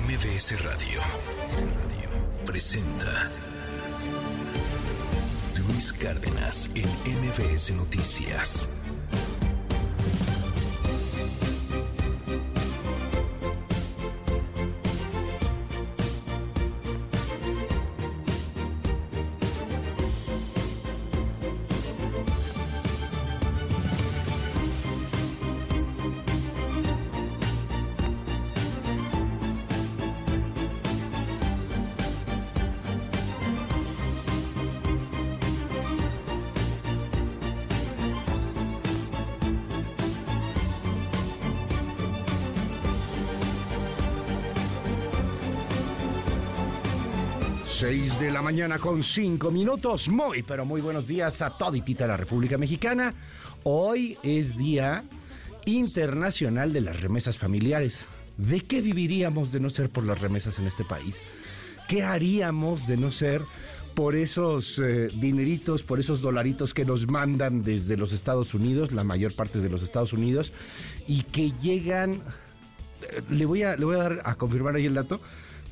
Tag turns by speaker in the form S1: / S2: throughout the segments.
S1: MBS Radio presenta Luis Cárdenas en MBS Noticias.
S2: Mañana con 5 minutos. Muy, pero muy buenos días a toditita la República Mexicana. Hoy es Día Internacional de las Remesas Familiares. ¿De qué viviríamos de no ser por las remesas en este país? ¿Qué haríamos de no ser por esos eh, dineritos, por esos dolaritos que nos mandan desde los Estados Unidos, la mayor parte de los Estados Unidos, y que llegan... eh, le, voy a, le voy a dar a confirmar ahí el dato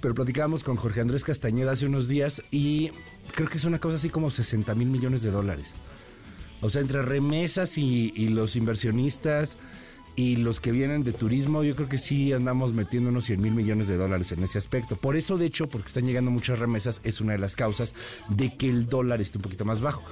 S2: pero platicábamos con Jorge Andrés Castañeda hace unos días y creo que es una cosa así como 60 mil millones de dólares. O sea, entre remesas y, y, los inversionistas y los que vienen de turismo, yo creo que sí andamos metiendo unos 100 mil millones de dólares en ese aspecto. Por eso, de hecho, porque están llegando muchas remesas, es una de las causas de que el dólar esté un poquito más bajo.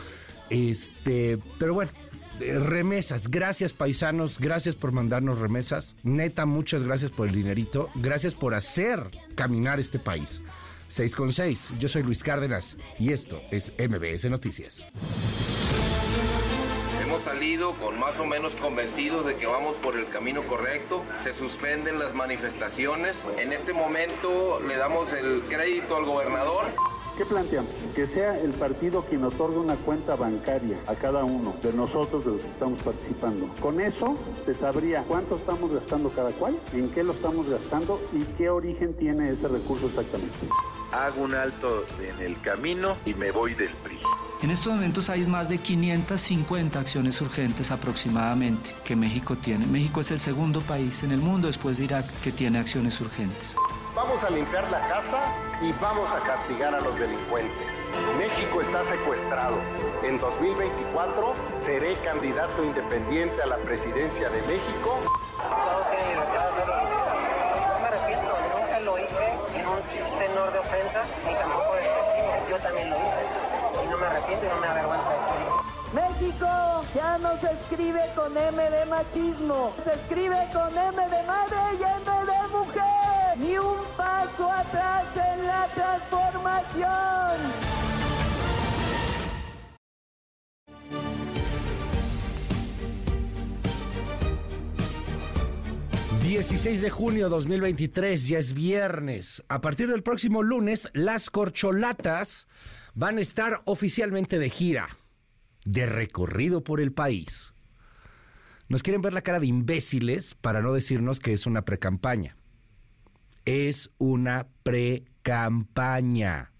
S2: Este, pero bueno, remesas. Gracias, paisanos. Gracias por mandarnos remesas. Neta, muchas gracias por el dinerito. Gracias por hacer caminar este país. 6 con 6. Yo soy Luis Cárdenas y esto es MBS Noticias.
S3: Hemos salido con más o menos convencidos de que vamos por el camino correcto. Se suspenden las manifestaciones. En este momento le damos el crédito al gobernador.
S4: ¿Qué planteamos? Que sea el partido quien otorgue una cuenta bancaria a cada uno de nosotros, de los que estamos participando. Con eso se sabría cuánto estamos gastando cada cual, en qué lo estamos gastando y qué origen tiene ese recurso exactamente.
S5: Hago un alto en el camino y me voy del PRI.
S6: En estos momentos hay más de 550 acciones urgentes aproximadamente que México tiene. México es el segundo país en el mundo después de Irak que tiene acciones urgentes.
S7: Vamos a limpiar la casa y vamos a castigar a los delincuentes. México está secuestrado. En 2024 seré candidato independiente a la presidencia de México.
S8: No me arrepiento, nunca lo hice en un tenor de ofensa ni tampoco de Yo también lo hice y no me arrepiento y no me avergüenza de
S9: México ya no se escribe con M de machismo, se escribe con M de madre y M de mujer. Ni un paso atrás en la transformación.
S2: 16 de junio 2023, ya es viernes. A partir del próximo lunes, las corcholatas van a estar oficialmente de gira, de recorrido por el país. Nos quieren ver la cara de imbéciles para no decirnos que es una precampaña. Es una precampaña.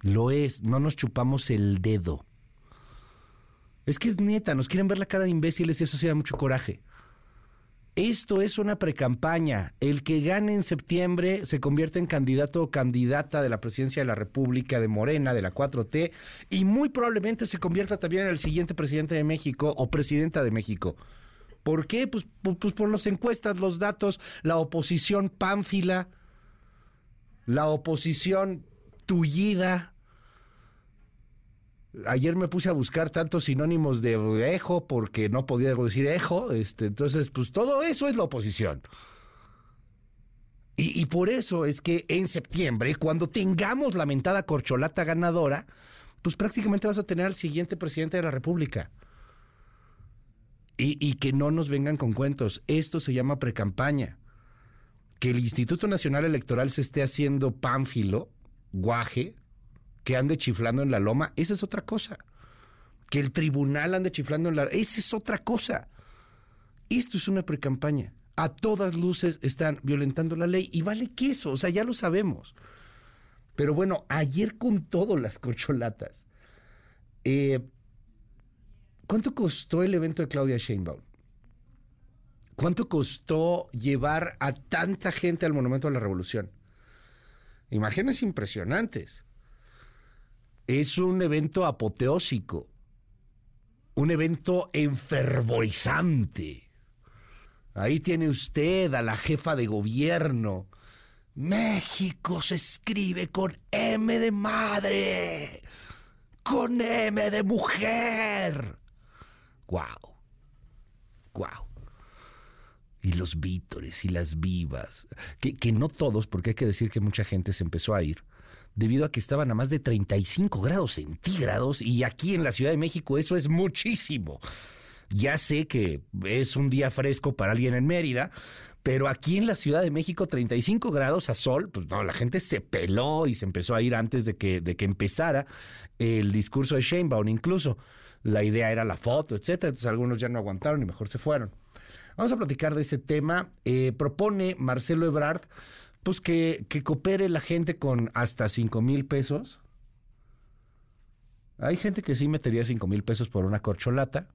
S2: Lo es, no nos chupamos el dedo. Es que es neta, nos quieren ver la cara de imbéciles y eso sí da mucho coraje. Esto es una precampaña. El que gane en septiembre se convierte en candidato o candidata de la presidencia de la República, de Morena, de la 4T, y muy probablemente se convierta también en el siguiente presidente de México o presidenta de México. ¿Por qué? Pues, pues por las encuestas, los datos, la oposición pánfila, la oposición tullida. Ayer me puse a buscar tantos sinónimos de ejo porque no podía decir ejo, este, entonces pues todo eso es la oposición. Y, y, por eso es que en septiembre, cuando tengamos la mentada corcholata ganadora, pues prácticamente vas a tener al siguiente presidente de la República. Y, que no nos vengan con cuentos. Esto se llama precampaña. Que el Instituto Nacional Electoral se esté haciendo pánfilo, guaje, que ande chiflando en la loma, esa es otra cosa. Que el tribunal ande chiflando en la... Esa es otra cosa. Esto es una precampaña. A todas luces están violentando la ley y vale queso, o sea, ya lo sabemos. Pero bueno, ayer con todo las corcholatas. Eh, ¿Cuánto costó el evento de Claudia Sheinbaum? ¿Cuánto costó llevar a tanta gente al Monumento a la Revolución? Imágenes impresionantes. Es un evento apoteósico, un evento enfervorizante. Ahí tiene usted a la jefa de gobierno. México se escribe con M de madre, con M de mujer. ¡Guau! ¡Guau! Y los vítores y las vivas, que, que no todos, porque hay que decir que mucha gente se empezó a ir, debido a que estaban a más de 35 grados centígrados y aquí en la Ciudad de México eso es muchísimo. Ya sé que es un día fresco para alguien en Mérida, pero aquí en la Ciudad de México 35 grados a sol, pues no, la gente se peló y se empezó a ir antes de que, de que empezara el discurso de Sheinbaum incluso. La idea era la foto, etcétera, entonces algunos ya no aguantaron y mejor se fueron. Vamos a platicar de ese tema. Eh, propone Marcelo Ebrard pues que, que coopere la gente con hasta 5 mil pesos. Hay gente que sí metería 5 mil pesos por una corcholata.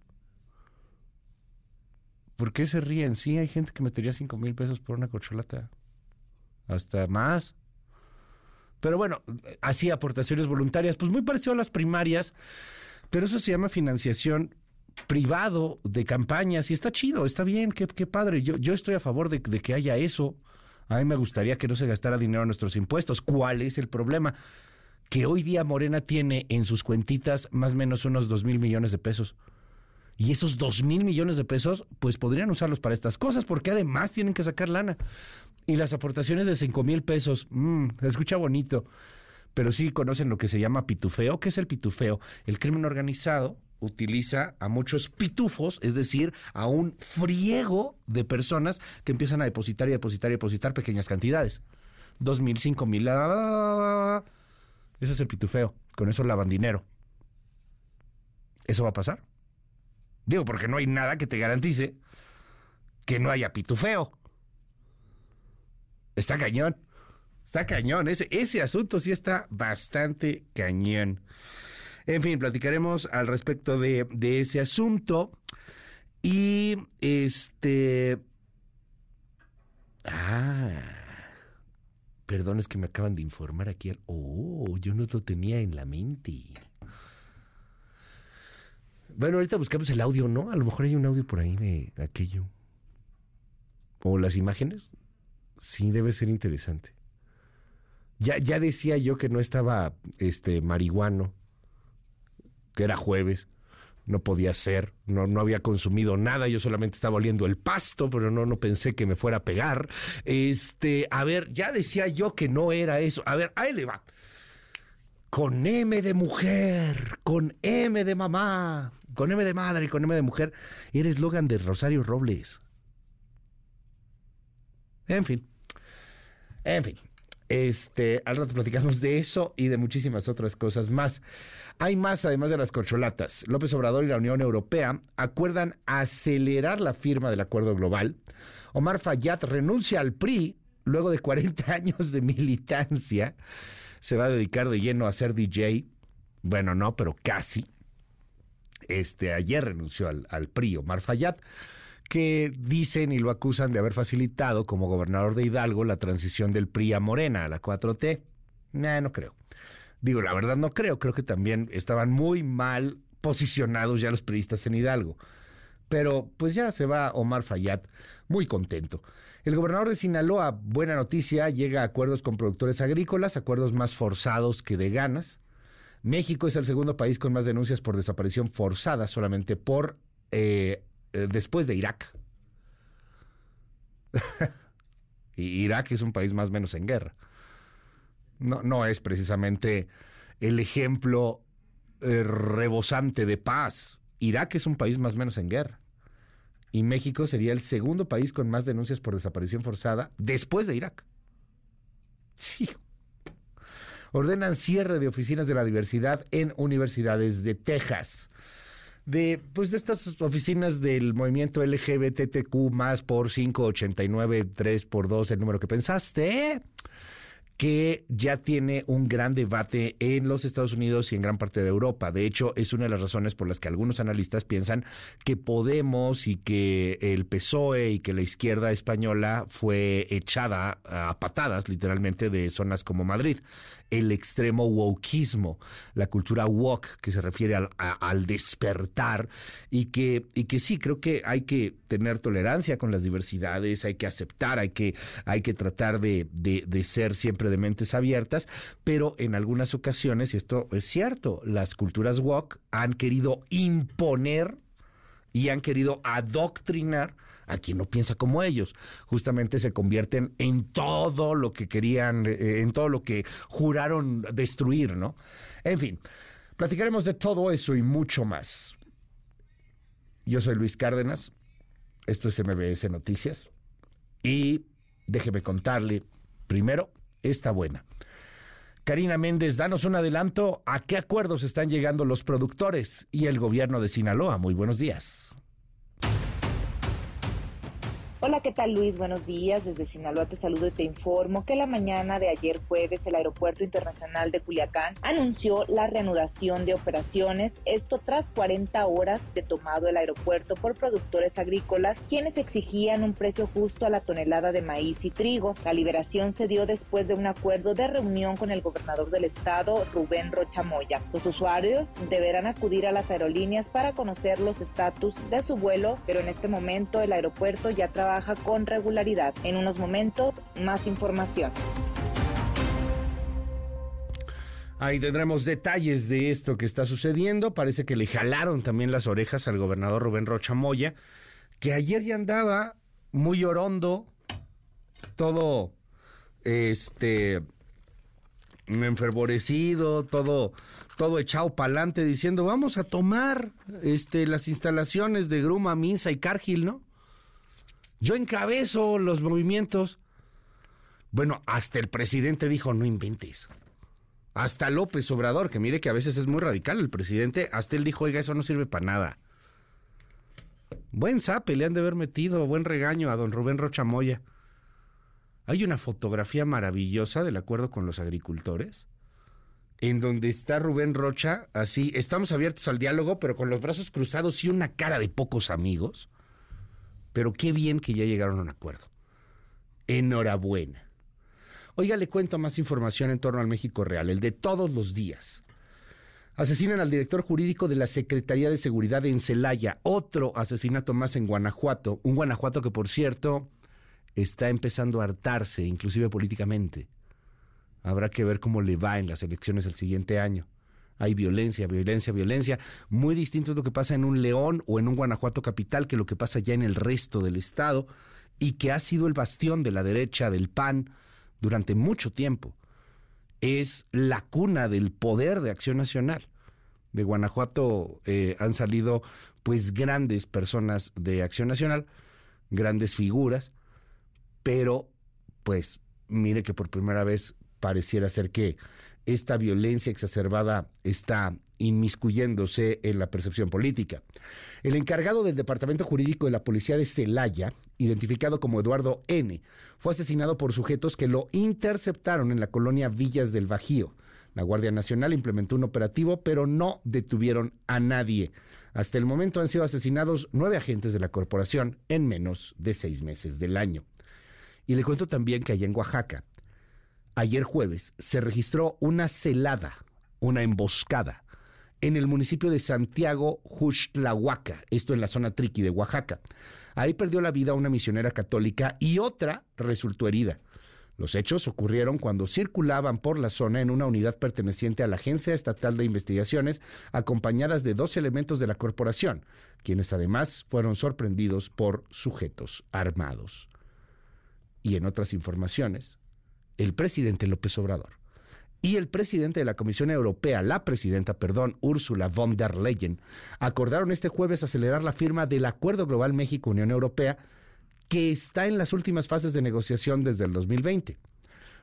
S2: ¿Por qué se ríen? Sí, hay gente que metería 5 mil pesos por una corcholata. Hasta más. Pero bueno, así aportaciones voluntarias, pues muy parecido a las primarias, pero eso se llama financiación privado de campañas y está chido, está bien, qué, qué padre. Yo, yo estoy a favor de, de que haya eso. A mí me gustaría que no se gastara dinero en nuestros impuestos. ¿Cuál es el problema? Que hoy día Morena tiene en sus cuentitas más o menos unos dos mil millones de pesos. Y esos dos mil millones de pesos, pues podrían usarlos para estas cosas, porque además tienen que sacar lana. Y las aportaciones de cinco mil pesos, mmm, se escucha bonito, pero sí conocen lo que se llama pitufeo. ¿Qué es el pitufeo? El crimen organizado utiliza a muchos pitufos, es decir, a un friego de personas que empiezan a depositar y depositar y depositar pequeñas cantidades. Dos mil, cinco mil, ese es el pitufeo. Con eso lavan dinero. ¿Eso va a pasar? Digo, porque no hay nada que te garantice que no haya pitufeo. Está cañón. Está cañón. Ese, ese asunto sí está bastante cañón. En fin, platicaremos al respecto de, de ese asunto. Y este. Ah. Perdón, es que me acaban de informar aquí. Oh, yo no lo tenía en la mente. Bueno, ahorita buscamos el audio, ¿no? A lo mejor hay un audio por ahí de aquello. O las imágenes. Sí, debe ser interesante. Ya, ya decía yo que no estaba este marihuano, que era jueves, no podía ser, no, no había consumido nada, yo solamente estaba oliendo el pasto, pero no, no pensé que me fuera a pegar. Este, a ver, ya decía yo que no era eso. A ver, ahí le va. Con M de mujer, con M de mamá, con M de madre y con M de mujer, era eslogan de Rosario Robles. En fin. En fin. Este, al rato platicamos de eso y de muchísimas otras cosas más. Hay más además de las corcholatas. López Obrador y la Unión Europea acuerdan acelerar la firma del acuerdo global. Omar Fayad renuncia al PRI luego de 40 años de militancia. Se va a dedicar de lleno a ser DJ. Bueno, no, pero casi. Este, ayer renunció al, al PRI, Omar Fayad que dicen y lo acusan de haber facilitado como gobernador de Hidalgo la transición del PRI a Morena, a la 4T. Nah, no creo. Digo, la verdad no creo, creo que también estaban muy mal posicionados ya los priistas en Hidalgo. Pero pues ya se va Omar Fayad muy contento. El gobernador de Sinaloa, buena noticia, llega a acuerdos con productores agrícolas, acuerdos más forzados que de ganas. México es el segundo país con más denuncias por desaparición forzada, solamente por eh, eh, después de Irak. Irak es un país más o menos en guerra. No, no es precisamente el ejemplo eh, rebosante de paz. Irak es un país más o menos en guerra. Y México sería el segundo país con más denuncias por desaparición forzada después de Irak. Sí. Ordenan cierre de oficinas de la diversidad en universidades de Texas de pues de estas oficinas del movimiento LGBTQ más por 589 3 por 2 el número que pensaste que ya tiene un gran debate en los Estados Unidos y en gran parte de Europa. De hecho, es una de las razones por las que algunos analistas piensan que Podemos y que el PSOE y que la izquierda española fue echada a patadas, literalmente, de zonas como Madrid el extremo wokismo, la cultura woke que se refiere al, al, despertar y que, y que sí, creo que hay que tener tolerancia con las diversidades, hay que aceptar, hay que, hay que tratar de, de, de ser siempre de mentes abiertas, pero en algunas ocasiones, y esto es cierto, las culturas woke han querido imponer y han querido adoctrinar a quien no piensa como ellos. Justamente se convierten en todo lo que querían, eh, en todo lo que juraron destruir, ¿no? En fin, platicaremos de todo eso y mucho más. Yo soy Luis Cárdenas, esto es MBS Noticias y déjeme contarle primero esta buena. Karina Méndez, danos un adelanto a qué acuerdos están llegando los productores y el gobierno de Sinaloa. Muy buenos días.
S10: Hola, ¿qué tal Luis? Buenos días. Desde Sinaloa te saludo y te informo que la mañana de ayer jueves el Aeropuerto Internacional de Culiacán anunció la reanudación de operaciones, esto tras 40 horas de tomado el aeropuerto por productores agrícolas, quienes exigían un precio justo a la tonelada de maíz y trigo. La liberación se dio después de un acuerdo de reunión con el gobernador del estado, Rubén Rochamoya. Los usuarios deberán acudir a las aerolíneas para conocer los estatus de su vuelo, pero en este momento el aeropuerto ya trabaja trabaja con regularidad. En unos momentos, más información.
S2: Ahí tendremos detalles de esto que está sucediendo. Parece que le jalaron también las orejas al gobernador Rubén Rocha Moya, que ayer ya andaba muy orondo, todo este enfervorecido, todo todo echado para adelante diciendo, "Vamos a tomar este las instalaciones de Gruma, Minsa y Cargill, ¿no?" Yo encabezo los movimientos. Bueno, hasta el presidente dijo, no inventes. Hasta López Obrador, que mire que a veces es muy radical el presidente, hasta él dijo, oiga, eso no sirve para nada. Buen sape le han de haber metido, buen regaño a don Rubén Rochamoya. Hay una fotografía maravillosa del acuerdo con los agricultores, en donde está Rubén Rocha, así, estamos abiertos al diálogo, pero con los brazos cruzados y una cara de pocos amigos. Pero qué bien que ya llegaron a un acuerdo. Enhorabuena. Oiga, le cuento más información en torno al México Real, el de todos los días. Asesinan al director jurídico de la Secretaría de Seguridad en Celaya. Otro asesinato más en Guanajuato. Un Guanajuato que, por cierto, está empezando a hartarse, inclusive políticamente. Habrá que ver cómo le va en las elecciones el siguiente año hay violencia, violencia, violencia. Muy distinto es lo que pasa en un León o en un Guanajuato capital que lo que pasa ya en el resto del estado y que ha sido el bastión de la derecha del PAN durante mucho tiempo. Es la cuna del poder de acción nacional. De Guanajuato eh, han salido pues grandes personas de acción nacional, grandes figuras, pero pues mire que por primera vez pareciera ser que esta violencia exacerbada está inmiscuyéndose en la percepción política. El encargado del Departamento Jurídico de la Policía de Celaya, identificado como Eduardo N., fue asesinado por sujetos que lo interceptaron en la colonia Villas del Bajío. La Guardia Nacional implementó un operativo, pero no detuvieron a nadie. Hasta el momento han sido asesinados nueve agentes de la corporación en menos de seis meses del año. Y le cuento también que allá en Oaxaca, ayer jueves se registró una celada, una emboscada, en el municipio de Santiago Juxtlahuaca, esto en la zona triqui de Oaxaca. Ahí perdió la vida una misionera católica y otra resultó herida. Los hechos ocurrieron cuando circulaban por la zona en una unidad perteneciente a la Agencia Estatal de Investigaciones, acompañadas de dos elementos de la corporación, quienes además fueron sorprendidos por sujetos armados. Y en otras informaciones, el presidente López Obrador y el presidente de la Comisión Europea, la presidenta, perdón, Ursula von der Leyen, acordaron este jueves acelerar la firma del Acuerdo Global México-Unión Europea, que está en las últimas fases de negociación desde el 2020.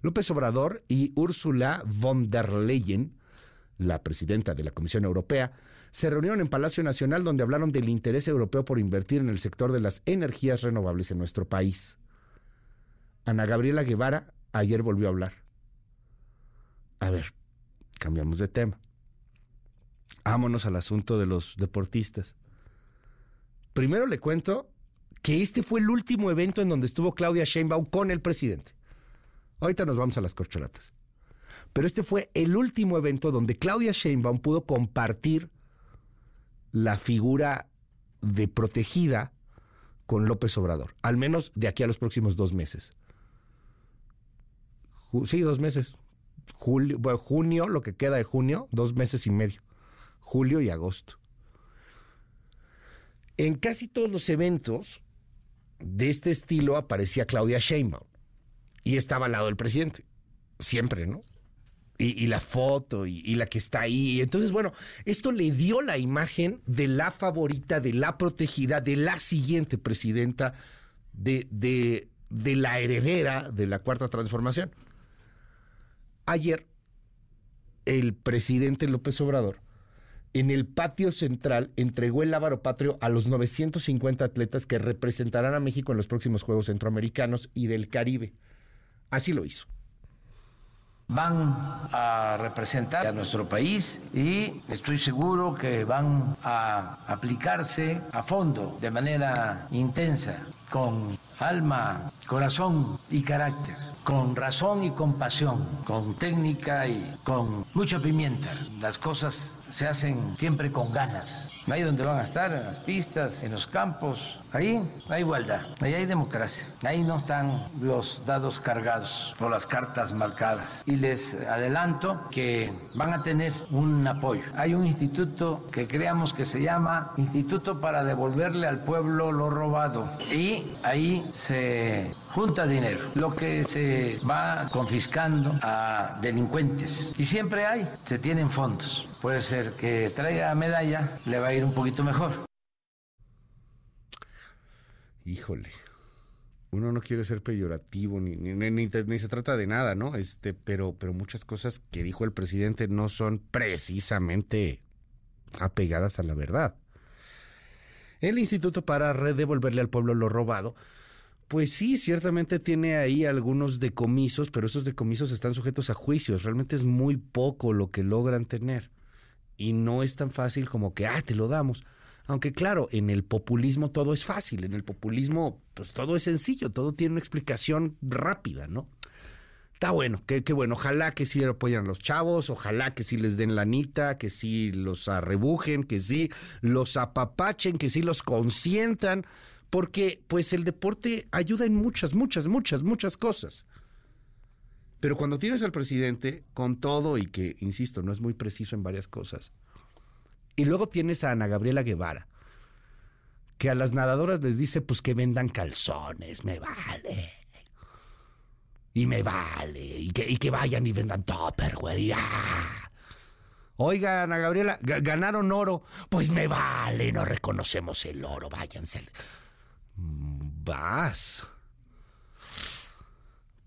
S2: López Obrador y Ursula von der Leyen, la presidenta de la Comisión Europea, se reunieron en Palacio Nacional donde hablaron del interés europeo por invertir en el sector de las energías renovables en nuestro país. Ana Gabriela Guevara ayer volvió a hablar. A ver, cambiamos de tema. Vámonos al asunto de los deportistas. Primero le cuento que este fue el último evento en donde estuvo Claudia Sheinbaum con el presidente. Ahorita nos vamos a las corcholatas. Pero este fue el último evento donde Claudia Sheinbaum pudo compartir la figura de protegida con López Obrador, al menos de aquí a los próximos dos meses. Sí, dos meses. Julio, bueno, junio, lo que queda de junio, dos meses y medio. Julio y agosto. En casi todos los eventos de este estilo aparecía Claudia Sheinbaum y estaba al lado del presidente. Siempre, ¿no? Y, la foto y, la que está ahí. Entonces, bueno, esto le dio la imagen de la favorita, de la protegida, de la siguiente presidenta, de, de, de la heredera de la cuarta transformación. Ayer, el presidente López Obrador en el patio central entregó el lábaro patrio a los 950 atletas que representarán a México en los próximos Juegos Centroamericanos y del Caribe. Así lo hizo
S11: van a representar a nuestro país y estoy seguro que van a aplicarse a fondo, de manera intensa, con alma, corazón y carácter, con razón y compasión, con técnica y con mucha pimienta. Las cosas se hacen siempre con ganas. Ahí donde van a estar, en las pistas, en los campos, ahí hay igualdad, ahí hay democracia, ahí no están los dados cargados o las cartas marcadas. Y les adelanto que van a tener un apoyo. Hay un instituto que creamos que se llama Instituto para devolverle al pueblo lo robado. Y ahí se junta dinero, lo que se va confiscando a delincuentes. Y siempre hay, se tienen fondos. Puede ser que traiga medalla, le va a ir un poquito mejor.
S2: Híjole. Uno no quiere ser peyorativo ni, ni, ni, se trata de nada, ¿no? Este, pero, pero muchas cosas que dijo el presidente no son precisamente apegadas a la verdad. El Instituto para devolverle al pueblo lo robado pues sí, ciertamente tiene ahí algunos decomisos, pero esos decomisos están sujetos a juicios. Realmente es muy poco lo que logran tener y no es tan fácil como que, ah, te lo damos. Aunque claro, en el populismo todo es fácil, en el populismo pues todo es sencillo, todo tiene una explicación rápida, ¿no? Está bueno, qué, bueno, ojalá que sí apoyen a los chavos, ojalá que sí les den lanita, que sí los arrebujen, que sí los apapachen, que sí los consientan, porque pues el deporte ayuda en muchas, muchas, muchas, muchas cosas. Pero cuando tienes al presidente con todo y que, insisto, no es muy preciso en varias cosas, y luego tienes a Ana Gabriela Guevara, que a las nadadoras les dice pues que vendan calzones, me vale. Y me vale. Y que, vayan y vendan topper, güey. ¡ah! Oiga, Ana Gabriela, ganaron oro. Pues me vale, no reconocemos el oro, váyanse. Mm, vas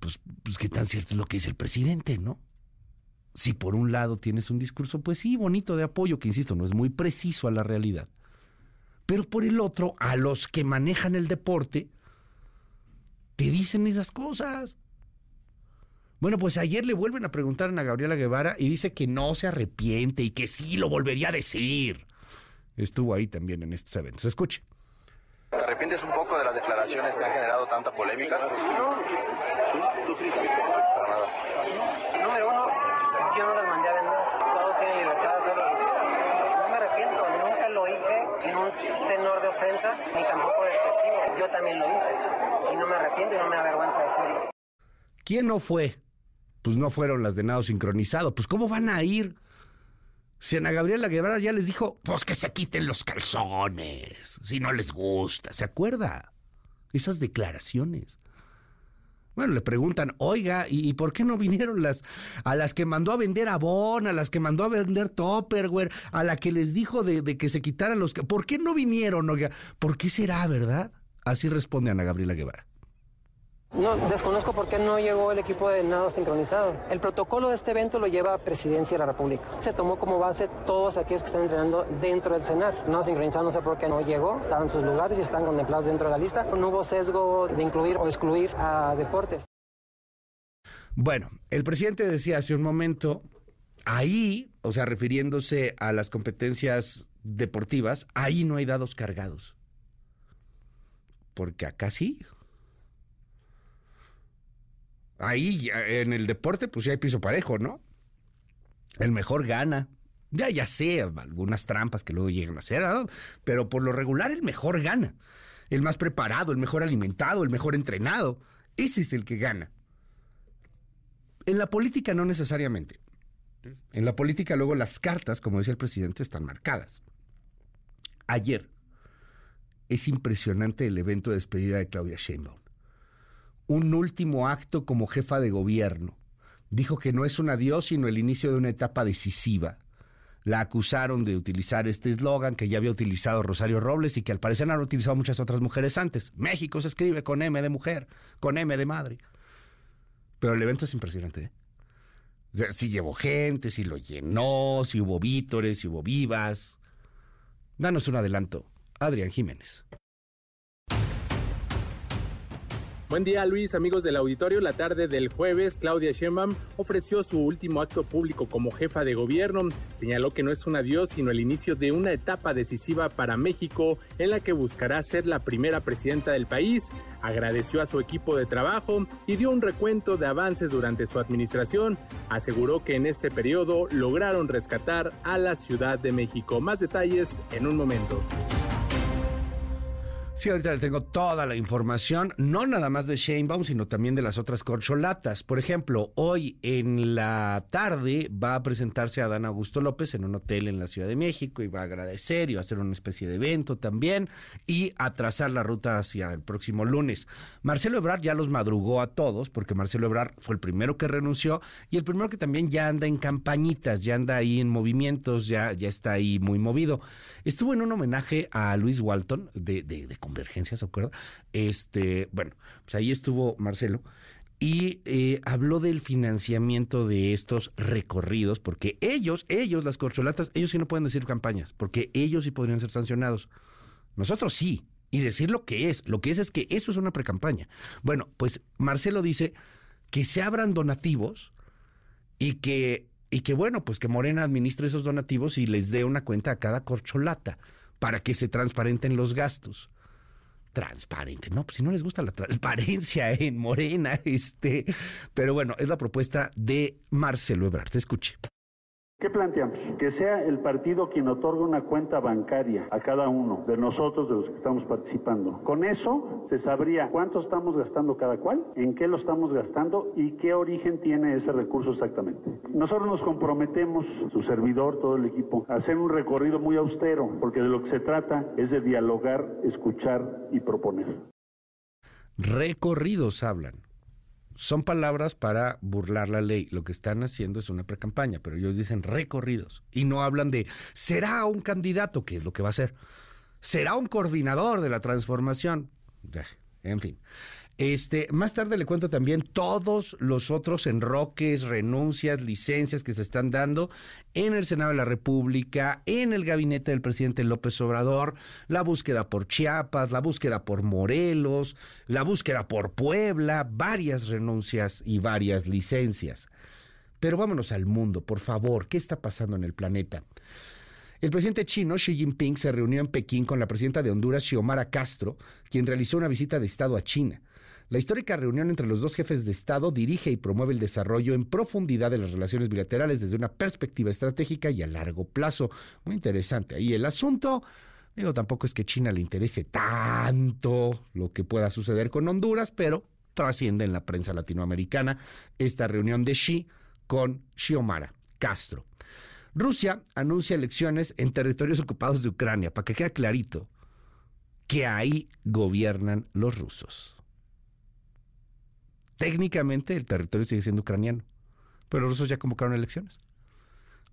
S2: pues, pues qué tan cierto es lo que dice el presidente, ¿no? Si por un lado tienes un discurso, pues sí, bonito de apoyo, que insisto, no es muy preciso a la realidad. Pero por el otro, a los que manejan el deporte, te dicen esas cosas. Bueno, pues ayer le vuelven a preguntar a Gabriela Guevara y dice que no se arrepiente y que sí lo volvería a decir. Estuvo ahí también en estos eventos. Escuche.
S12: ¿Te arrepientes un poco de las declaraciones que han generado tanta polémica? No,
S8: para nada. Número uno, yo no las mandé a vender. Todos tienen libertad de hacerlo. No me arrepiento, nunca lo hice en un tenor de ofensa ni tampoco despectivo. Yo también lo hice. Y no me arrepiento y no me avergüenza decirlo.
S2: ¿Quién no fue? Pues no fueron las de nado sincronizado. Pues ¿cómo van a ir? Si Ana Gabriela Guevara ya les dijo, pues que se quiten los calzones, si no les gusta, ¿se acuerda? Esas declaraciones. Bueno, le preguntan, oiga, ¿y, por qué no vinieron las a las que mandó a vender Avon, a las que mandó a vender Topperware, a la que les dijo de, de que se quitaran los... ¿Por qué no vinieron, oiga? ¿Por qué será, verdad? Así responde Ana Gabriela Guevara.
S8: No, desconozco por qué no llegó el equipo de nado sincronizado. El protocolo de este evento lo lleva Presidencia de la República. Se tomó como base todos aquellos que están entrenando dentro del CENAR. No sincronizado, no sé por qué no llegó. Estaban en sus lugares y están contemplados dentro de la lista. No hubo sesgo de incluir o excluir a deportes.
S2: Bueno, el presidente decía hace un momento Ahí, o sea, refiriéndose a las competencias deportivas, ahí no hay dados cargados. Porque acá sí. Ahí en el deporte, pues sí hay piso parejo, ¿no? El mejor gana. Ya, ya sé, algunas trampas que luego llegan a hacer, pero por lo regular el mejor gana. El más preparado, el mejor alimentado, el mejor entrenado. Ese es el que gana. En la política no necesariamente. En la política luego las cartas, como decía el presidente, están marcadas. Ayer es impresionante el evento de despedida de Claudia Sheinbaum. Un último acto como jefa de gobierno. Dijo que no es un adiós, sino el inicio de una etapa decisiva. La acusaron de utilizar este eslogan que ya había utilizado Rosario Robles y que al parecer han utilizado muchas otras mujeres antes. México se escribe con M de mujer, con M de madre. Pero el evento es impresionante. ¿eh? si llevó gente, si lo llenó, si hubo vítores, si hubo vivas. Danos un adelanto. Adrián Jiménez.
S13: Buen día Luis, amigos del auditorio. La tarde del jueves, Claudia Sheinbaum ofreció su último acto público como jefa de gobierno. Señaló que no es un adiós, sino el inicio de una etapa decisiva para México en la que buscará ser la primera presidenta del país. Agradeció a su equipo de trabajo y dio un recuento de avances durante su administración. Aseguró que en este periodo lograron rescatar a la Ciudad de México. Más detalles en un momento.
S2: Sí, ahorita le tengo toda la información, no nada más de Sheinbaum, sino también de las otras corcholatas. Por ejemplo, hoy en la tarde va a presentarse Adán Augusto López en un hotel en la Ciudad de México y va a agradecer y va a hacer una especie de evento también y a trazar la ruta hacia el próximo lunes. Marcelo Ebrard ya los madrugó a todos porque Marcelo Ebrard fue el primero que renunció y el primero que también ya anda en campañitas, ya anda ahí en movimientos, ya, ya está ahí muy movido. Estuvo en un homenaje a Luis Walton de, de, de Convergencia, ¿se acuerda? Este, bueno, pues ahí estuvo Marcelo y eh, habló del financiamiento de estos recorridos, porque ellos, ellos, las corcholatas, ellos sí no pueden decir campañas, porque ellos sí podrían ser sancionados. Nosotros sí, y decir lo que es. Lo que es es que eso es una precampaña. Bueno, pues Marcelo dice que se abran donativos y que, y que bueno, pues que Morena administre esos donativos y les dé una cuenta a cada corcholata para que se transparenten los gastos transparente. No, pues si no les gusta la transparencia en Morena, este, pero bueno, es la propuesta de Marcelo Ebrard. Te escuche.
S4: ¿Qué planteamos? Que sea el partido quien otorga una cuenta bancaria a cada uno de nosotros, de los que estamos participando. Con eso se sabría cuánto estamos gastando cada cual, en qué lo estamos gastando y qué origen tiene ese recurso exactamente. Nosotros nos comprometemos, su servidor, todo el equipo, a hacer un recorrido muy austero, porque de lo que se trata es de dialogar, escuchar y proponer.
S2: Recorridos hablan son palabras para burlar la ley. Lo que están haciendo es una precampaña, pero ellos dicen recorridos y no hablan de será un candidato, que es lo que va a ser. Será un coordinador de la transformación. En fin. Este, más tarde le cuento también todos los otros enroques, renuncias, licencias que se están dando en el Senado de la República, en el gabinete del presidente López Obrador, la búsqueda por Chiapas, la búsqueda por Morelos, la búsqueda por Puebla, varias renuncias y varias licencias. Pero vámonos al mundo, por favor, ¿qué está pasando en el planeta? El presidente chino Xi Jinping se reunió en Pekín con la presidenta de Honduras, Xiomara Castro, quien realizó una visita de Estado a China. La histórica reunión entre los dos jefes de Estado dirige y promueve el desarrollo en profundidad de las relaciones bilaterales desde una perspectiva estratégica y a largo plazo. Muy interesante ahí el asunto. Digo, tampoco es que China le interese tanto lo que pueda suceder con Honduras, pero trasciende en la prensa latinoamericana esta reunión de Xi con Xiomara Castro. Rusia anuncia elecciones en territorios ocupados de Ucrania, para que quede clarito que ahí gobiernan los rusos. Técnicamente el territorio sigue siendo ucraniano, pero los rusos ya convocaron elecciones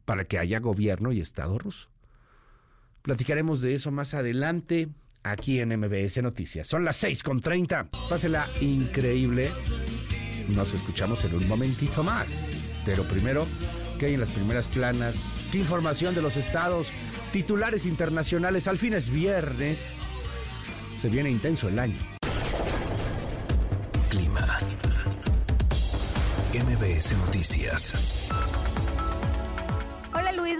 S2: para que haya gobierno y Estado ruso. Platicaremos de eso más adelante aquí en MBS Noticias. Son las 6.30. Pásela increíble. Nos escuchamos en un momentito más. Pero primero, ¿qué hay en las primeras planas? ¿Qué información de los estados? Titulares internacionales. Al fin es viernes. Se viene intenso el año.
S1: MBS Noticias.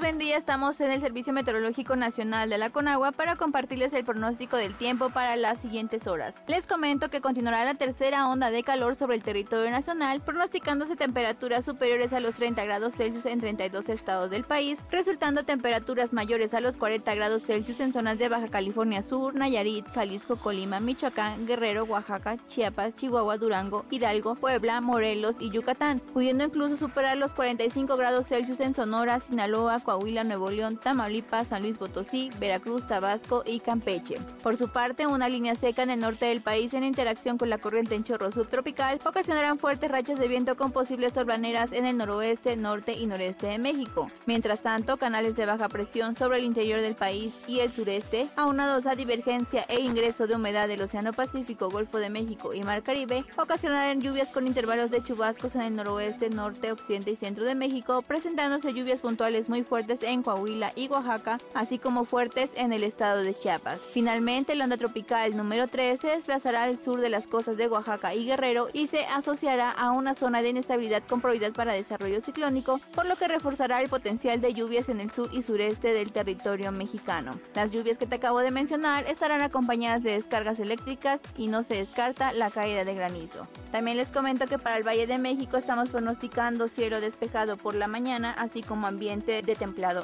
S14: Buen día. Estamos en el Servicio Meteorológico Nacional de la Conagua para compartirles el pronóstico del tiempo para las siguientes horas. Les comento que continuará la tercera onda de calor sobre el territorio nacional, pronosticándose temperaturas superiores a los 30 grados Celsius en 32 estados del país, resultando temperaturas mayores a los 40 grados Celsius en zonas de Baja California Sur, Nayarit, Jalisco, Colima, Michoacán, Guerrero, Oaxaca, Chiapas, Chihuahua, Durango, Hidalgo, Puebla, Morelos y Yucatán, pudiendo incluso superar los 45 grados Celsius en Sonora, Sinaloa, Coahuila, Nuevo León, Tamaulipas, San Luis Potosí, Veracruz, Tabasco y Campeche. Por su parte, una línea seca en el norte del país en interacción con la corriente en chorro subtropical ocasionarán fuertes rachas de viento con posibles torbaneras en el noroeste, norte y noreste de México. Mientras tanto, canales de baja presión sobre el interior del país y el sureste, aunados a divergencia e ingreso de humedad del Océano Pacífico, Golfo de México y Mar Caribe, ocasionarán lluvias con intervalos de chubascos en el noroeste, norte, occidente y centro de México, presentándose lluvias puntuales muy fuertes en Coahuila y Oaxaca, así como fuertes en el estado de Chiapas. Finalmente, la onda tropical número 3 se desplazará al sur de las costas de Oaxaca y Guerrero y se asociará a una zona de inestabilidad con probabilidad para desarrollo ciclónico, por lo que reforzará el potencial de lluvias en el sur y sureste del territorio mexicano. Las lluvias que te acabo de mencionar estarán acompañadas de descargas eléctricas y no se descarta la caída de granizo. También les comento que para el Valle de México estamos pronosticando cielo despejado por la mañana, así como ambiente de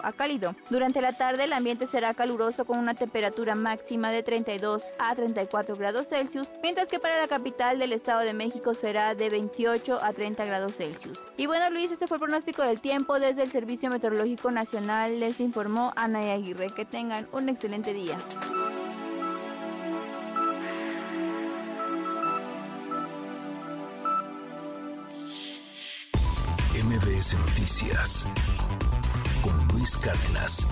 S14: a cálido. Durante la tarde el ambiente será caluroso con una temperatura máxima de 32 a 34 grados Celsius, mientras que para la capital del Estado de México será de 28 a 30 grados Celsius. Y bueno Luis, este fue el pronóstico del tiempo desde el Servicio Meteorológico Nacional. Les informó Ana Aguirre. Que tengan un excelente día.
S1: MBS Noticias con Luis Cárdenas.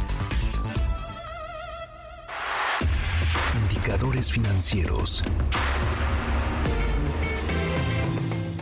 S1: Indicadores financieros.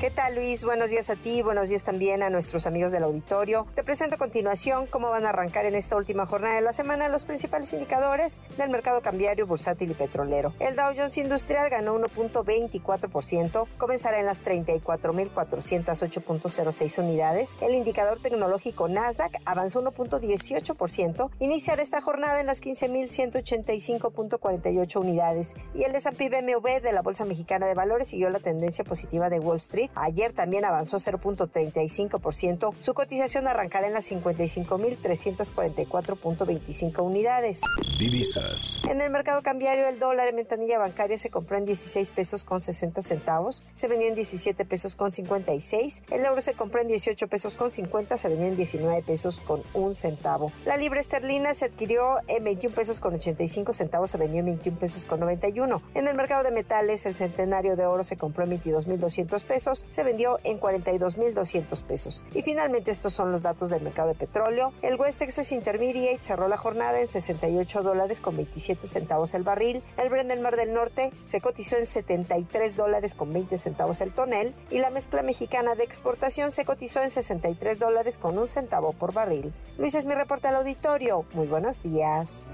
S15: ¿Qué tal Luis? Buenos días a ti, buenos días también a nuestros amigos del auditorio. Te presento a continuación cómo van a arrancar en esta última jornada de la semana los principales indicadores del mercado cambiario, bursátil y petrolero. El Dow Jones Industrial ganó 1.24%, comenzará en las 34.408.06 unidades. El indicador tecnológico Nasdaq avanzó 1.18%, iniciará esta jornada en las 15.185.48 unidades. Y el S&P BMW de la Bolsa Mexicana de Valores siguió la tendencia positiva de Wall Street Ayer también avanzó 0.35%. Su cotización arrancará en las 55.344.25 unidades.
S1: Divisas.
S15: En el mercado cambiario, el dólar en ventanilla bancaria se compró en 16 pesos con 60 centavos, se vendió en 17 pesos con 56. El euro se compró en 18 pesos con 50, se vendió en 19 pesos con un centavo. La libra esterlina se adquirió en 21 pesos con 85 centavos, se vendió en 21 pesos con 91. En el mercado de metales, el centenario de oro se compró en 22.200 pesos, se vendió en 42.200 pesos. Y finalmente estos son los datos del mercado de petróleo. El West Texas Intermediate cerró la jornada en 68 dólares con 27 centavos el barril. El Brent del Mar del Norte se cotizó en 73 dólares con 20 centavos el tonel y la mezcla mexicana de exportación se cotizó en 63 dólares con un centavo por barril. Luis es mi reporte al auditorio. Muy buenos días.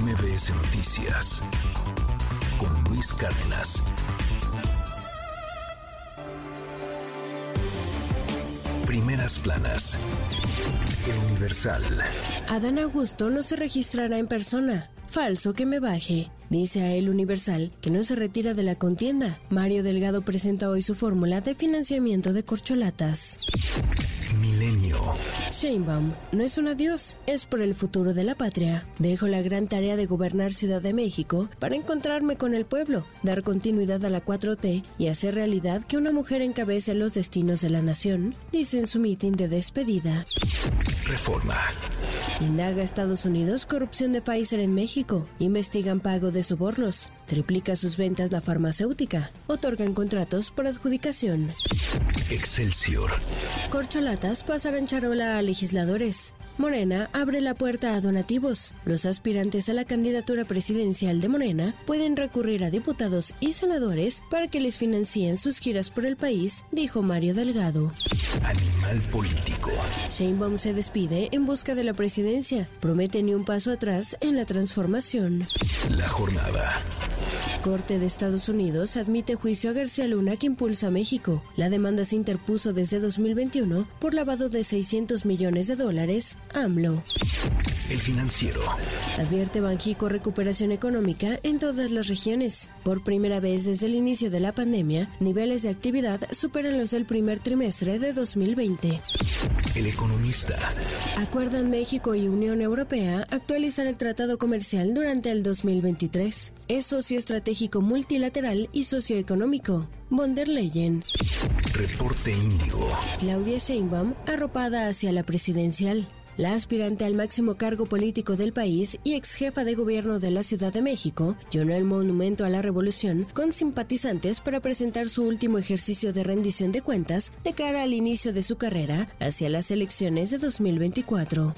S1: MBS Noticias con Luis Cárdenas. Primeras planas. El Universal.
S16: Adán Augusto no se registrará en persona. Falso que me baje. Dice a El Universal que no se retira de la contienda. Mario Delgado presenta hoy su fórmula de financiamiento de corcholatas.
S1: Milenio.
S16: Sheinbaum no es un adiós, es por el futuro de la patria. Dejo la gran tarea de gobernar Ciudad de México para encontrarme con el pueblo, dar continuidad a la 4T y hacer realidad que una mujer encabece los destinos de la nación, dice en su mitin de despedida.
S1: Reforma.
S16: Indaga Estados Unidos corrupción de Pfizer en México. Investigan pago de sobornos. Triplica sus ventas la farmacéutica. Otorgan contratos por adjudicación.
S1: Excelsior.
S16: Corcholatas pasarán charola a legisladores. Morena abre la puerta a donativos. Los aspirantes a la candidatura presidencial de Morena pueden recurrir a diputados y senadores para que les financien sus giras por el país, dijo Mario Delgado.
S1: Animal político.
S16: Sheinbaum se despide en busca de la presidencia. Promete ni un paso atrás en la transformación.
S1: La jornada.
S16: Corte de Estados Unidos admite juicio a García Luna que impulsa a México. La demanda se interpuso desde 2021 por lavado de 600 millones de dólares. AMLO.
S1: El financiero.
S16: Advierte Banjico recuperación económica en todas las regiones. Por primera vez desde el inicio de la pandemia, niveles de actividad superan los del primer trimestre de 2020.
S1: El economista.
S16: Acuerdan México y Unión Europea actualizar el tratado comercial durante el 2023. Es socio estratégico multilateral y socioeconómico. Von der Leyen.
S1: Reporte Índigo.
S16: Claudia Sheinbaum arropada hacia la presidencial. La aspirante al máximo cargo político del país y ex jefa de gobierno de la Ciudad de México llenó el monumento a la revolución con simpatizantes para presentar su último ejercicio de rendición de cuentas de cara al inicio de su carrera hacia las elecciones de 2024.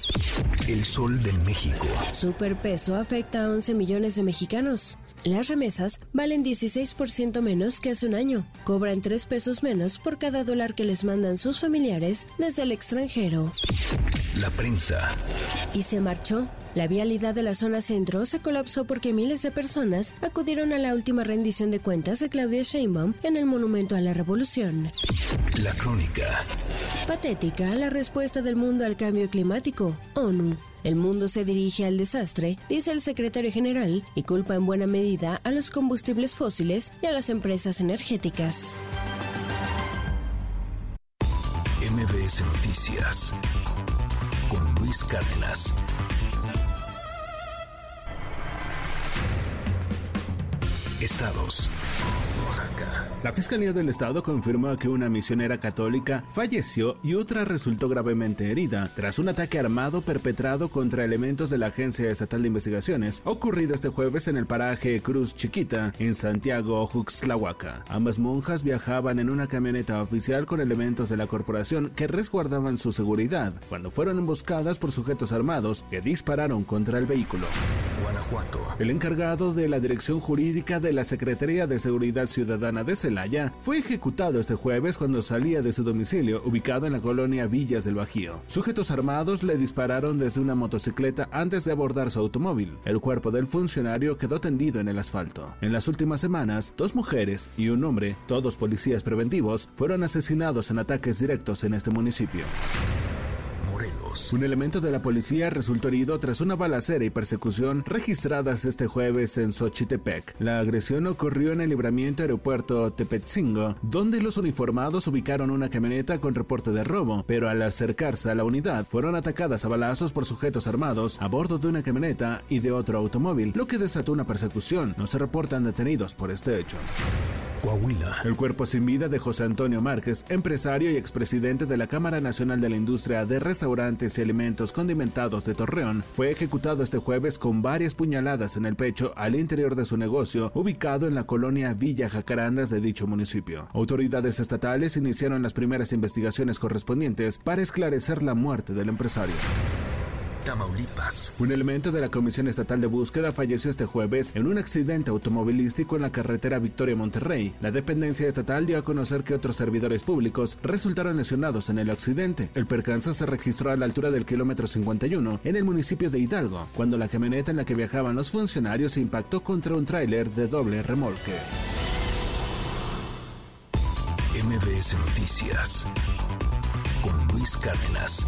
S1: El sol de México.
S16: Superpeso afecta a 11 millones de mexicanos. Las remesas valen 16% menos que hace un año. Cobran 3 pesos menos por cada dólar que les mandan sus familiares desde el extranjero.
S1: La prensa.
S16: Y se marchó. La vialidad de la zona centro se colapsó porque miles de personas acudieron a la última rendición de cuentas de Claudia Sheinbaum en el Monumento a la Revolución.
S1: La crónica.
S16: Patética la respuesta del mundo al cambio climático. ONU. El mundo se dirige al desastre, dice el secretario general, y culpa en buena medida a los combustibles fósiles y a las empresas energéticas.
S1: MBS Noticias con Luis Cárdenas. Estados.
S17: La Fiscalía del Estado confirmó que una misionera católica falleció y otra resultó gravemente herida tras un ataque armado perpetrado contra elementos de la Agencia Estatal de Investigaciones ocurrido este jueves en el paraje Cruz Chiquita en Santiago, Juxtlahuaca. Ambas monjas viajaban en una camioneta oficial con elementos de la corporación que resguardaban su seguridad cuando fueron emboscadas por sujetos armados que dispararon contra el vehículo.
S1: Guanajuato.
S17: El encargado de la Dirección Jurídica de la Secretaría de Seguridad Ciudadana de Celaya fue ejecutado este jueves cuando salía de su domicilio ubicado en la colonia Villas del Bajío. Sujetos armados le dispararon desde una motocicleta antes de abordar su automóvil. El cuerpo del funcionario quedó tendido en el asfalto. En las últimas semanas, dos mujeres y un hombre, todos policías preventivos, fueron asesinados en ataques directos en este municipio. Un elemento de la policía resultó herido tras una balacera y persecución registradas este jueves en Xochitepec. La agresión ocurrió en el libramiento aeropuerto Tepetzingo, donde los uniformados ubicaron una camioneta con reporte de robo, pero al acercarse a la unidad fueron atacadas a balazos por sujetos armados a bordo de una camioneta y de otro automóvil, lo que desató una persecución. No se reportan detenidos por este hecho. El cuerpo sin vida de José Antonio Márquez, empresario y expresidente de la Cámara Nacional de la Industria de Restaurantes y Alimentos Condimentados de Torreón, fue ejecutado este jueves con varias puñaladas en el pecho al interior de su negocio, ubicado en la colonia Villa Jacarandas de dicho municipio. Autoridades estatales iniciaron las primeras investigaciones correspondientes para esclarecer la muerte del empresario.
S1: Tamaulipas.
S17: Un elemento de la Comisión Estatal de Búsqueda falleció este jueves en un accidente automovilístico en la carretera Victoria-Monterrey. La dependencia estatal dio a conocer que otros servidores públicos resultaron lesionados en el accidente. El percance se registró a la altura del kilómetro 51 en el municipio de Hidalgo, cuando la camioneta en la que viajaban los funcionarios se impactó contra un tráiler de doble remolque.
S1: MBS Noticias con Luis Cárdenas.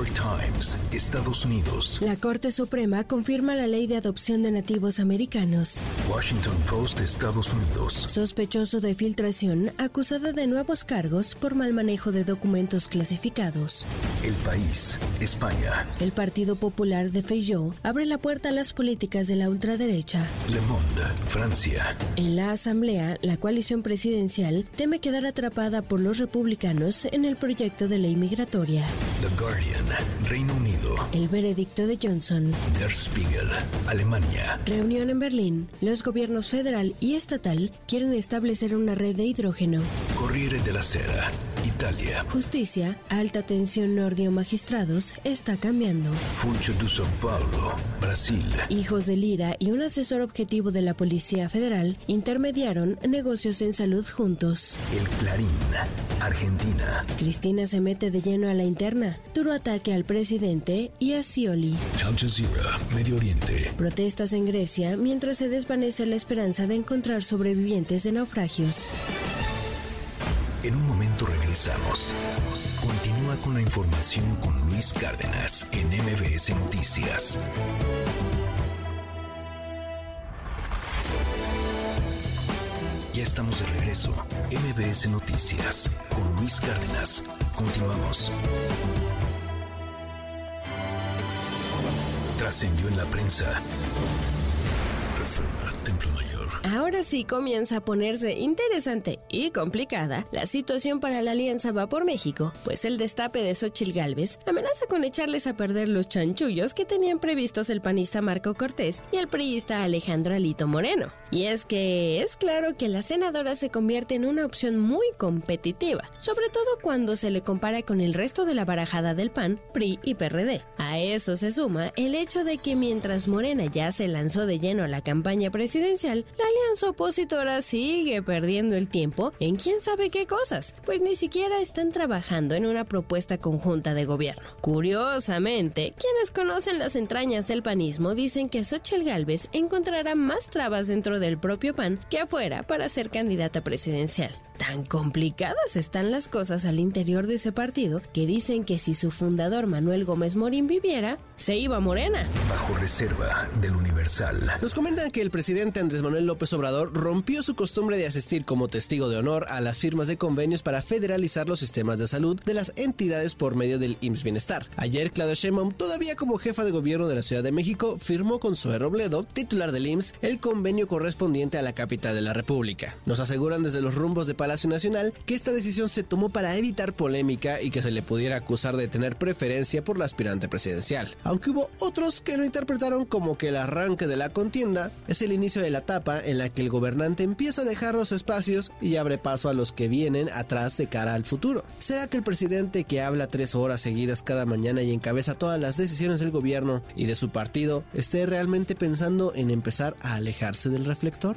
S1: York Times, Estados Unidos.
S16: La Corte Suprema confirma la ley de adopción de nativos americanos.
S1: Washington Post, Estados Unidos.
S16: Sospechoso de filtración, acusado de nuevos cargos por mal manejo de documentos clasificados.
S1: El País, España.
S16: El Partido Popular de Feijóo abre la puerta a las políticas de la ultraderecha.
S1: Le Monde, Francia.
S16: En la Asamblea, la coalición presidencial teme quedar atrapada por los republicanos en el proyecto de ley migratoria.
S1: The Guardian, Reino Unido.
S16: El veredicto de Johnson.
S1: Der Spiegel, Alemania.
S16: Reunión en Berlín. Los gobiernos federal y estatal quieren establecer una red de hidrógeno.
S1: Corriere della Sera, Italia.
S16: Justicia, alta tensión Nordio Magistrados, está cambiando.
S1: Funcho de São Paulo, Brasil.
S16: Hijos de Lira y un asesor objetivo de la Policía Federal intermediaron negocios en salud juntos.
S1: El Clarín, Argentina.
S16: Cristina se mete de lleno a la interna. Duro ataque al presidente y a Scioli.
S1: Al Jazeera, Medio Oriente.
S16: Protestas en Grecia mientras se desvanece la esperanza de encontrar sobrevivientes de naufragios.
S1: En un momento regresamos. Continúa con la información con Luis Cárdenas en MBS Noticias. Ya estamos de regreso. MBS Noticias con Luis Cárdenas. Continuamos. Trascendió en la prensa. Reforma Templo Mayor.
S16: Ahora sí comienza a ponerse interesante y complicada la situación para la Alianza Va por México, pues el destape de Xochil Gálvez amenaza con echarles a perder los chanchullos que tenían previstos el panista Marco Cortés y el priista Alejandro Alito Moreno. Y es que es claro que la senadora se convierte en una opción muy competitiva, sobre todo cuando se le compara con el resto de la barajada del PAN, PRI y PRD. A eso se suma el hecho de que mientras Morena ya se lanzó de lleno a la campaña presidencial, la alianza opositora sigue perdiendo el tiempo en quién sabe qué cosas, pues ni siquiera están trabajando en una propuesta conjunta de gobierno. Curiosamente, quienes conocen las entrañas del panismo dicen que Xochitl Gálvez encontrará más trabas dentro del propio PAN que afuera para ser candidata presidencial. Tan complicadas están las cosas al interior de ese partido que dicen que si su fundador Manuel Gómez Morín viviera, se iba Morena.
S1: Bajo reserva del Universal.
S18: Nos comentan que el presidente Andrés Manuel López Obrador rompió su costumbre de asistir como testigo de honor a las firmas de convenios para federalizar los sistemas de salud de las entidades por medio del IMSS Bienestar. Ayer, Claudio Sheinbaum, todavía como jefa de gobierno de la Ciudad de México, firmó con Zoe Robledo, titular del IMSS, el convenio correspondiente a la capital de la República. Nos aseguran desde los rumbos de Palacio Nacional que esta decisión se tomó para evitar polémica y que se le pudiera acusar de tener preferencia por la aspirante presidencial. Aunque hubo otros que lo interpretaron como que el arranque de la contienda es el inicio de la etapa en la que el gobernante empieza a dejar los espacios y abre paso a los que vienen atrás de cara al futuro. ¿Será que el presidente que habla tres horas seguidas cada mañana y encabeza todas las decisiones del gobierno y de su partido esté realmente pensando en empezar a alejarse del reflector?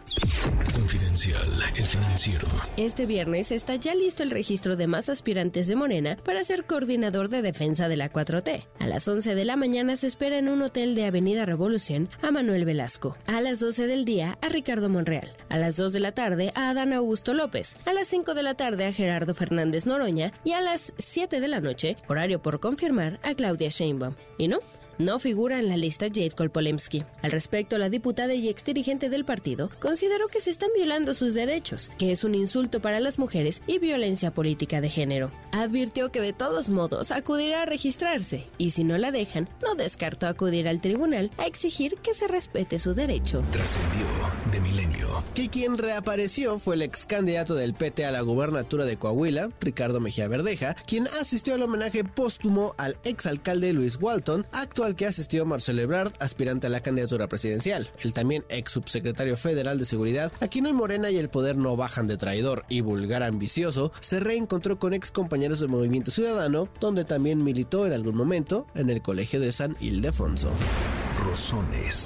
S1: Confidencial, el financiero.
S16: Este viernes está ya listo el registro de más aspirantes de Morena para ser coordinador de defensa de la 4T. A las 11 de la mañana se espera en un hotel de Avenida Revolución a Manuel Velasco. A las 12 del día a Ricardo Monreal. A las 2 de la tarde a Adán Augusto López. A las 5 de la tarde a Gerardo Fernández Noroña. Y a las 7 de la noche, horario por confirmar, a Claudia Sheinbaum. ¿Y no? No figura en la lista Jade Kolpolemsky. Al respecto, la diputada y exdirigente del partido consideró que se están violando sus derechos, que es un insulto para las mujeres y violencia política de género. Advirtió que de todos modos acudirá a registrarse y si no la dejan, no descartó acudir al tribunal a exigir que se respete su derecho.
S1: Trascendió de milenio.
S18: Que quien reapareció fue el ex candidato del PT a la gubernatura de Coahuila, Ricardo Mejía Verdeja, quien asistió al homenaje póstumo al exalcalde Luis Walton, actual que asistió Marcelo Ebrard, aspirante a la candidatura presidencial. El también ex subsecretario federal de seguridad, a quien hoy Morena y el poder no bajan de traidor y vulgar ambicioso, se reencontró con ex compañeros del Movimiento Ciudadano, donde también militó en algún momento en el Colegio de San Ildefonso.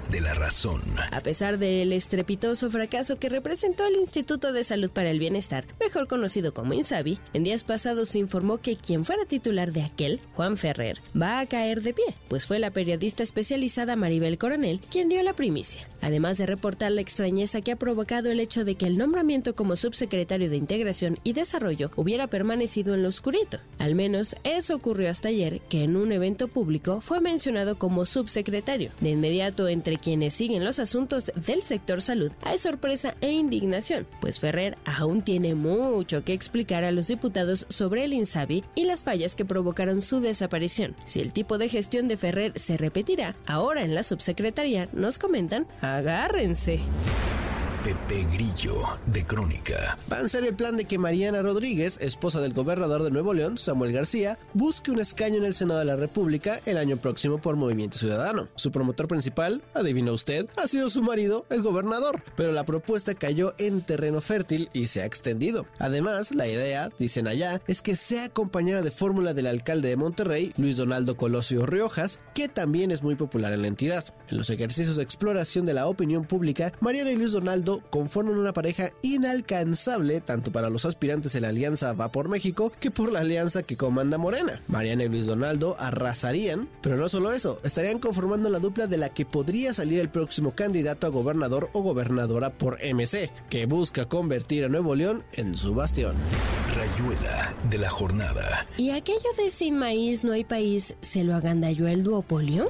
S1: De la razón.
S16: A pesar del estrepitoso fracaso que representó el Instituto de Salud para el Bienestar, mejor conocido como INSABI, en días pasados se informó que quien fuera titular de aquel, Juan Ferrer, va a caer de pie, pues fue la periodista especializada Maribel Coronel quien dio la primicia, además de reportar la extrañeza que ha provocado el hecho de que el nombramiento como subsecretario de Integración y Desarrollo hubiera permanecido en lo oscurito. Al menos eso ocurrió hasta ayer, que en un evento público fue mencionado como subsecretario. Inmediato, entre quienes siguen los asuntos del sector salud, hay sorpresa e indignación, pues Ferrer aún tiene mucho que explicar a los diputados sobre el INSABI y las fallas que provocaron su desaparición. Si el tipo de gestión de Ferrer se repetirá, ahora en la subsecretaría nos comentan, agárrense.
S1: Pepe Grillo, de Crónica.
S18: Va a ser el plan de que Mariana Rodríguez, esposa del gobernador de Nuevo León, Samuel García, busque un escaño en el Senado de la República el año próximo por Movimiento Ciudadano. Su promotor principal, adivina usted, ha sido su marido, el gobernador, pero la propuesta cayó en terreno fértil y se ha extendido. Además, la idea, dicen allá, es que sea acompañada de fórmula del alcalde de Monterrey, Luis Donaldo Colosio Riojas, que también es muy popular en la entidad. En los ejercicios de exploración de la opinión pública, Mariana y Luis Donaldo conforman una pareja inalcanzable tanto para los aspirantes de la alianza Va por México que por la alianza que comanda Morena. Mariana y Luis Donaldo arrasarían, pero no solo eso, estarían conformando la dupla de la que podría salir el próximo candidato a gobernador o gobernadora por MC, que busca convertir a Nuevo León en su bastión.
S1: Rayuela de la jornada.
S16: ¿Y aquello de sin maíz no hay país se lo agandalló el duopolio?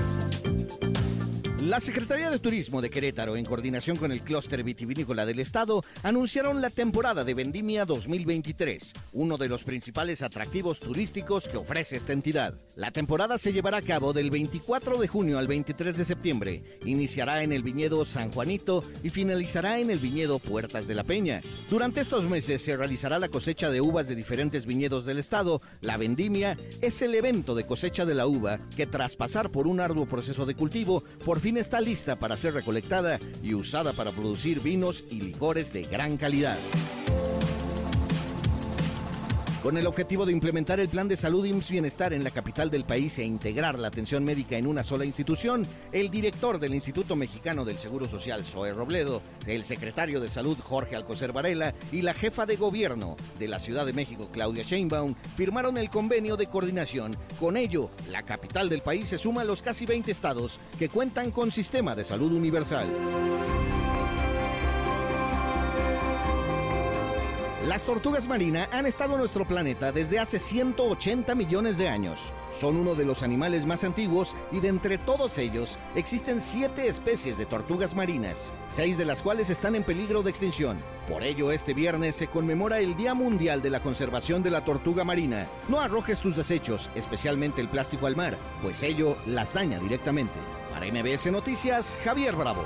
S2: La Secretaría de Turismo de Querétaro, en coordinación con el clúster vitivinícola del Estado, anunciaron la temporada de Vendimia 2023, uno de los principales atractivos turísticos que ofrece esta entidad. La temporada se llevará a cabo del 24 de junio al 23 de septiembre. Iniciará en el viñedo San Juanito y finalizará en el viñedo Puertas de la Peña. Durante estos meses se realizará la cosecha de uvas de diferentes viñedos del Estado. La Vendimia es el evento de cosecha de la uva que tras pasar por un arduo proceso de cultivo, por fin está lista para ser recolectada y usada para producir vinos y licores de gran calidad. Con el objetivo de implementar el plan de salud IMSS Bienestar en la capital del país e integrar la atención médica en una sola institución, el director del Instituto Mexicano del Seguro Social, Zoe Robledo, el secretario de Salud, Jorge Alcocer Varela, y la jefa de gobierno de la Ciudad de México, Claudia Sheinbaum, firmaron el convenio de coordinación. Con ello, la capital del país se suma a los casi 20 estados que cuentan con sistema de salud universal. Las tortugas marinas han estado en nuestro planeta desde hace 180 millones de años. Son uno de los animales más antiguos y de entre todos ellos existen siete especies de tortugas marinas, seis de las cuales están en peligro de extinción. Por ello, este viernes se conmemora el Día Mundial de la Conservación de la Tortuga Marina. No arrojes tus desechos, especialmente el plástico al mar, pues ello las daña directamente. Para MBS Noticias, Javier Bravo.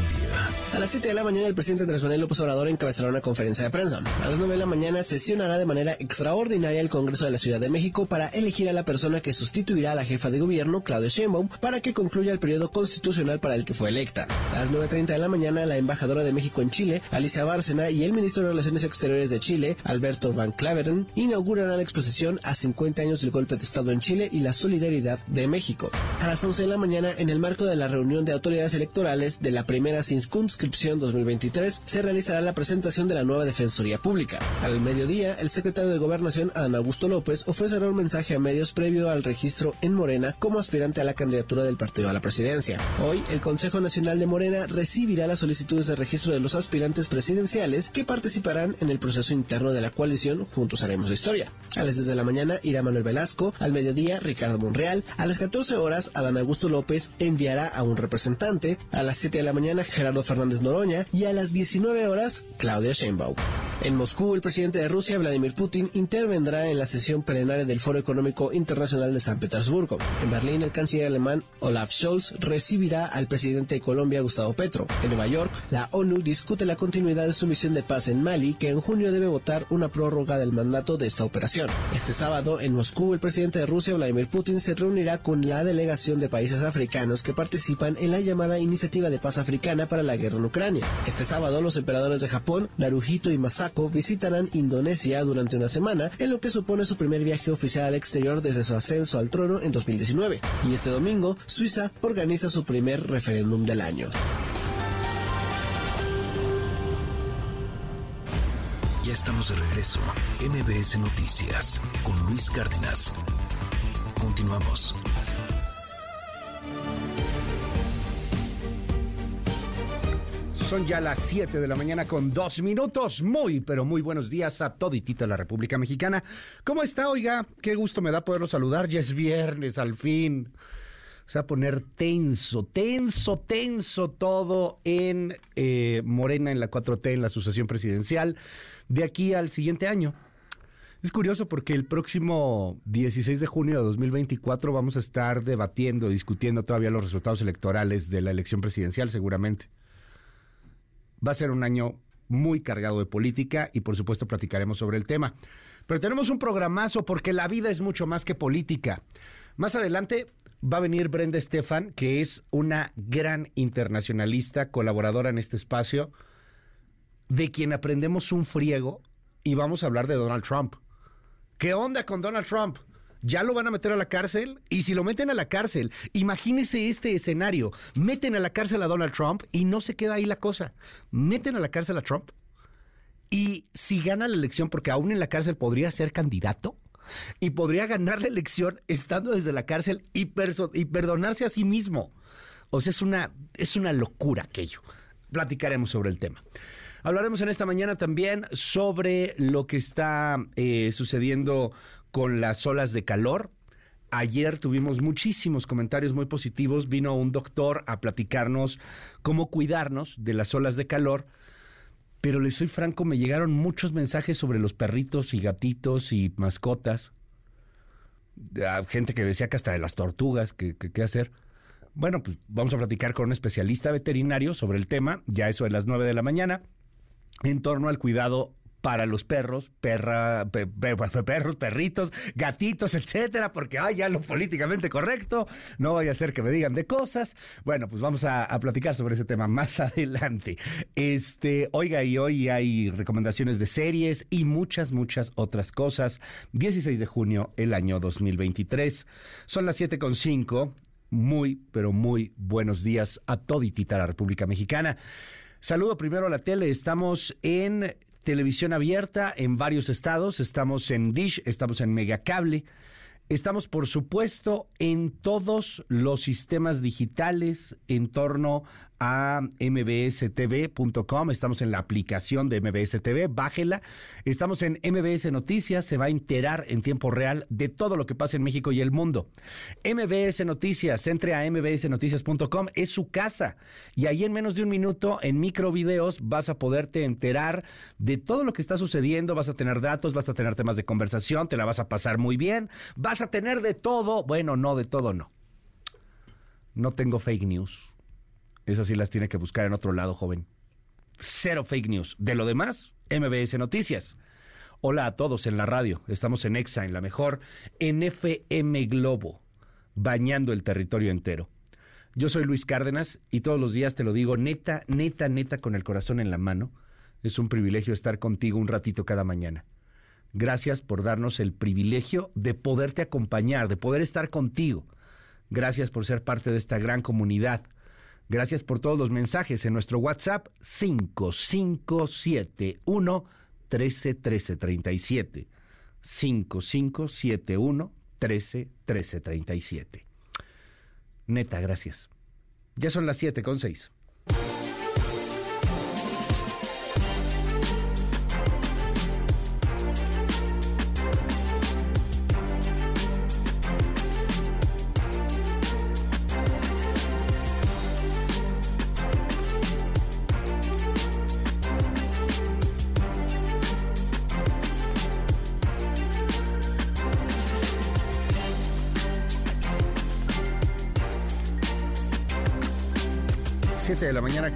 S1: Del día.
S18: A las 7 de la mañana, el presidente Andrés Manuel López Obrador encabezará una conferencia de prensa. A las 9 de la mañana, sesionará de manera extraordinaria el Congreso de la Ciudad de México para elegir a la persona que sustituirá a la jefa de gobierno, Claudia Sheinbaum, para que concluya el periodo constitucional para el que fue electa. A las 9.30 de la mañana, la embajadora de México en Chile, Alicia Bárcena, y el ministro de Relaciones Exteriores de Chile, Alberto Van Claveren, inaugurarán la exposición a 50 años del golpe de Estado en Chile y la solidaridad de México. A las 11 de la mañana, en el marco de la reunión de autoridades electorales de la primera circunscripción 2023, se realizará la presentación de la nueva Defensoría Pública. Al mediodía, el secretario de Gobernación, Adán Augusto López, ofrecerá un mensaje a medios previo al registro en Morena como aspirante a la candidatura del partido a la presidencia. Hoy, el Consejo Nacional de Morena recibirá las solicitudes de registro de los aspirantes presidenciales que participarán en el proceso interno de la coalición Juntos Haremos Historia. A las 10 de la mañana irá Manuel Velasco, al mediodía Ricardo Monreal, a las 14 horas Adán Augusto López enviará a un representante, a las 7 de la mañana Gerardo Fernández Noroña y a las 19 horas Claudia Sheinbaum. En Moscú, el presidente de Rusia, Vladimir Putin, intervendrá en la sesión plenaria del Foro Económico Internacional de San Petersburgo. En Berlín, el canciller alemán Olaf Scholz recibirá al presidente de Colombia, Gustavo Petro. En Nueva York, la ONU discute la continuidad de su misión de paz en Mali, que en junio debe votar una prórroga del mandato de esta operación. Este sábado, en Moscú, el presidente de Rusia, Vladimir Putin, se reunirá con la delegación de países africanos que participan en la llamada Iniciativa de Paz Africana para la guerra en Ucrania. Este sábado, los emperadores de Japón, Naruhito y Masako, visitarán Indonesia durante una semana, en lo que supone su primer viaje oficial al exterior desde su ascenso al trono en 2019. Y este domingo, Suiza organiza su primer referéndum del año.
S1: Ya estamos de regreso. MBS Noticias con Luis Cárdenas. Continuamos.
S2: Son ya las 7 de la mañana con dos minutos. Muy, pero muy buenos días a toditita la República Mexicana. ¿Cómo está, oiga? Qué gusto me da poderlo saludar. Ya es viernes, al fin. Se va a poner tenso, tenso, tenso todo en eh, Morena, en la 4T, en la sucesión presidencial, de aquí al siguiente año. Es curioso porque el próximo 16 de junio de 2024 vamos a estar debatiendo, discutiendo todavía los resultados electorales de la elección presidencial, seguramente. Va a ser un año muy cargado de política y por supuesto platicaremos sobre el tema. Pero tenemos un programazo porque la vida es mucho más que política. Más adelante va a venir Brenda Estefan, que es una gran internacionalista, colaboradora en este espacio, de quien aprendemos un friego y vamos a hablar de Donald Trump. ¿Qué onda con Donald Trump? Ya lo van a meter a la cárcel. Y si lo meten a la cárcel, imagínese este escenario. Meten a la cárcel a Donald Trump y no se queda ahí la cosa. Meten a la cárcel a Trump. Y si gana la elección, porque aún en la cárcel podría ser candidato, y podría ganar la elección estando desde la cárcel y, perdonarse a sí mismo. O sea, es una, es una locura aquello. Platicaremos sobre el tema. Hablaremos en esta mañana también sobre lo que está eh, sucediendo con las olas de calor. Ayer tuvimos muchísimos comentarios muy positivos. Vino un doctor a platicarnos cómo cuidarnos de las olas de calor. Pero les soy franco, me llegaron muchos mensajes sobre los perritos y gatitos y mascotas. Gente que decía que hasta de las tortugas, qué hacer. Bueno, pues vamos a platicar con un especialista veterinario sobre el tema, ya eso de las 9 de la mañana, en torno al cuidado para los perros, perra, perros, perritos, gatitos, etcétera, porque ay, ya lo políticamente correcto, no vaya a ser que me digan de cosas. Bueno, pues vamos a, platicar sobre ese tema más adelante. Este, oiga, y hoy hay recomendaciones de series y muchas, muchas otras cosas. 16 de junio, el año 2023. Son las 7.5. Muy, pero muy buenos días a toditita la República Mexicana. Saludo primero a la tele. Estamos en televisión abierta en varios estados. Estamos en Dish, estamos en Megacable. Estamos, por supuesto, en todos los sistemas digitales en torno a mbstv.com. Estamos en la aplicación de MBS TV, bájela. Estamos en MBS Noticias, se va a enterar en tiempo real de todo lo que pasa en México y el mundo. MBS Noticias, entre a mbsnoticias.com, es su casa. Y ahí en menos de un minuto, en microvideos, vas a poderte enterar de todo lo que está sucediendo. Vas a tener datos, vas a tener temas de conversación, te la vas a pasar muy bien. Vas a tener de todo. Bueno, no, de todo no. No tengo fake news esas sí las tiene que buscar en otro lado, joven. Cero fake news. De lo demás, MBS Noticias. Hola a todos en la radio. Estamos en EXA, en la mejor, en FM Globo, bañando el territorio entero. Yo soy Luis Cárdenas y todos los días te lo digo neta, neta, neta, con el corazón en la mano. Es un privilegio estar contigo un ratito cada mañana. Gracias por darnos el privilegio de poderte acompañar, de poder estar contigo. Gracias por ser parte de esta gran comunidad Gracias por todos los mensajes en nuestro WhatsApp 5571 131337. 5571 131337. Neta, gracias. Ya son las 7 con 6.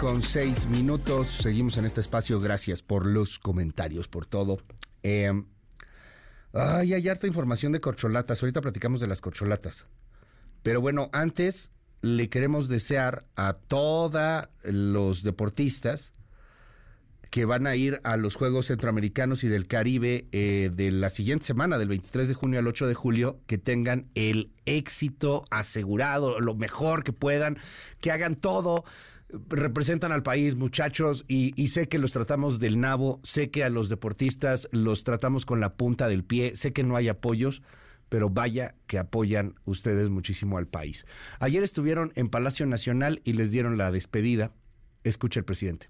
S2: Con 6 minutos. Seguimos en este espacio. Gracias por los comentarios, por todo. Eh, ay, hay harta información de corcholatas. Ahorita platicamos de las corcholatas. Pero bueno, antes le queremos desear a todos los deportistas que van a ir a los Juegos Centroamericanos y del Caribe eh, de la siguiente semana, del 23 de junio al 8 de julio, que tengan el éxito asegurado, lo mejor que puedan, que hagan todo representan al país, muchachos, y, sé que los tratamos del nabo, sé que a los deportistas los tratamos con la punta del pie, sé que no hay apoyos, pero vaya que apoyan ustedes muchísimo al país. Ayer estuvieron en Palacio Nacional y les dieron la despedida. Escucha el presidente.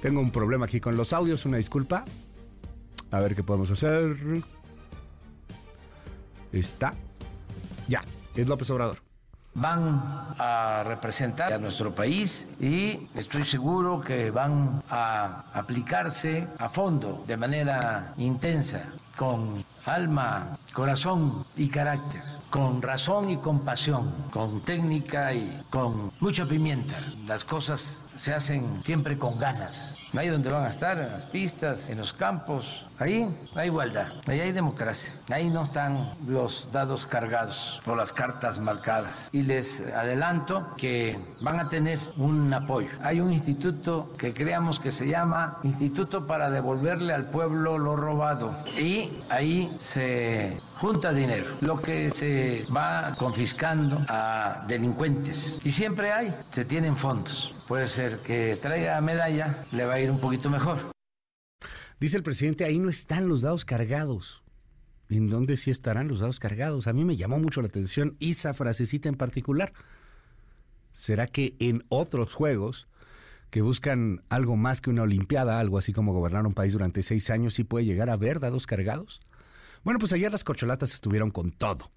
S2: Tengo un problema aquí con los audios, una disculpa. A ver qué podemos hacer. Está. Ya, es López Obrador.
S11: Van a representar a nuestro país y estoy seguro que van a aplicarse a fondo, de manera intensa, con alma, corazón y carácter, con razón y compasión, con técnica y con mucha pimienta. Las cosas se hacen siempre con ganas. Ahí donde van a estar, en las pistas, en los campos, ahí hay igualdad, ahí hay democracia. Ahí no están los dados cargados o las cartas marcadas. Y les adelanto que van a tener un apoyo. Hay un instituto que creamos que se llama Instituto para devolverle al pueblo lo robado. Y ahí se junta dinero, lo que se va confiscando a delincuentes. Y siempre hay, se tienen fondos. Puede ser que traiga medalla, le va a ir un poquito mejor.
S2: Dice el presidente, ahí no están los dados cargados. ¿En dónde sí estarán los dados cargados? A mí me llamó mucho la atención esa frasecita en particular. ¿Será que en otros juegos que buscan algo más que una olimpiada, algo así como gobernar un país durante seis años, sí puede llegar a haber dados cargados? Bueno, pues ayer las cocholatas estuvieron con todo.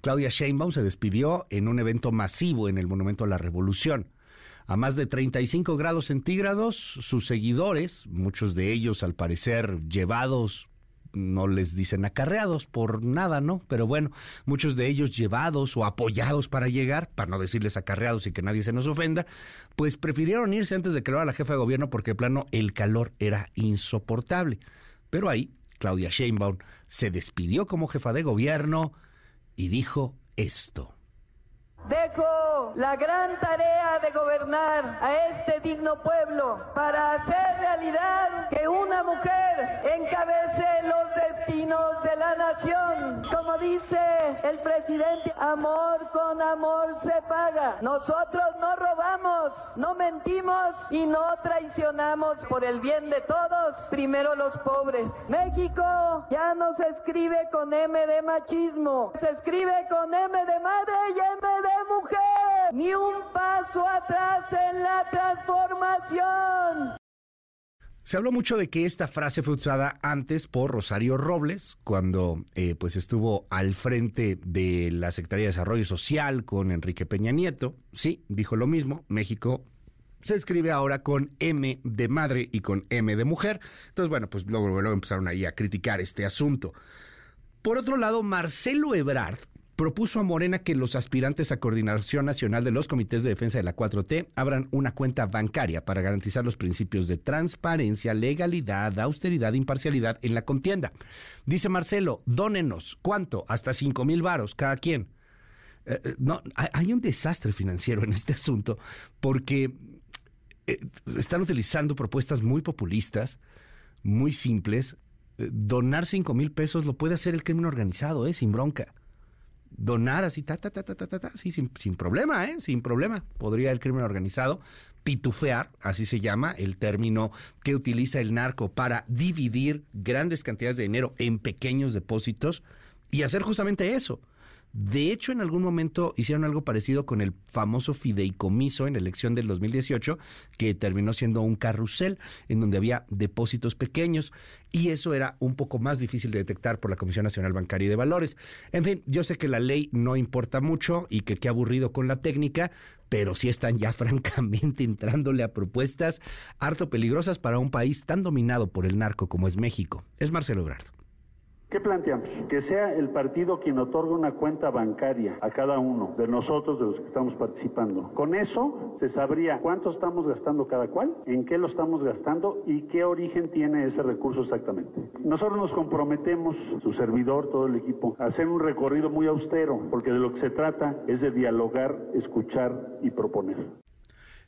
S2: Claudia Sheinbaum se despidió en un evento masivo en el Monumento a la Revolución. A más de 35 grados centígrados, sus seguidores, muchos de ellos al parecer llevados no les dicen acarreados por nada, ¿no? Pero bueno, muchos de ellos llevados o apoyados para llegar, para no decirles acarreados y que nadie se nos ofenda, pues prefirieron irse antes de que lo haga la jefa de gobierno porque, plano, el calor era insoportable. Pero ahí, Claudia Sheinbaum se despidió como jefa de gobierno y dijo esto.
S9: Dejo la gran tarea de gobernar a este digno pueblo para hacer realidad que una mujer encabece los destinos de la nación. Como dice el presidente, amor con amor se paga. Nosotros no robamos, no mentimos y no traicionamos por el bien de todos, primero los pobres. México ya no se escribe con M de machismo, se escribe con M de madre y M de ni un paso atrás en la transformación.
S2: Se habló mucho de que esta frase fue usada antes por Rosario Robles, cuando eh, pues estuvo al frente de la Secretaría de Desarrollo Social con Enrique Peña Nieto. Sí, dijo lo mismo, México se escribe ahora con M de madre y con M de mujer. Entonces, bueno, pues luego, luego empezaron ahí a criticar este asunto. Por otro lado, Marcelo Ebrard, propuso a Morena que los aspirantes a Coordinación Nacional de los Comités de Defensa de la 4T abran una cuenta bancaria para garantizar los principios de transparencia, legalidad, austeridad imparcialidad en la contienda. Dice Marcelo, dónenos, ¿cuánto? Hasta 5 mil varos cada quien. Eh, eh, no, hay un desastre financiero en este asunto porque eh, están utilizando propuestas muy populistas, muy simples. donar 5 mil pesos lo puede hacer el crimen organizado, ¿eh? sin bronca donar así, ta, ta, ta, ta, ta, ta, sí, sin, sin problema, ¿eh? Sin problema. Podría el crimen organizado pitufear, así se llama el término que utiliza el narco para dividir grandes cantidades de dinero en pequeños depósitos y hacer justamente eso de hecho, en algún momento hicieron algo parecido con el famoso fideicomiso en la elección del 2018, que terminó siendo un carrusel en donde había depósitos pequeños y eso era un poco más difícil de detectar por la Comisión Nacional Bancaria y de Valores. En fin, yo sé que la ley no importa mucho y que qué aburrido con la técnica, pero sí están ya francamente entrándole a propuestas harto peligrosas para un país tan dominado por el narco como es México. Es Marcelo Ebrard.
S4: ¿Qué planteamos? Que sea el partido quien otorgue una cuenta bancaria a cada uno de nosotros, de los que estamos participando. Con eso se sabría cuánto estamos gastando cada cual, en qué lo estamos gastando y qué origen tiene ese recurso exactamente. Nosotros nos comprometemos, su servidor, todo el equipo, a hacer un recorrido muy austero, porque de lo que se trata es de dialogar, escuchar y proponer.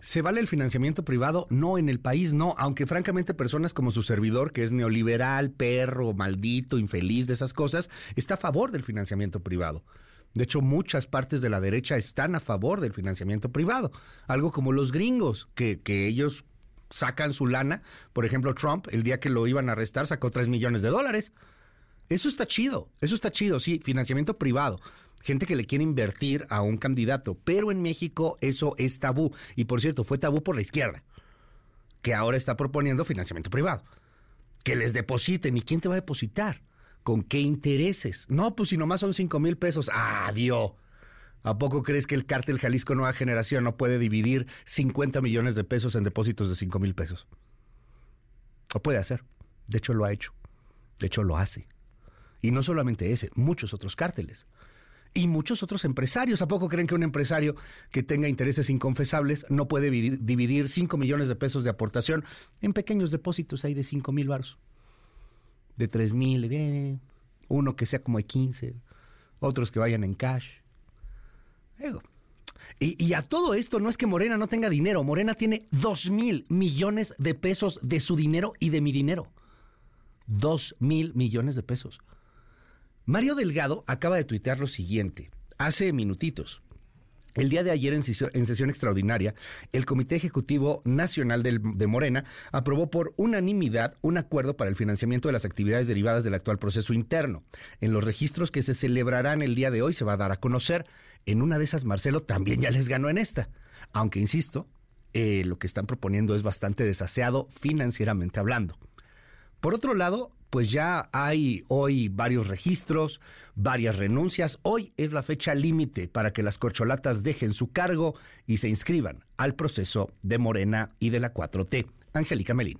S2: ¿Se vale el financiamiento privado? No, en el país no, aunque francamente personas como su servidor, que es neoliberal, perro, maldito, infeliz de esas cosas, está a favor del financiamiento privado. De hecho, muchas partes de la derecha están a favor del financiamiento privado. Algo como los gringos, que, que ellos sacan su lana. Por ejemplo, Trump, el día que lo iban a arrestar, sacó 3 millones de dólares. Eso está chido, eso está chido, sí, financiamiento privado gente que le quiere invertir a un candidato, pero en México eso es tabú. Y por cierto, fue tabú por la izquierda, que ahora está proponiendo financiamiento privado. Que les depositen. ¿Y quién te va a depositar? ¿Con qué intereses? No, pues si nomás son 5 mil pesos. ¡Adiós! ¿A poco crees que el cártel Jalisco Nueva Generación no puede dividir 50 millones de pesos en depósitos de 5 mil pesos? Lo puede hacer. De hecho, lo ha hecho. De hecho, lo hace. Y no solamente ese, muchos otros cárteles y muchos otros empresarios. ¿A poco creen que un empresario que tenga intereses inconfesables no puede dividir 5 millones de pesos de aportación en pequeños depósitos ahí de 5 mil baros? De 3 mil, uno que sea como de 15, otros que vayan en cash. Y, y, a todo esto no es que Morena no tenga dinero, Morena tiene 2 mil millones de pesos de su dinero y de mi dinero. 2 mil millones de pesos. Mario Delgado acaba de tuitear lo siguiente, hace minutitos. El día de ayer, en sesión, extraordinaria, el Comité Ejecutivo Nacional de Morena aprobó por unanimidad un acuerdo para el financiamiento de las actividades derivadas del actual proceso interno. En los registros que se celebrarán el día de hoy se va a dar a conocer. En una de esas, Marcelo también ya les ganó en esta. Aunque, insisto, eh, lo que están proponiendo es bastante desaseado financieramente hablando. Por otro lado, pues ya hay hoy varios registros, varias renuncias. Hoy es la fecha límite para que las corcholatas dejen su cargo y se inscriban al proceso de Morena y de la 4T. Angélica Melín.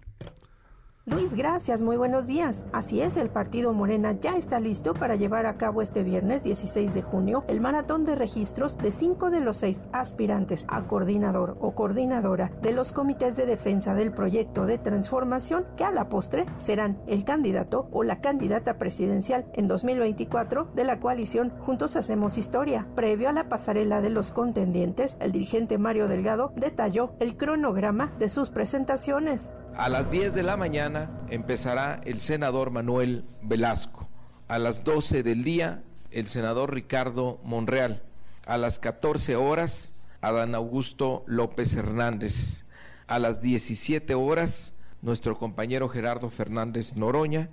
S19: Luis, gracias, muy buenos días. Así es, el partido Morena ya está listo para llevar a cabo este viernes 16 de junio el maratón de registros de cinco de los seis aspirantes a coordinador o coordinadora de los comités de defensa del proyecto de transformación que a la postre serán el candidato o la candidata presidencial en 2024 de la coalición Juntos Hacemos Historia. Previo a la pasarela de los contendientes, el dirigente Mario Delgado detalló el cronograma de sus presentaciones.
S20: A las 10 de la mañana empezará el senador Manuel Velasco. A las 12 del día, el senador Ricardo Monreal. A las 14 horas, Adán Augusto López Hernández. A las 17 horas, nuestro compañero Gerardo Fernández Noroña.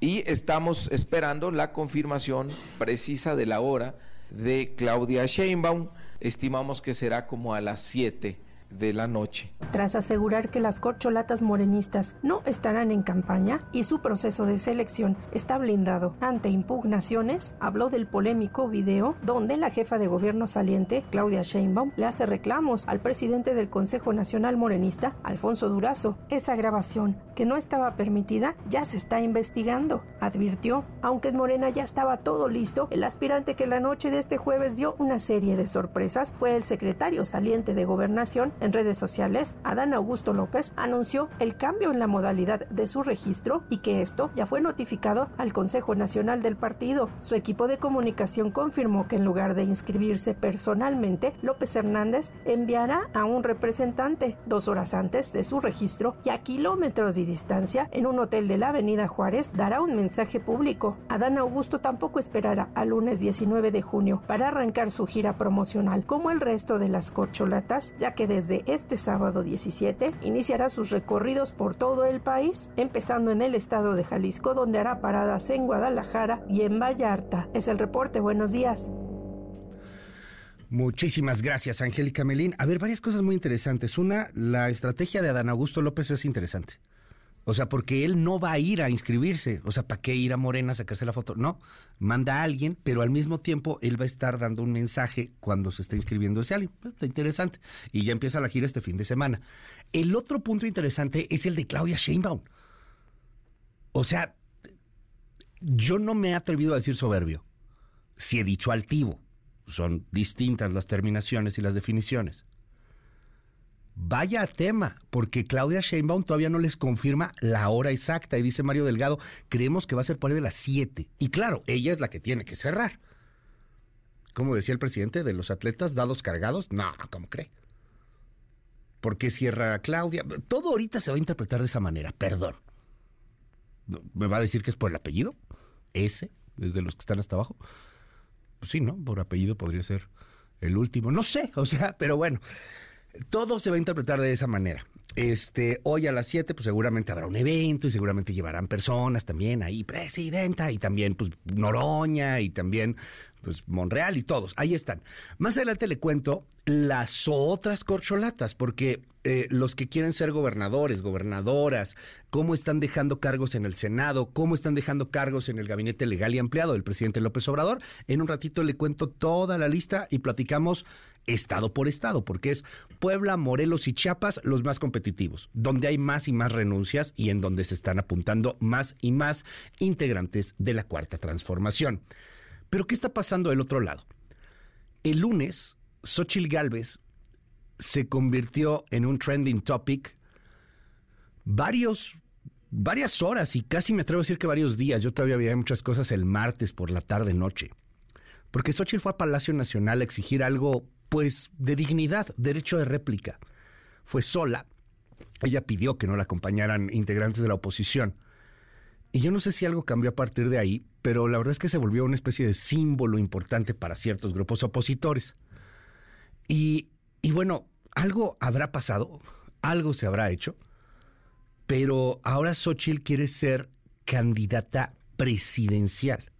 S20: Y estamos esperando la confirmación precisa de la hora de Claudia Sheinbaum. Estimamos que será como a las 7 de la noche.
S19: Tras asegurar que las corcholatas morenistas no estarán en campaña y su proceso de selección está blindado ante impugnaciones, habló del polémico video donde la jefa de gobierno saliente, Claudia Sheinbaum, le hace reclamos al presidente del Consejo Nacional Morenista, Alfonso Durazo. Esa grabación, que no estaba permitida, ya se está investigando, advirtió. Aunque en Morena ya estaba todo listo, el aspirante que la noche de este jueves dio una serie de sorpresas fue el secretario saliente de Gobernación, en redes sociales, Adán Augusto López anunció el cambio en la modalidad de su registro y que esto ya fue notificado al Consejo Nacional del partido. Su equipo de comunicación confirmó que en lugar de inscribirse personalmente, López Hernández enviará a un representante dos horas antes de su registro y a kilómetros de distancia en un hotel de la Avenida Juárez dará un mensaje público. Adán Augusto tampoco esperará al lunes 19 de junio para arrancar su gira promocional como el resto de las corcholatas, ya que desde de este sábado 17 iniciará sus recorridos por todo el país, empezando en el estado de Jalisco, donde hará paradas en Guadalajara y en Vallarta. Es el reporte. Buenos días.
S2: Muchísimas gracias, Angélica Melín. A ver, varias cosas muy interesantes. Una, la estrategia de Adán Augusto López es interesante. O sea, porque él no va a ir a inscribirse. O sea, ¿para qué ir a Morena a sacarse la foto? No, manda a alguien, pero al mismo tiempo él va a estar dando un mensaje cuando se está inscribiendo ese alguien. Está interesante. Y ya empieza la gira este fin de semana. El otro punto interesante es el de Claudia Sheinbaum. O sea, yo no me he atrevido a decir soberbio. Si he dicho altivo. Son distintas las terminaciones y las definiciones. Vaya tema, porque Claudia Sheinbaum todavía no les confirma la hora exacta y dice Mario Delgado, creemos que va a ser por ahí de las 7. Y claro, ella es la que tiene que cerrar. Como decía el presidente de los atletas dados cargados, no, ¿cómo cree? ¿Por qué cierra Claudia? Todo ahorita se va a interpretar de esa manera, perdón. ¿Me va a decir que es por el apellido? ¿Ese? ¿Es de los que están hasta abajo? Pues sí, ¿no? Por apellido podría ser el último. No sé, o sea, pero bueno, todo se va a interpretar de esa manera. Este, hoy a las 7, pues seguramente habrá un evento y seguramente llevarán personas también ahí, presidenta, y también, pues, Noroña, y también, pues, Monreal y todos. Ahí están. Más adelante le cuento las otras corcholatas, porque eh, los que quieren ser gobernadores, gobernadoras, cómo están dejando cargos en el Senado, cómo están dejando cargos en el gabinete legal y ampliado del presidente López Obrador. En un ratito le cuento toda la lista y platicamos estado por estado, porque es Puebla, Morelos y Chiapas los más competitivos, donde hay más y más renuncias y en donde se están apuntando más y más integrantes de la cuarta transformación. Pero ¿qué está pasando del otro lado? El lunes, Xochitl Galvez se convirtió en un trending topic varios varias horas y casi me atrevo a decir que varios días. Yo todavía había muchas cosas el martes por la tarde noche. Porque Xochitl fue a Palacio Nacional a exigir algo pues de dignidad, derecho de réplica. Fue sola. Ella pidió que no la acompañaran integrantes de la oposición. Y yo no sé si algo cambió a partir de ahí, pero la verdad es que se volvió una especie de símbolo importante para ciertos grupos opositores. Y, y bueno, algo habrá pasado, algo se habrá hecho, pero ahora Xochitl quiere ser candidata presidencial.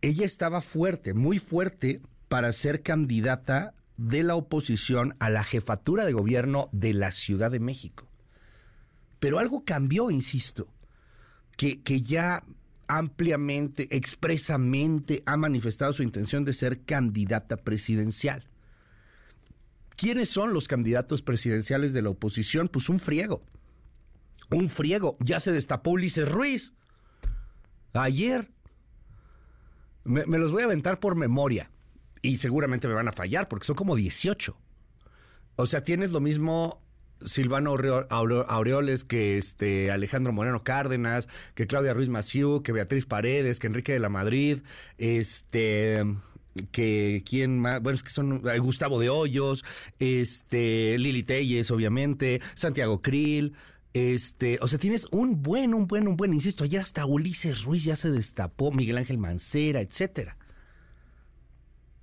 S2: Ella estaba fuerte, muy fuerte para ser candidata de la oposición a la jefatura de gobierno de la Ciudad de México. Pero algo cambió, insisto, que, que ya ampliamente, expresamente ha manifestado su intención de ser candidata presidencial. ¿Quiénes son los candidatos presidenciales de la oposición? Pues un friego. Un friego. Ya se destapó Ulises Ruiz. Ayer. Me, me los voy a aventar por memoria y seguramente me van a fallar porque son como 18. O sea, tienes lo mismo Silvano Aureoles, que este Alejandro Moreno Cárdenas, que Claudia Ruiz Maciú, que Beatriz Paredes, que Enrique de la Madrid, este que quién más, bueno, es que son eh, Gustavo de Hoyos, este Lili Telles, obviamente, Santiago Krill, este, o sea, tienes un buen, un buen, un buen, insisto, ayer hasta Ulises Ruiz ya se destapó, Miguel Ángel Mancera, etcétera.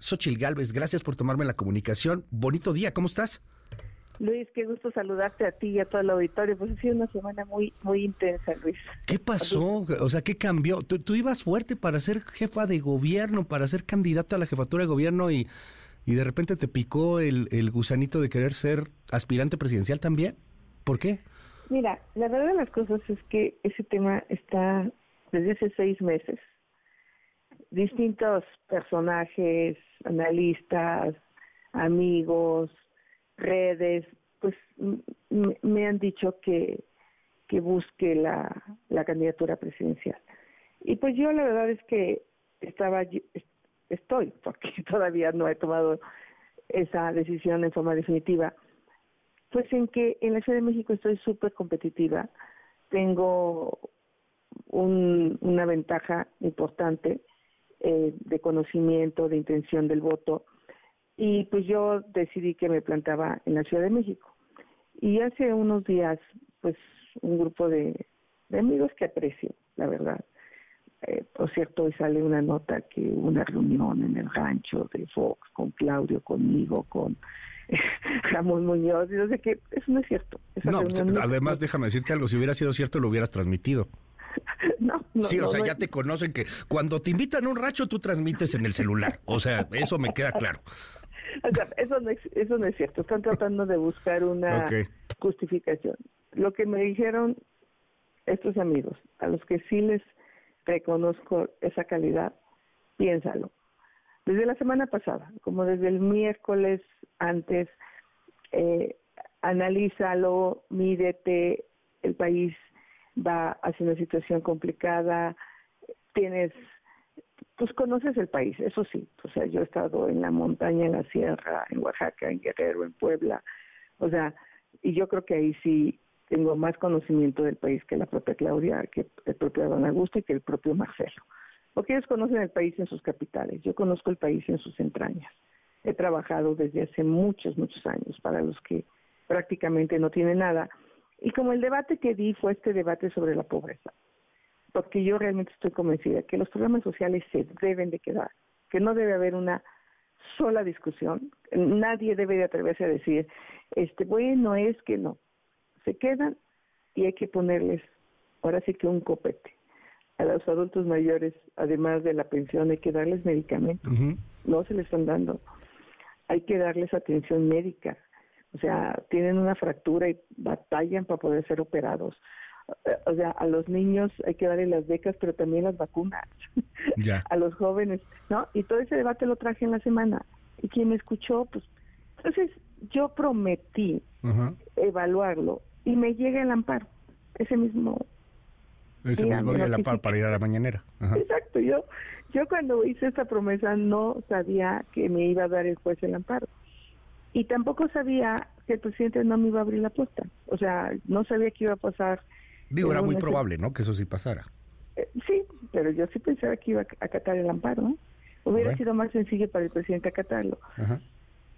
S2: Xochil Galvez, gracias por tomarme la comunicación. Bonito día, ¿cómo estás?
S21: Luis, qué gusto saludarte a ti y a todo el auditorio. Pues ha sido una semana muy muy intensa, Luis.
S2: ¿Qué pasó? O sea, ¿qué cambió? Tú, ibas fuerte para ser jefa de gobierno, para ser candidata a la jefatura de gobierno y, y de repente te picó el, el gusanito de querer ser aspirante presidencial también. ¿Por qué?
S21: Mira, la verdad de las cosas es que ese tema está desde hace seis meses distintos personajes, analistas, amigos, redes, pues me han dicho que, que busque la, la candidatura presidencial. Y pues yo la verdad es que estaba, estoy, porque todavía no he tomado esa decisión en forma definitiva, pues en que en la Ciudad de México estoy súper competitiva, tengo un, una ventaja importante eh, de conocimiento, de intención del voto. Y pues yo decidí que me plantaba en la Ciudad de México. Y hace unos días, pues un grupo de, amigos que aprecio, la verdad. Eh, por cierto, hoy sale una nota que una reunión en el rancho de Fox con Claudio, conmigo, con Ramón Muñoz, y yo sé que eso no es cierto.
S2: no, además déjame decirte algo, si hubiera sido cierto lo hubieras transmitido.
S21: no, no,
S2: sí, o sea, ya te conocen que cuando te invitan a un racho tú transmites en el celular. O sea, eso me queda claro.
S21: O sea, eso no es, eso no es cierto. Están tratando de buscar una justificación. Lo que me dijeron estos amigos, a los que sí les reconozco esa calidad, piénsalo. Desde la semana pasada, como desde el miércoles antes, eh, analízalo, mídete, el país va hacia una situación complicada, tienes, pues conoces el país, eso sí, o sea, yo he estado en la montaña, en la sierra, en Oaxaca, en Guerrero, en Puebla, o sea, y yo creo que ahí sí tengo más conocimiento del país que la propia Claudia, que el propio Don Augusto y que el propio Marcelo. Porque ellos conocen el país en sus capitales, yo conozco el país en sus entrañas. He trabajado desde hace muchos, muchos años para los que prácticamente no tiene nada. Y como el debate que di fue este debate sobre la pobreza, porque yo realmente estoy convencida que los programas sociales se deben de quedar, que no debe haber una sola discusión, nadie debe de atreverse a decir, este, bueno, es que no, se quedan y hay que ponerles, ahora sí que un copete. A los adultos mayores, además de la pensión, hay que darles medicamentos, no se les están dando. Hay que darles atención médica, o sea, tienen una fractura y batallan para poder ser operados. O sea, a los niños hay que darle las becas, pero también las vacunas.
S2: Ya.
S21: a los jóvenes, ¿no? Y todo ese debate lo traje en la semana. Y quien me escuchó, pues, entonces yo prometí evaluarlo y me llega el amparo, ese mismo
S2: Ese
S21: día,
S2: mismo día
S21: notifica.
S2: par para ir a la mañanera.
S21: Exacto, yo, yo cuando hice esta promesa no sabía que me iba a dar el juez el amparo. Y tampoco sabía que el presidente no me iba a abrir la puerta. O sea, no sabía que iba a pasar.
S2: Digo, era muy probable, ¿no? Que eso sí pasara.
S21: Eh, sí, pero yo sí pensaba que iba a acatar el amparo. ¿no? Hubiera sido más sencillo para el presidente acatarlo.
S2: Ajá.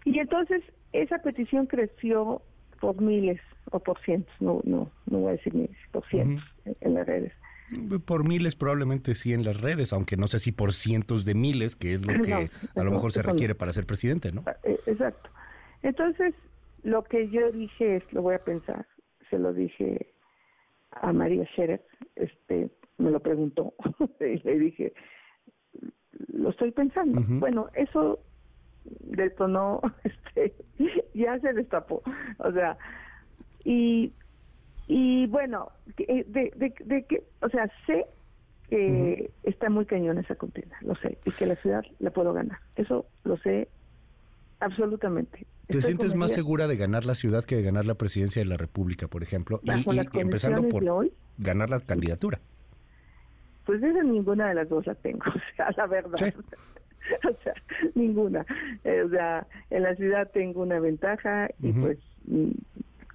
S21: Y entonces esa petición creció por miles o por cientos, no, no, no voy a decir miles, por cientos en- en las redes.
S2: Por miles probablemente sí en las redes, aunque no sé si por cientos de miles, que es lo que
S21: No,
S2: a lo mejor se requiere para ser presidente, ¿no?
S21: Eh, Exacto. Entonces, lo que yo dije es, lo voy a pensar, se lo dije a María Sheriff, este, me lo preguntó, y le dije, lo estoy pensando. Bueno, eso detonó, este, ya se destapó, o sea, y, y bueno, que- de, de, de que, o sea, sé que está muy cañón esa contienda, lo sé, y que la ciudad la puedo ganar, eso lo sé absolutamente.
S2: ¿Te sientes más segura de ganar la ciudad que de ganar la presidencia de la República, por ejemplo? Y,
S21: Bajo
S2: y-
S21: las
S2: y empezando por
S21: hoy,
S2: ganar la candidatura.
S21: Pues esa ninguna de las dos la tengo, o sea, la verdad. o sea, ninguna. Eh, o sea, en la ciudad tengo una ventaja y pues mm,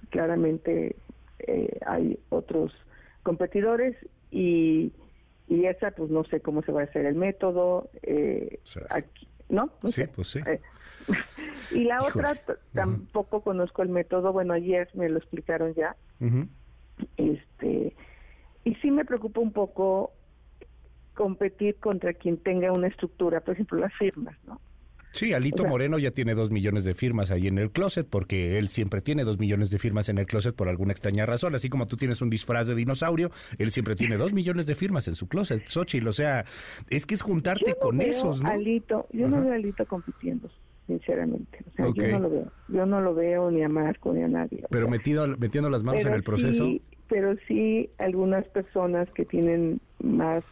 S21: claramente eh, hay otros competidores y, y esa pues no sé cómo se va a hacer el método. Eh, aquí, ¿No?
S2: Sí, pues sí.
S21: Eh, y la
S2: Híjole.
S21: otra tampoco conozco el método. Bueno, ayer me lo explicaron ya. Este, y sí me preocupa un poco competir contra quien tenga una estructura, por ejemplo, las firmas, ¿no?
S2: Sí, Alito
S21: O sea-
S2: Moreno ya tiene dos millones de firmas ahí en el closet, porque él siempre tiene dos millones de firmas en el closet por alguna extraña razón. Así como tú tienes un disfraz de dinosaurio, él siempre tiene dos millones de firmas en su closet, Xochitl. O sea, es que es juntarte
S21: no
S2: con
S21: veo
S2: esos, ¿no?
S21: Alito, yo no veo a Alito compitiendo, sinceramente. O sea,
S2: Ok.
S21: yo no lo veo. Yo no lo veo ni a Marco ni a nadie.
S2: Pero metido, metiendo las manos en el proceso.
S21: sí- pero sí algunas personas que tienen más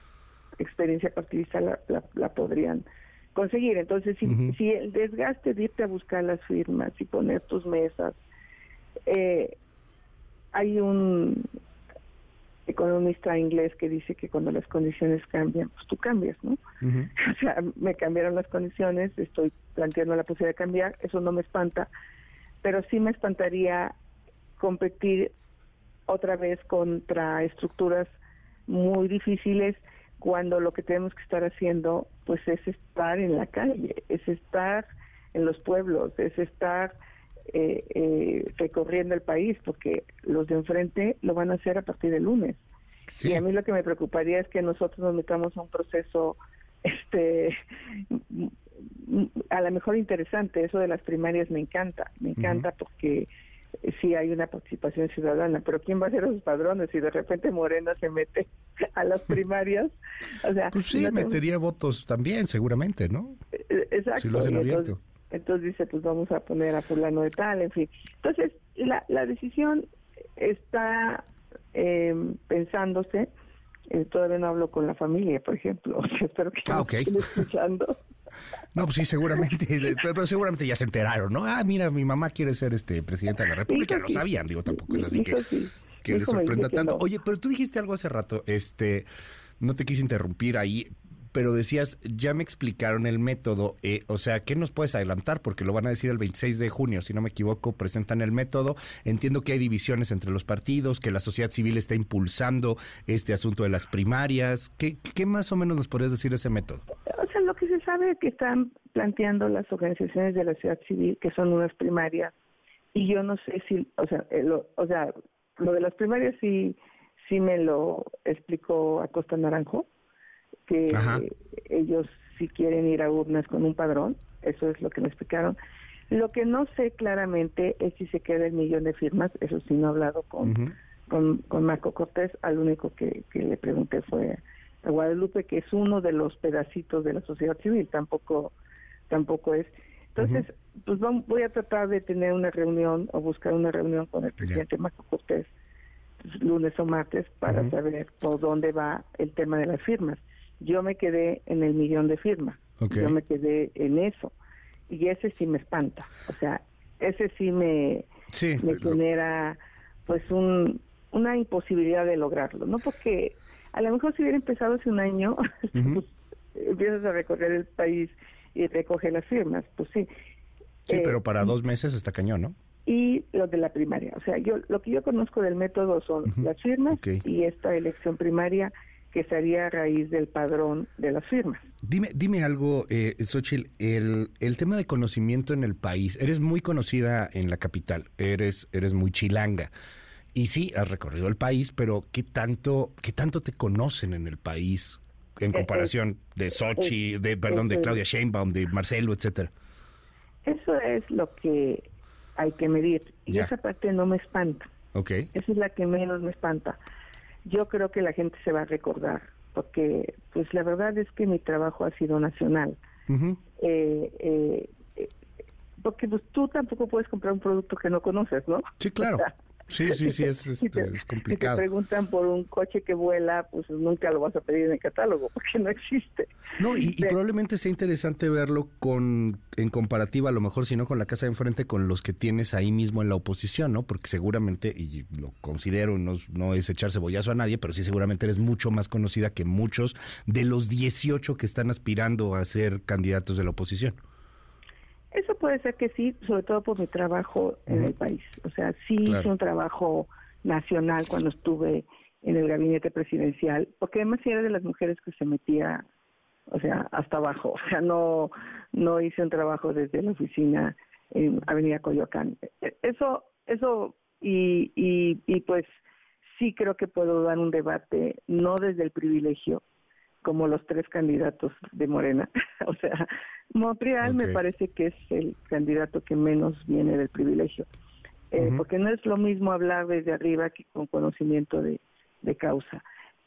S21: experiencia partidista la, la, la podrían conseguir. Entonces, si, si el desgaste de irte a buscar las firmas y poner tus mesas, eh, hay un economista inglés que dice que cuando las condiciones cambian, pues tú cambias, ¿no? O sea, me cambiaron las condiciones, estoy planteando la posibilidad de cambiar, eso no me espanta, pero sí me espantaría competir otra vez contra estructuras muy difíciles cuando lo que tenemos que estar haciendo pues es estar en la calle, es estar en los pueblos, es estar eh, eh, recorriendo el país, porque los de enfrente lo van a hacer a partir del lunes. Y a mí lo que me preocuparía es que nosotros nos metamos a un proceso, este, a lo mejor interesante. Eso de las primarias me encanta, me encanta porque sí hay una participación ciudadana, pero ¿quién va a ser los padrones si de repente Morena se mete a las primarias? O sea,
S2: Pues sí,
S21: no
S2: metería votos también, seguramente, ¿no?
S21: eh, Exacto.
S2: Si lo hacen
S21: entonces,
S2: abierto.
S21: entonces dice, pues vamos a poner a fulano de tal, en fin. Entonces, la, la decisión está eh, pensándose. Eh, todavía no hablo con la familia, por ejemplo. Espero que
S2: Ah,
S21: me
S2: ok.
S21: estén escuchando.
S2: No, pues sí, seguramente, pero, seguramente ya se enteraron, ¿no? Ah, mira, mi mamá quiere ser este presidenta de la República, lo sabían, digo, tampoco es así que, que
S21: dice
S2: sorprenda tanto. Oye, pero tú dijiste algo hace rato, este, no te quise interrumpir ahí, pero decías, ya me explicaron el método, eh, o sea, ¿qué nos puedes adelantar? Porque lo van a decir el 26 de junio, si no me equivoco, presentan el método. Entiendo que hay divisiones entre los partidos, que la sociedad civil está impulsando este asunto de las primarias. ¿Qué, qué más o menos nos podrías decir de ese método?
S21: Lo que se sabe que están planteando las organizaciones de la sociedad civil, que son unas primarias y yo no sé si, o sea, eh, lo, o sea, lo de las primarias sí, sí me lo explicó Acosta Naranjo, que ellos sí quieren ir a urnas con un padrón, eso es lo que me explicaron. Lo que no sé claramente es si se queda el millón de firmas, eso sí no he hablado con, con, con, Marco Cortés, al único que, que le pregunté fue a Guadalupe, que es uno de los pedacitos de la sociedad civil, tampoco, tampoco es. Entonces, pues voy a tratar de tener una reunión o buscar una reunión con el presidente Marco Cortés pues, lunes o martes para saber por dónde va el tema de las firmas. Yo me quedé en el millón de firmas. Yo me quedé en eso. Y ese sí me espanta. O sea, ese sí me, me genera pues un, una imposibilidad de lograrlo. No porque a lo mejor si hubiera empezado hace un año, pues, empiezas a recorrer el país y recoge las firmas. Pues sí.
S2: Sí, eh, pero para dos meses está cañón, ¿no?
S21: Y lo de la primaria. O sea, yo lo que yo conozco del método son las firmas y esta elección primaria que sería a raíz del padrón de las firmas.
S2: Dime, dime algo, eh, Xochitl, el, el tema de conocimiento en el país. Eres muy conocida en la capital, eres, eres muy chilanga. Y sí, has recorrido el país, pero ¿qué tanto, qué tanto te conocen en el país en eh, comparación de Sochi, de perdón, de Claudia Sheinbaum, de Marcelo, etcétera?
S21: Eso es lo que hay que medir y esa parte no me espanta.
S2: Okay.
S21: Esa es la que menos me espanta. Yo creo que la gente se va a recordar porque, pues, la verdad es que mi trabajo ha sido nacional. Eh, eh, porque pues tú tampoco puedes comprar un producto que no conoces, ¿no?
S2: Sí, claro. Sí, sí, sí, es, es, complicado.
S21: Si te preguntan por un coche que vuela, pues nunca lo vas a pedir en el catálogo, porque no existe.
S2: No, y, probablemente sea interesante verlo con en comparativa, a lo mejor, si no con la casa de enfrente, con los que tienes ahí mismo en la oposición, ¿no? Porque seguramente, y lo considero, no, no es echar cebollazo a nadie, pero sí seguramente eres mucho más conocida que muchos de los 18 que están aspirando a ser candidatos de la oposición.
S21: Eso puede ser que sí, sobre todo por mi trabajo en el país. O sea, sí hice un trabajo nacional cuando estuve en el gabinete presidencial, porque además era de las mujeres que se metía, o sea, hasta abajo. O sea, no, no hice un trabajo desde la oficina en Avenida Coyoacán. E, eso, eso, y, y, y pues sí creo que puedo dar un debate, no desde el privilegio, como los tres candidatos de Morena. o sea, Montreal me parece que es el candidato que menos viene del privilegio, eh, porque no es lo mismo hablar desde arriba que con conocimiento de, causa.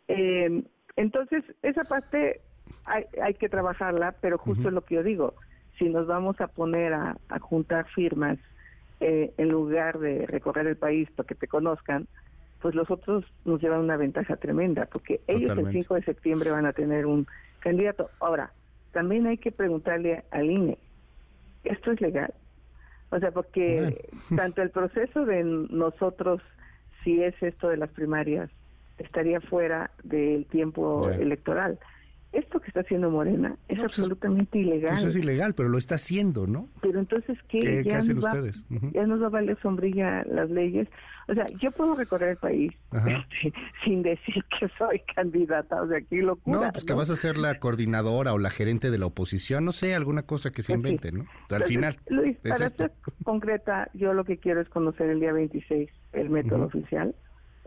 S21: Eh, entonces, esa parte hay, hay que trabajarla, pero justo es lo que yo digo, si nos vamos a poner a, juntar firmas eh, en lugar de recorrer el país para que te conozcan, pues los otros nos llevan una ventaja tremenda, porque ellos el 5 de septiembre van a tener un candidato. Ahora, también hay que preguntarle al INE, ¿esto es legal? O sea, porque tanto el proceso de nosotros, si es esto de las primarias, estaría fuera del tiempo electoral esto que está haciendo Morena es pues absolutamente ilegal.
S2: Eso es ilegal, pero lo está haciendo, ¿no?
S21: Pero entonces, ¿qué,
S2: ya hacen ustedes?
S21: Ya nos va a valer sombrilla las leyes. O sea, yo puedo recorrer el país este, sin decir que soy candidata, o sea, qué locura.
S2: No, pues que vas a ser la coordinadora o la gerente de la oposición, no sé, alguna cosa que se pues invente, ¿no? Al final.
S21: Luis, para ser concreta, yo lo que quiero es conocer el día 26 el método oficial,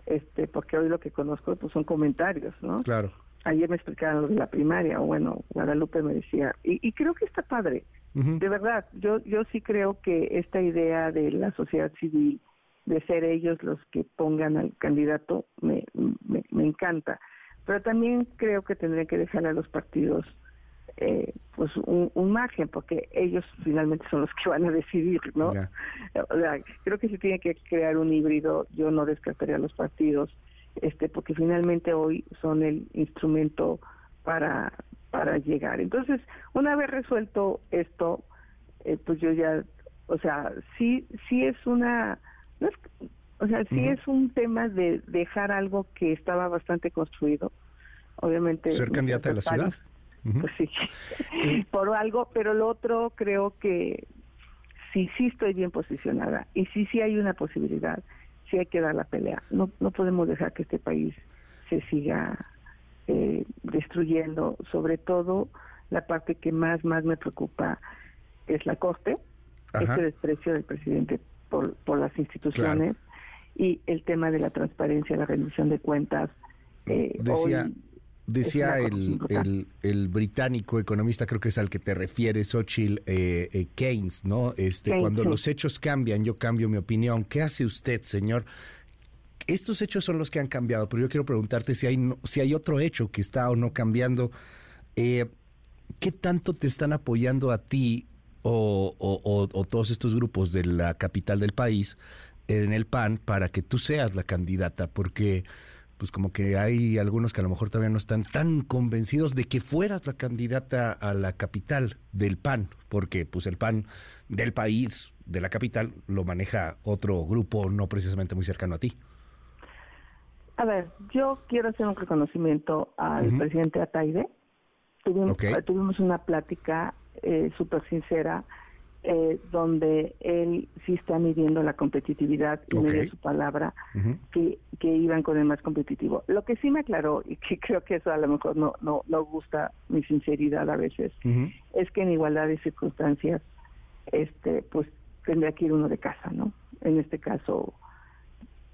S21: este porque hoy lo que conozco pues son comentarios, ¿no?
S2: Claro
S21: ayer me explicaban lo de la primaria, o bueno, Guadalupe me decía, y, creo que está padre, de verdad, yo, yo sí creo que esta idea de la sociedad civil, de ser ellos los que pongan al candidato, me, me, encanta, pero también creo que tendría que dejarle a los partidos eh, pues un, margen, porque ellos finalmente son los que van a decidir, ¿no? O sea, creo que se tiene que crear un híbrido, yo no descartaría a los partidos, este porque finalmente hoy son el instrumento para para llegar. Entonces, una vez resuelto esto, eh, pues yo ya, o sea, sí sí es una o sea, sí es un tema de dejar algo que estaba bastante construido. Obviamente
S2: ser candidata de la ciudad.
S21: Pues sí. Por algo, pero lo otro creo que sí sí estoy bien posicionada y sí sí hay una posibilidad sí hay que dar la pelea. No, no podemos dejar que este país se siga eh, destruyendo. Sobre todo, la parte que más, más me preocupa es la coste, este desprecio del presidente por, por las instituciones y el tema de la transparencia, la rendición de cuentas. Eh,
S2: decía
S21: hoy
S2: decía el, el, el británico economista, creo que es al que te refieres, Xochitl eh, eh, Keynes, ¿no? Este,
S21: Keynes,
S2: cuando los hechos cambian, yo cambio mi opinión. ¿Qué hace usted, señor? Estos hechos son los que han cambiado, pero yo quiero preguntarte si hay, no- si hay otro hecho que está o no cambiando. Eh, ¿Qué tanto te están apoyando a ti o, o- o- o todos estos grupos de la capital del país en el PAN para que tú seas la candidata? Porque pues como que hay algunos que a lo mejor todavía no están tan convencidos de que fueras la candidata a la capital del PAN, porque pues el PAN del país, de la capital, lo maneja otro grupo no precisamente muy cercano a ti.
S21: A ver, yo quiero hacer un reconocimiento al presidente Ataide. Tuvimos, eh, tuvimos una plática eh, súper sincera eh, donde él sí está midiendo la competitividad y me dio
S2: Ok.
S21: su palabra que, que iban con el más competitivo. Lo que sí me aclaró, y que creo que eso a lo mejor no, no, no gusta mi sinceridad a veces, es que en igualdad de circunstancias, este, pues tendría que ir uno de casa, ¿no? En este caso,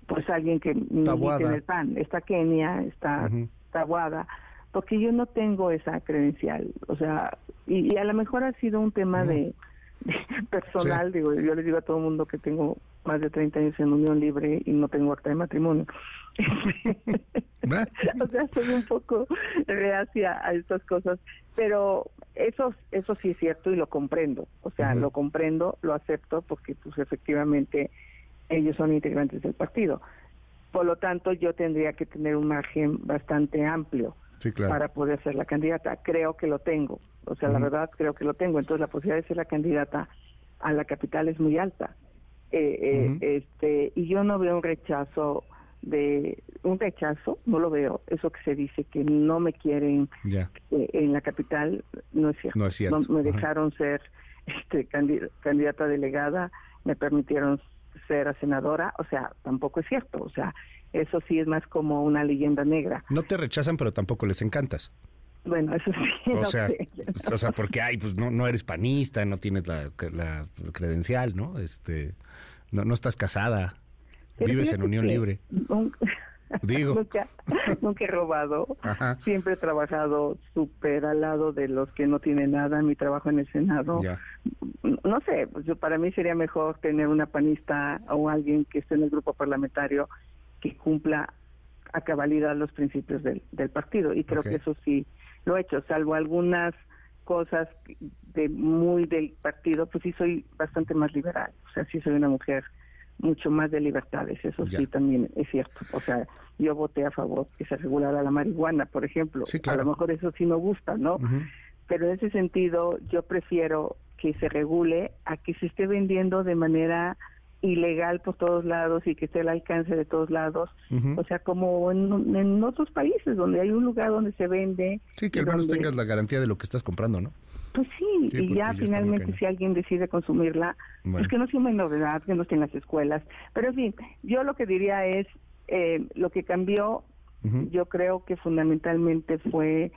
S21: pues alguien que milite
S2: Tabuada.
S21: en el PAN. Está Kenia, está Tabuada, porque yo no tengo esa credencial, o sea, y, y a lo mejor ha sido un tema de, personal, digo, yo les digo a todo el mundo que tengo más de 30 años en unión libre y no tengo acta de matrimonio. o sea, soy un poco reacia a estas cosas, pero eso eso sí es cierto y lo comprendo, o sea, lo comprendo, lo acepto porque pues efectivamente ellos son integrantes del partido. Por lo tanto, yo tendría que tener un margen bastante amplio
S2: Sí, claro.
S21: para poder ser la candidata. Creo que lo tengo, o sea, la verdad creo que lo tengo. Entonces, la posibilidad de ser la candidata a la capital es muy alta. Eh, eh, este Y yo no veo un rechazo de un rechazo, no lo veo. Eso que se dice que no me quieren eh, en la capital no es cierto.
S2: No es cierto.
S21: me
S2: Ajá.
S21: dejaron ser este, candi- candidata delegada, me permitieron ser a senadora, o sea, tampoco es cierto. O sea, eso sí es más como una leyenda negra.
S2: No te rechazan, pero tampoco les encantas.
S21: Bueno, eso sí.
S2: O
S21: no
S2: sea,
S21: sé.
S2: o sea, porque ay, pues no, no eres panista, no tienes la, la credencial, ¿no? Este, no, no estás casada,
S21: Pero
S2: vives en unión libre. Digo.
S21: nunca, nunca he robado.
S2: Ajá.
S21: Siempre he trabajado súper al lado de los que no tienen nada. Mi trabajo en el Senado.
S2: Ya.
S21: No sé, pues yo, para mí sería mejor tener una panista o alguien que esté en el grupo parlamentario que cumpla a cabalidad los principios del, del partido. Y creo que eso sí lo he hecho, salvo algunas cosas de muy del partido, pues sí soy bastante más liberal. O sea, sí soy una mujer mucho más de libertades, eso
S2: Ya.
S21: sí también es cierto. O sea, yo voté a favor que se regulara la marihuana, por ejemplo.
S2: Sí, claro.
S21: A lo mejor eso sí me gusta, ¿no? Pero en ese sentido, yo prefiero que se regule a que se esté vendiendo de manera ilegal por todos lados y que esté al alcance de todos lados. O sea, como en, en otros países donde hay un lugar donde se vende.
S2: Sí, que al menos
S21: donde-
S2: tengas la garantía de lo que estás comprando, ¿no?
S21: Pues sí,
S2: Sí,
S21: y ya finalmente si alguien decide consumirla,
S2: Bueno.
S21: pues que no sea una novedad, que no esté en las escuelas. Pero en fin, yo lo que diría es, eh, lo que cambió, yo creo que fundamentalmente fue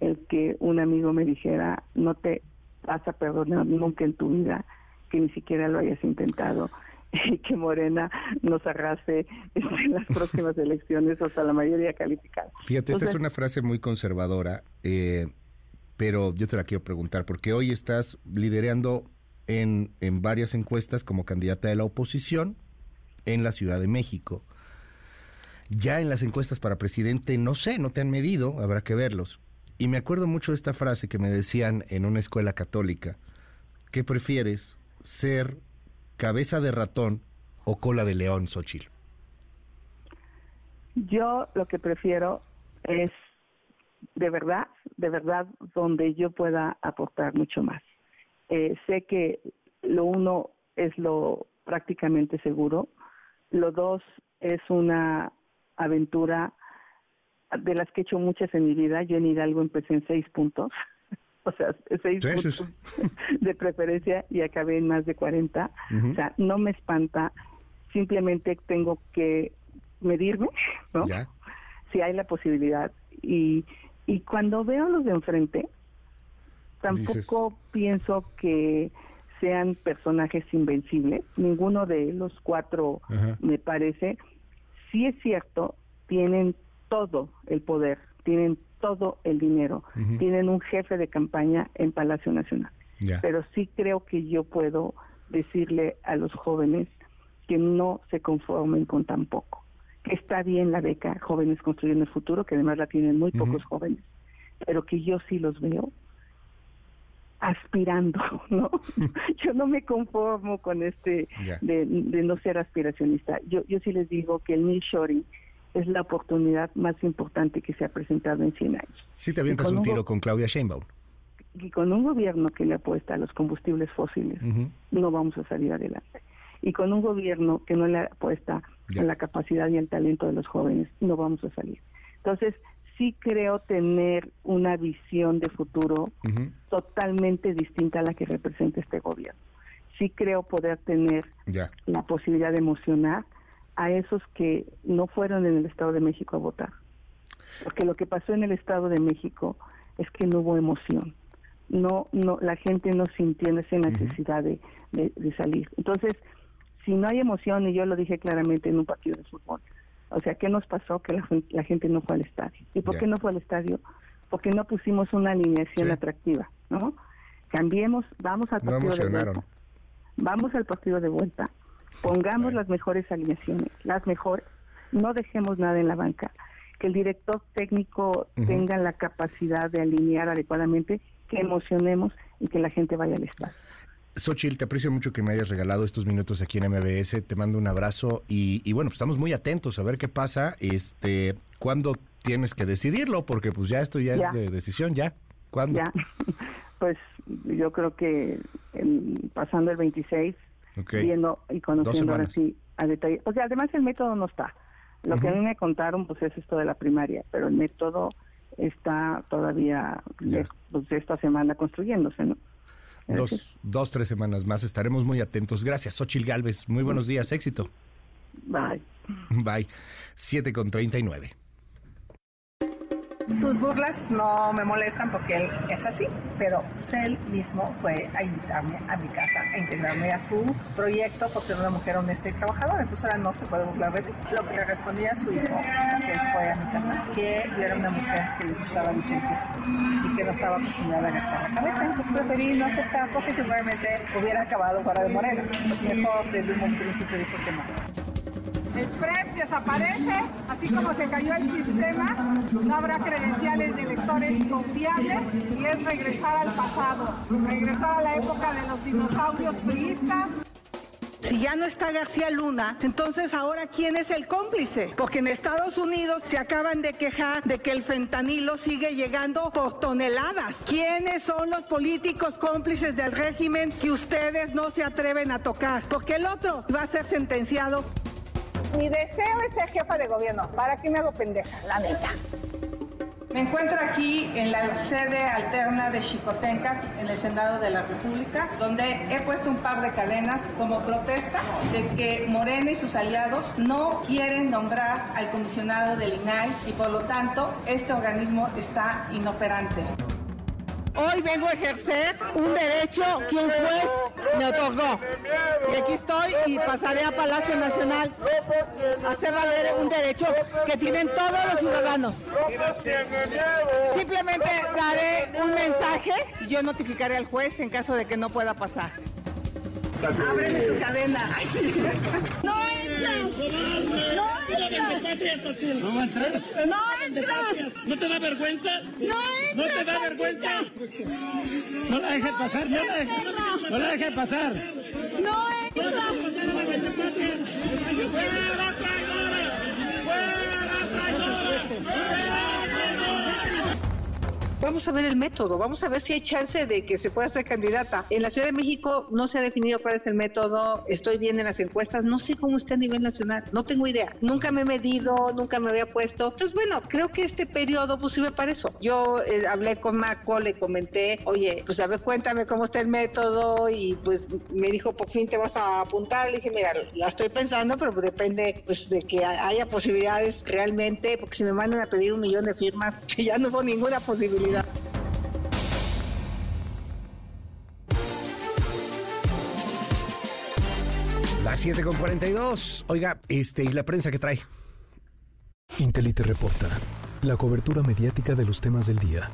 S21: el que un amigo me dijera, no te vas a perdonar nunca en tu vida que ni siquiera lo hayas intentado y que Morena nos arrase en las próximas elecciones hasta la mayoría calificada.
S2: Fíjate, esta es una frase muy conservadora, eh, pero yo te la quiero preguntar, porque hoy estás liderando en, en varias encuestas como candidata de la oposición en la Ciudad de México. Ya en las encuestas para presidente, no sé, no te han medido, habrá que verlos. Y me acuerdo mucho de esta frase que me decían en una escuela católica. ¿Qué prefieres, ser cabeza de ratón o cola de león, Xochitl?
S21: Yo lo que prefiero es de verdad, de verdad, donde yo pueda aportar mucho más. Eh, sé que lo uno es lo prácticamente seguro, lo dos es una aventura de las que he hecho muchas en mi vida. Yo en Hidalgo empecé en seis puntos, o sea, seis puntos de preferencia y acabé en más de 40.
S2: Ujú.
S21: O sea, no me espanta, simplemente tengo que medirme, ¿no?
S2: Ya.
S21: Si hay la posibilidad. Y, y cuando veo a los de enfrente, tampoco
S2: Dices-
S21: pienso que sean personajes invencibles. Ninguno de los cuatro me parece. Sí es cierto, tienen todo el poder, tienen todo el dinero, tienen un jefe de campaña en Palacio Nacional. Pero sí creo que yo puedo decirle a los jóvenes que no se conformen con tan poco. Que está bien la beca Jóvenes Construyendo el Futuro, que además la tienen muy pocos jóvenes, pero que yo sí los veo aspirando, ¿no? yo no me conformo con este de, no ser aspiracionista. Yo, yo sí les digo que el nearshoring es la oportunidad más importante que se ha presentado en 100 años.
S2: Sí, te avientas un tiro con Claudia Sheinbaum.
S21: Y con un gobierno que le apuesta a los combustibles fósiles, no vamos a salir adelante. Y con un gobierno que no le apuesta a la capacidad y al talento de los jóvenes, no vamos a salir. Entonces, sí creo tener una visión de futuro totalmente distinta a la que representa este gobierno. Sí creo poder tener la posibilidad de emocionar a esos que no fueron en el Estado de México a votar. Porque lo que pasó en el Estado de México es que no hubo emoción. No, no, la gente no sintió esa necesidad de, de salir. Entonces, si no hay emoción, y yo lo dije claramente en un partido de fútbol, o sea, ¿qué nos pasó? Que la, gente no fue al estadio. ¿Y por qué no fue al estadio? Porque no pusimos una alineación atractiva, ¿no? Cambiemos, vamos al partido de vuelta. Vamos al partido de vuelta. Pongamos las mejores alineaciones, las mejores. No dejemos nada en la banca. Que el director técnico tenga la capacidad de alinear adecuadamente, que emocionemos y que la gente vaya al estadio.
S2: Xochitl, te aprecio mucho que me hayas regalado estos minutos aquí en MBS. Te mando un abrazo y, bueno, pues estamos muy atentos a ver qué pasa. Este, ¿cuándo tienes que decidirlo? Porque pues ya esto ya, es de decisión, ¿ya? ¿Cuándo?
S21: Ya. Pues yo creo que pasando el 26, viendo y conociendo ahora sí a detalle. O sea, además el método no está. Lo que a mí me contaron, pues es esto de la primaria, pero el método está todavía pues, esta semana construyéndose, ¿no?
S2: Dos, dos, tres semanas más. Estaremos muy atentos. Gracias, Xochil Galvez. Muy buenos días. Éxito.
S21: Bye.
S2: Bye. 7 con 39.
S22: Sus burlas no me molestan porque él es así, pero él mismo fue a invitarme a mi casa, a integrarme a su proyecto por ser una mujer honesta y trabajadora. Entonces ahora no se puede burlar de mí. Lo que le respondía a su hijo, que fue a mi casa, que yo era una mujer que le gustaba disentir y que no estaba acostumbrada a agachar la cabeza. Entonces preferí no aceptar porque seguramente hubiera acabado fuera de Morena. Entonces mejor desde un principio dijo que no.
S23: SPREP desaparece, así como se cayó el sistema, no habrá credenciales de electores confiables y es regresar al pasado, regresar a la época de los dinosaurios priistas.
S22: Si ya no está García Luna, entonces ahora ¿quién es el cómplice? Porque en Estados Unidos se acaban de quejar de que el fentanilo sigue llegando por toneladas. ¿Quiénes son los políticos cómplices del régimen que ustedes no se atreven a tocar? Porque el otro va a ser sentenciado
S23: mi deseo es ser jefa de gobierno. ¿Para qué me hago pendeja? La neta. Me encuentro aquí en la sede alterna de Chicotenca, en el Senado de la República, donde he puesto un par de cadenas como protesta de que Morena y sus aliados no quieren nombrar al comisionado del INAI y por lo tanto este organismo está inoperante. Hoy vengo a ejercer un derecho que un juez me otorgó. Y aquí estoy y pasaré a Palacio Nacional a hacer valer un derecho que tienen todos los ciudadanos. Simplemente daré un mensaje y yo notificaré al juez en caso de que no pueda pasar. Ábreme tu cadena. No entras. No entras. No entras.
S24: ¿No te da vergüenza?
S23: No entras.
S24: ¿No te da vergüenza? No la dejes pasar. No la dejes, no la dejes pasar.
S23: No entras.
S24: ¡Fuera traidora! ¡Fuera traidora!
S23: Vamos a ver el método, vamos a ver si hay chance de que se pueda ser candidata. En la Ciudad de México no se ha definido cuál es el método, estoy bien en las encuestas, no sé cómo está a nivel nacional, no tengo idea. Nunca me he medido, nunca me había puesto. Entonces, bueno, creo que este periodo pues sirve para eso. Yo eh, hablé con Maco, le comenté, oye, pues a ver, cuéntame cómo está el método y pues me dijo, por fin te vas a apuntar. Le dije, mira, la estoy pensando, pero pues, depende pues de que haya posibilidades realmente, porque si me mandan a pedir un millón de firmas, que ya no hubo ninguna posibilidad
S2: Las 7 con 42. Oiga, este, ¿y la prensa que trae?
S25: Intelite reporta. La cobertura mediática de los temas del día.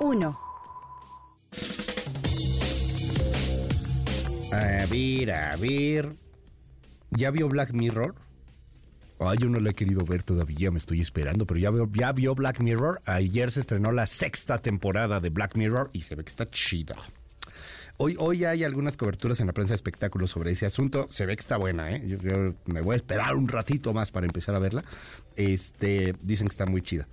S22: 1.
S2: A ver, a ver. ¿Ya vio Black Mirror? Ay, yo no lo he querido ver todavía, me estoy esperando, pero ya, veo, ya vio Black Mirror. Ayer se estrenó la sexta temporada de Black Mirror y se ve que está chida. Hoy, hoy hay algunas coberturas en la prensa de espectáculos sobre ese asunto. Se ve que está buena, ¿eh? Yo me voy a esperar un ratito más para empezar a verla. Este, dicen que está muy chida.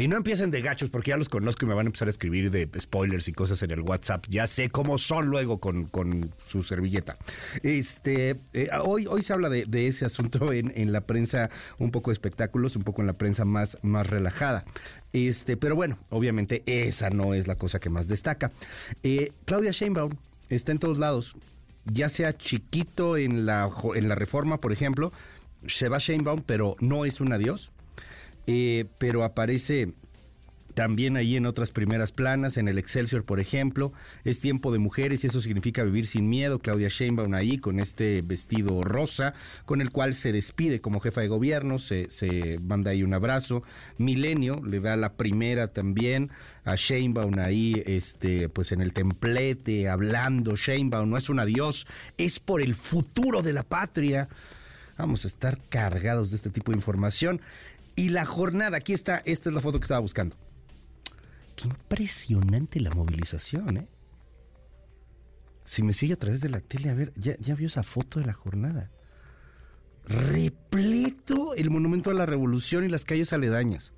S2: Y no empiecen de gachos porque ya los conozco y me van a empezar a escribir de spoilers y cosas en el WhatsApp. Ya sé cómo son luego con, con su servilleta. Este, eh, hoy, hoy se habla de, ese asunto en, en, la prensa, un poco de espectáculos, un poco en la prensa más, más relajada. Este, pero bueno, obviamente esa no es la cosa que más destaca. Eh, Claudia Sheinbaum está en todos lados. Ya sea chiquito en la, en la reforma, por ejemplo, se va Sheinbaum, pero no es un adiós eh, pero aparece también ahí en otras primeras planas, en el Excelsior, por ejemplo. Es tiempo de mujeres y eso significa vivir sin miedo. Claudia Sheinbaum ahí con este vestido rosa, con el cual se despide como jefa de gobierno, se, se manda ahí un abrazo. Milenio le da la primera también a Sheinbaum ahí, este, pues en el templete, hablando. Sheinbaum no es un adiós, es por el futuro de la patria. Vamos a estar cargados de este tipo de información. Y la jornada, aquí está, esta es la foto que estaba buscando. Qué impresionante la movilización, ¿eh? Si me sigue a través de la tele, a ver, ya, vio esa foto de la jornada. Repleto el Monumento a la Revolución y las calles aledañas.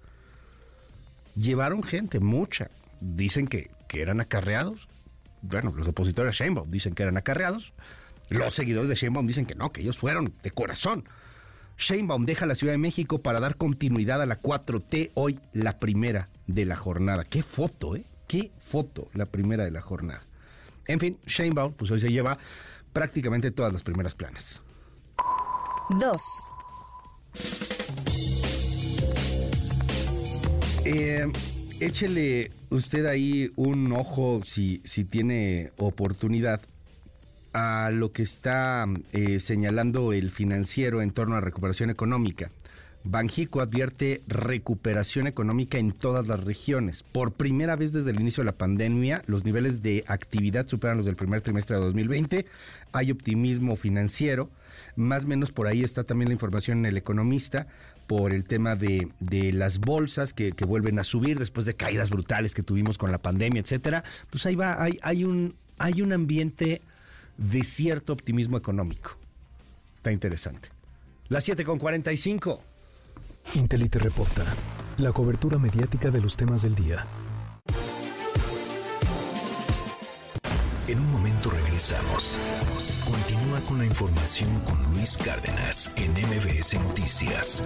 S2: Llevaron gente, mucha. Dicen que, que eran acarreados. Bueno, los opositores a Sheinbaum dicen que eran acarreados. Los seguidores de Sheinbaum dicen que no, que ellos fueron de corazón. Sheinbaum deja la Ciudad de México para dar continuidad a la 4T, hoy la primera de la jornada. Qué foto, ¿eh? Qué foto, la primera de la jornada. En fin, Sheinbaum, pues hoy se lleva prácticamente todas las primeras planas.
S22: 2.
S2: Eh, échele usted ahí un ojo si, si tiene oportunidad a lo que está eh, señalando el financiero en torno a recuperación económica. Banjico advierte recuperación económica en todas las regiones. Por primera vez desde el inicio de la pandemia, los niveles de actividad superan los del primer trimestre de 2020. Hay optimismo financiero. Más o menos por ahí está también la información en el economista por el tema de, de las bolsas que, que, vuelven a subir después de caídas brutales que tuvimos con la pandemia, etcétera. Pues ahí va, hay, hay un, hay un ambiente de cierto optimismo económico. Está interesante. Las 7 con 45.
S25: Intelite reporta. La cobertura mediática de los temas del día.
S1: En un momento regresamos. Continúa con la información con Luis Cárdenas en MBS Noticias.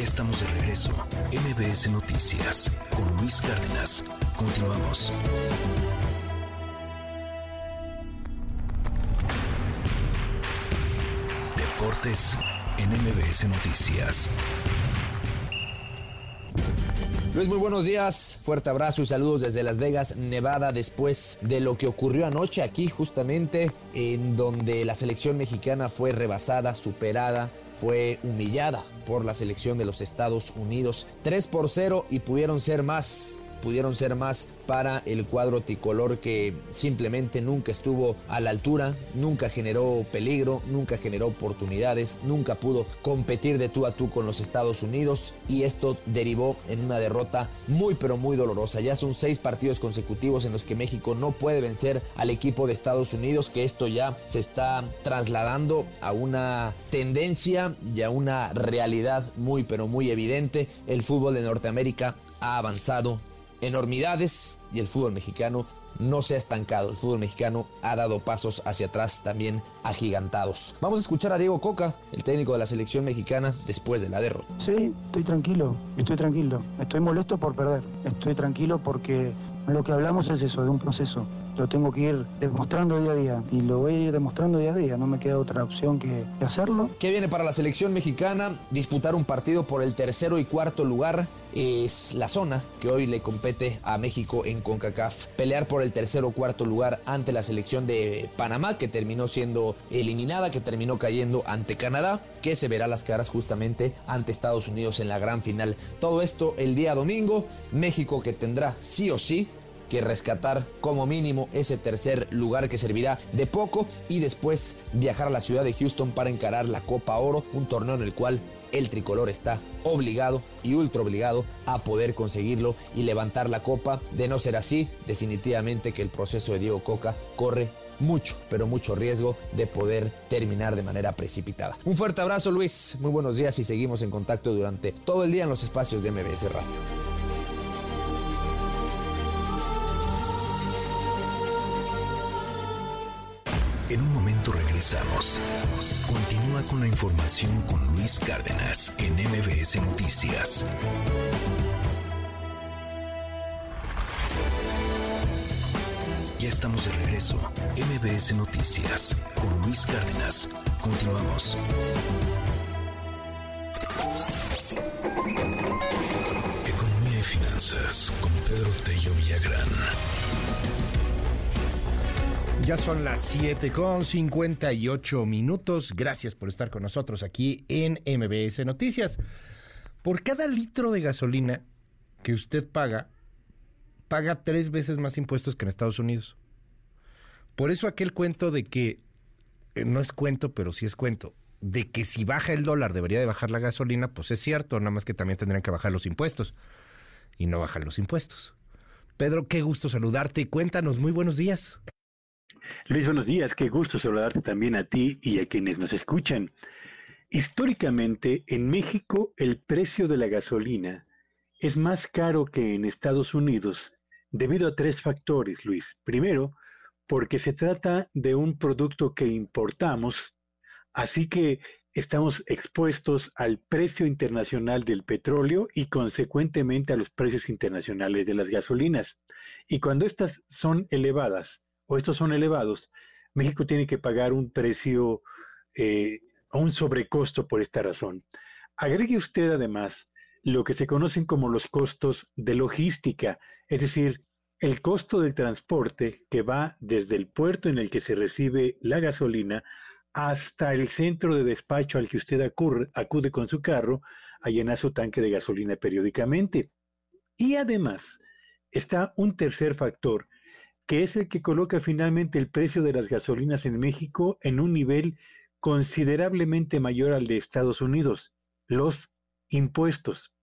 S1: Ya estamos de regreso. MBS Noticias con Luis Cárdenas. Continuamos. Deportes en MBS Noticias.
S26: Luis, muy buenos días. Fuerte abrazo y saludos desde Las Vegas, Nevada, después de lo que ocurrió anoche aquí, justamente en donde la selección mexicana fue rebasada, superada, fue humillada por la selección de los Estados Unidos. 3 por 0 y pudieron ser más pudieron ser más para el cuadro tricolor que simplemente nunca estuvo a la altura, nunca generó peligro, nunca generó oportunidades, nunca pudo competir de tú a tú con los Estados Unidos y esto derivó en una derrota muy pero muy dolorosa. Ya son seis partidos consecutivos en los que México no puede vencer al equipo de Estados Unidos, que esto ya se está trasladando a una tendencia y a una realidad muy pero muy evidente. El fútbol de Norteamérica ha avanzado enormidades y el fútbol mexicano no se ha estancado. El fútbol mexicano ha dado pasos hacia atrás también agigantados. Vamos a escuchar a Diego Coca, el técnico de la selección mexicana, después de la derrota.
S27: Sí, estoy tranquilo, estoy tranquilo. Estoy molesto por perder. Estoy tranquilo porque lo que hablamos es eso, de un proceso. Lo tengo que ir demostrando día a día y lo voy a ir demostrando día a día, no me queda otra opción que, hacerlo.
S26: ¿Qué viene para la selección mexicana? Disputar un partido por el tercero y cuarto lugar es la zona que hoy le compete a México en CONCACAF. Pelear por el tercer o cuarto lugar ante la selección de Panamá, que terminó siendo eliminada, que terminó cayendo ante Canadá, que se verá las caras justamente ante Estados Unidos en la gran final. Todo esto el día domingo. México que tendrá sí o sí que rescatar como mínimo ese tercer lugar que servirá de poco y después viajar a la ciudad de Houston para encarar la Copa Oro, un torneo en el cual el tricolor está obligado y ultra obligado a poder conseguirlo y levantar la copa. De no ser así, definitivamente que el proceso de Diego Coca corre mucho, pero mucho riesgo de poder terminar de manera precipitada. Un fuerte abrazo Luis, muy buenos días y seguimos en contacto durante todo el día en los espacios de MBS Radio.
S1: En un momento regresamos. Continúa con la información con Luis Cárdenas en MBS Noticias. Ya estamos de regreso. MBS Noticias con Luis Cárdenas. Continuamos. Economía y finanzas con Pedro Tello Villagrán.
S2: Ya son las 7 con 58 minutos. Gracias por estar con nosotros aquí en MBS Noticias. Por cada litro de gasolina que usted paga, paga tres veces más impuestos que en Estados Unidos. Por eso aquel cuento de que, eh, no es cuento, pero sí es cuento, de que si baja el dólar debería de bajar la gasolina, pues es cierto, nada más que también tendrían que bajar los impuestos. Y no bajan los impuestos. Pedro, qué gusto saludarte. Cuéntanos, muy buenos días.
S28: Luis, buenos días. Qué gusto saludarte también a ti y a quienes nos escuchan. Históricamente, en México el precio de la gasolina es más caro que en Estados Unidos debido a tres factores, Luis. Primero, porque se trata de un producto que importamos, así que estamos expuestos al precio internacional del petróleo y consecuentemente a los precios internacionales de las gasolinas. Y cuando estas son elevadas, o estos son elevados, México tiene que pagar un precio eh, un sobrecosto por esta razón. Agregue usted además lo que se conocen como los costos de logística, es decir, el costo del transporte que va desde el puerto en el que se recibe la gasolina hasta el centro de despacho al que usted acude con su carro a llenar su tanque de gasolina periódicamente. Y además está un tercer factor que es el que coloca finalmente el precio de las gasolinas en México en un nivel considerablemente mayor al de Estados Unidos, los impuestos.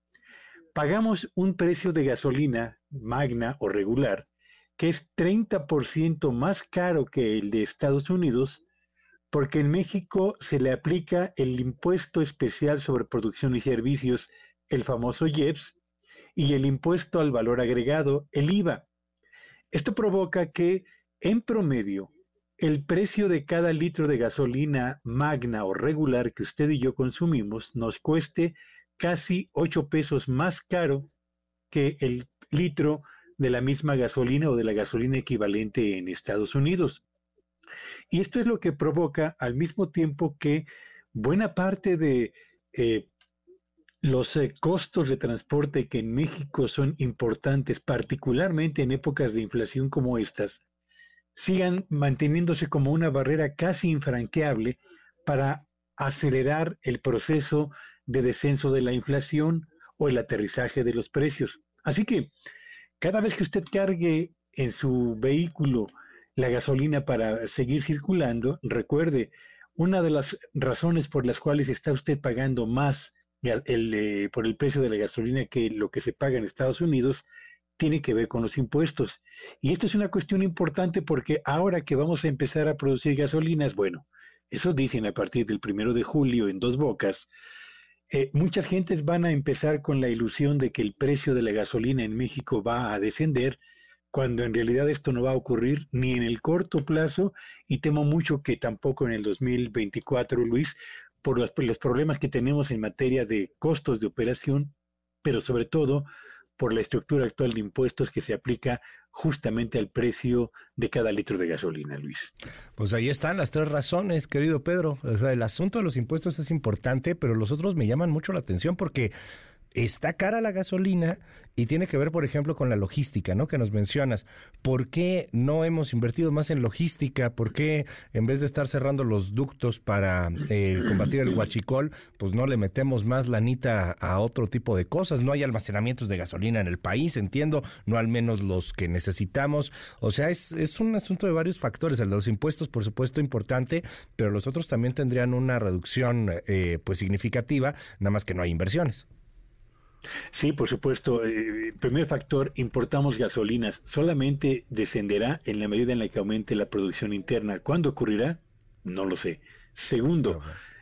S28: Pagamos un precio de gasolina magna o regular que es 30% más caro que el de Estados Unidos porque en México se le aplica el impuesto especial sobre producción y servicios, el famoso IEPS, y el impuesto al valor agregado, el IVA. Esto provoca que, en promedio, el precio de cada litro de gasolina magna o regular que usted y yo consumimos nos cueste casi 8 pesos más caro que el litro de la misma gasolina o de la gasolina equivalente en Estados Unidos. Y esto es lo que provoca al mismo tiempo que buena parte de eh, los eh, costos de transporte que en México son importantes, particularmente en épocas de inflación como estas, sigan manteniéndose como una barrera casi infranqueable para acelerar el proceso de descenso de la inflación o el aterrizaje de los precios. Así que cada vez que usted cargue en su vehículo la gasolina para seguir circulando, recuerde, una de las razones por las cuales está usted pagando más eh, por el precio de la gasolina que lo que se paga en Estados Unidos tiene que ver con los impuestos. Y esto es una cuestión importante porque ahora que vamos a empezar a producir gasolinas, bueno, eso dicen a partir del primero de julio en dos bocas, eh, muchas gentes van a empezar con la ilusión de que el precio de la gasolina en México va a descender, cuando en realidad esto no va a ocurrir ni en el corto plazo y temo mucho que tampoco en el 2024, Luis, por los, problemas que tenemos en materia de costos de operación, pero sobre todo por la estructura actual de impuestos que se aplica justamente al precio de cada litro de gasolina, Luis.
S2: Pues ahí están las tres razones, querido Pedro. O sea, el asunto de los impuestos es importante, pero los otros me llaman mucho la atención porque está cara la gasolina y tiene que ver, por ejemplo, con la logística, ¿no? Que nos mencionas. ¿Por qué no hemos invertido más en logística? ¿Por qué en vez de estar cerrando los ductos para eh, combatir el huachicol, pues no le metemos más lanita a otro tipo de cosas? No hay almacenamientos de gasolina en el país, entiendo, no al menos los que necesitamos. O sea, es, un asunto de varios factores. El de los impuestos, por supuesto, importante, pero los otros también tendrían una reducción, eh, pues significativa, nada más que no hay inversiones.
S28: Sí, por supuesto. Eh, primer factor, importamos gasolinas. Solamente descenderá en la medida en la que aumente la producción interna. ¿Cuándo ocurrirá? No lo sé. Segundo,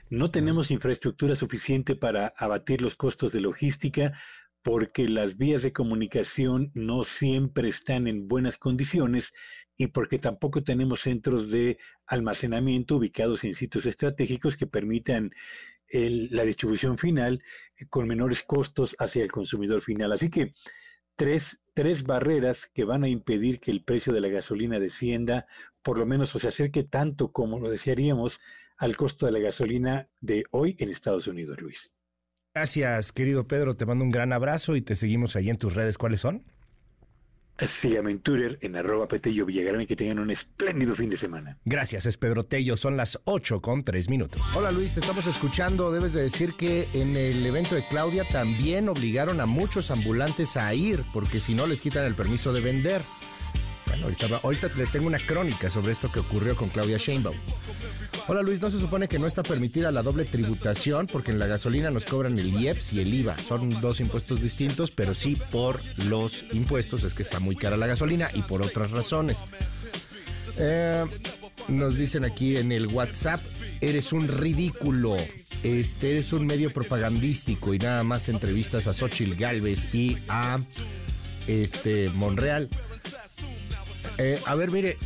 S28: no tenemos infraestructura suficiente para abatir los costos de logística porque las vías de comunicación no siempre están en buenas condiciones y porque tampoco tenemos centros de almacenamiento ubicados en sitios estratégicos que permitan la distribución final eh, con menores costos hacia el consumidor final. Así que tres, tres barreras que van a impedir que el precio de la gasolina descienda, por lo menos o se acerque tanto como lo desearíamos al costo de la gasolina de hoy en Estados Unidos, Luis.
S2: Gracias, querido Pedro. Te mando un gran abrazo y te seguimos ahí en tus redes. ¿Cuáles son?
S28: Síganme en Twitter en arroba Petello Villagrán y que tengan un espléndido fin de semana.
S2: Gracias, es Pedro Tello. Son las 8 con 3 minutos. Hola Luis, te estamos escuchando. Debes de decir que en el evento de Claudia también obligaron a muchos ambulantes a ir porque si no les quitan el permiso de vender. Ahorita les tengo una crónica sobre esto que ocurrió con Claudia Sheinbaum. Hola Luis, no se supone que no está permitida la doble tributación porque en la gasolina nos cobran el IEPS y el IVA. Son dos impuestos distintos, pero sí por los impuestos es que está muy cara la gasolina y por otras razones. Eh, nos dicen aquí en el WhatsApp, eres un ridículo. Este, eres un medio propagandístico y nada más entrevistas a Xochitl Galvez y a este Monreal. Eh, a ver, mire,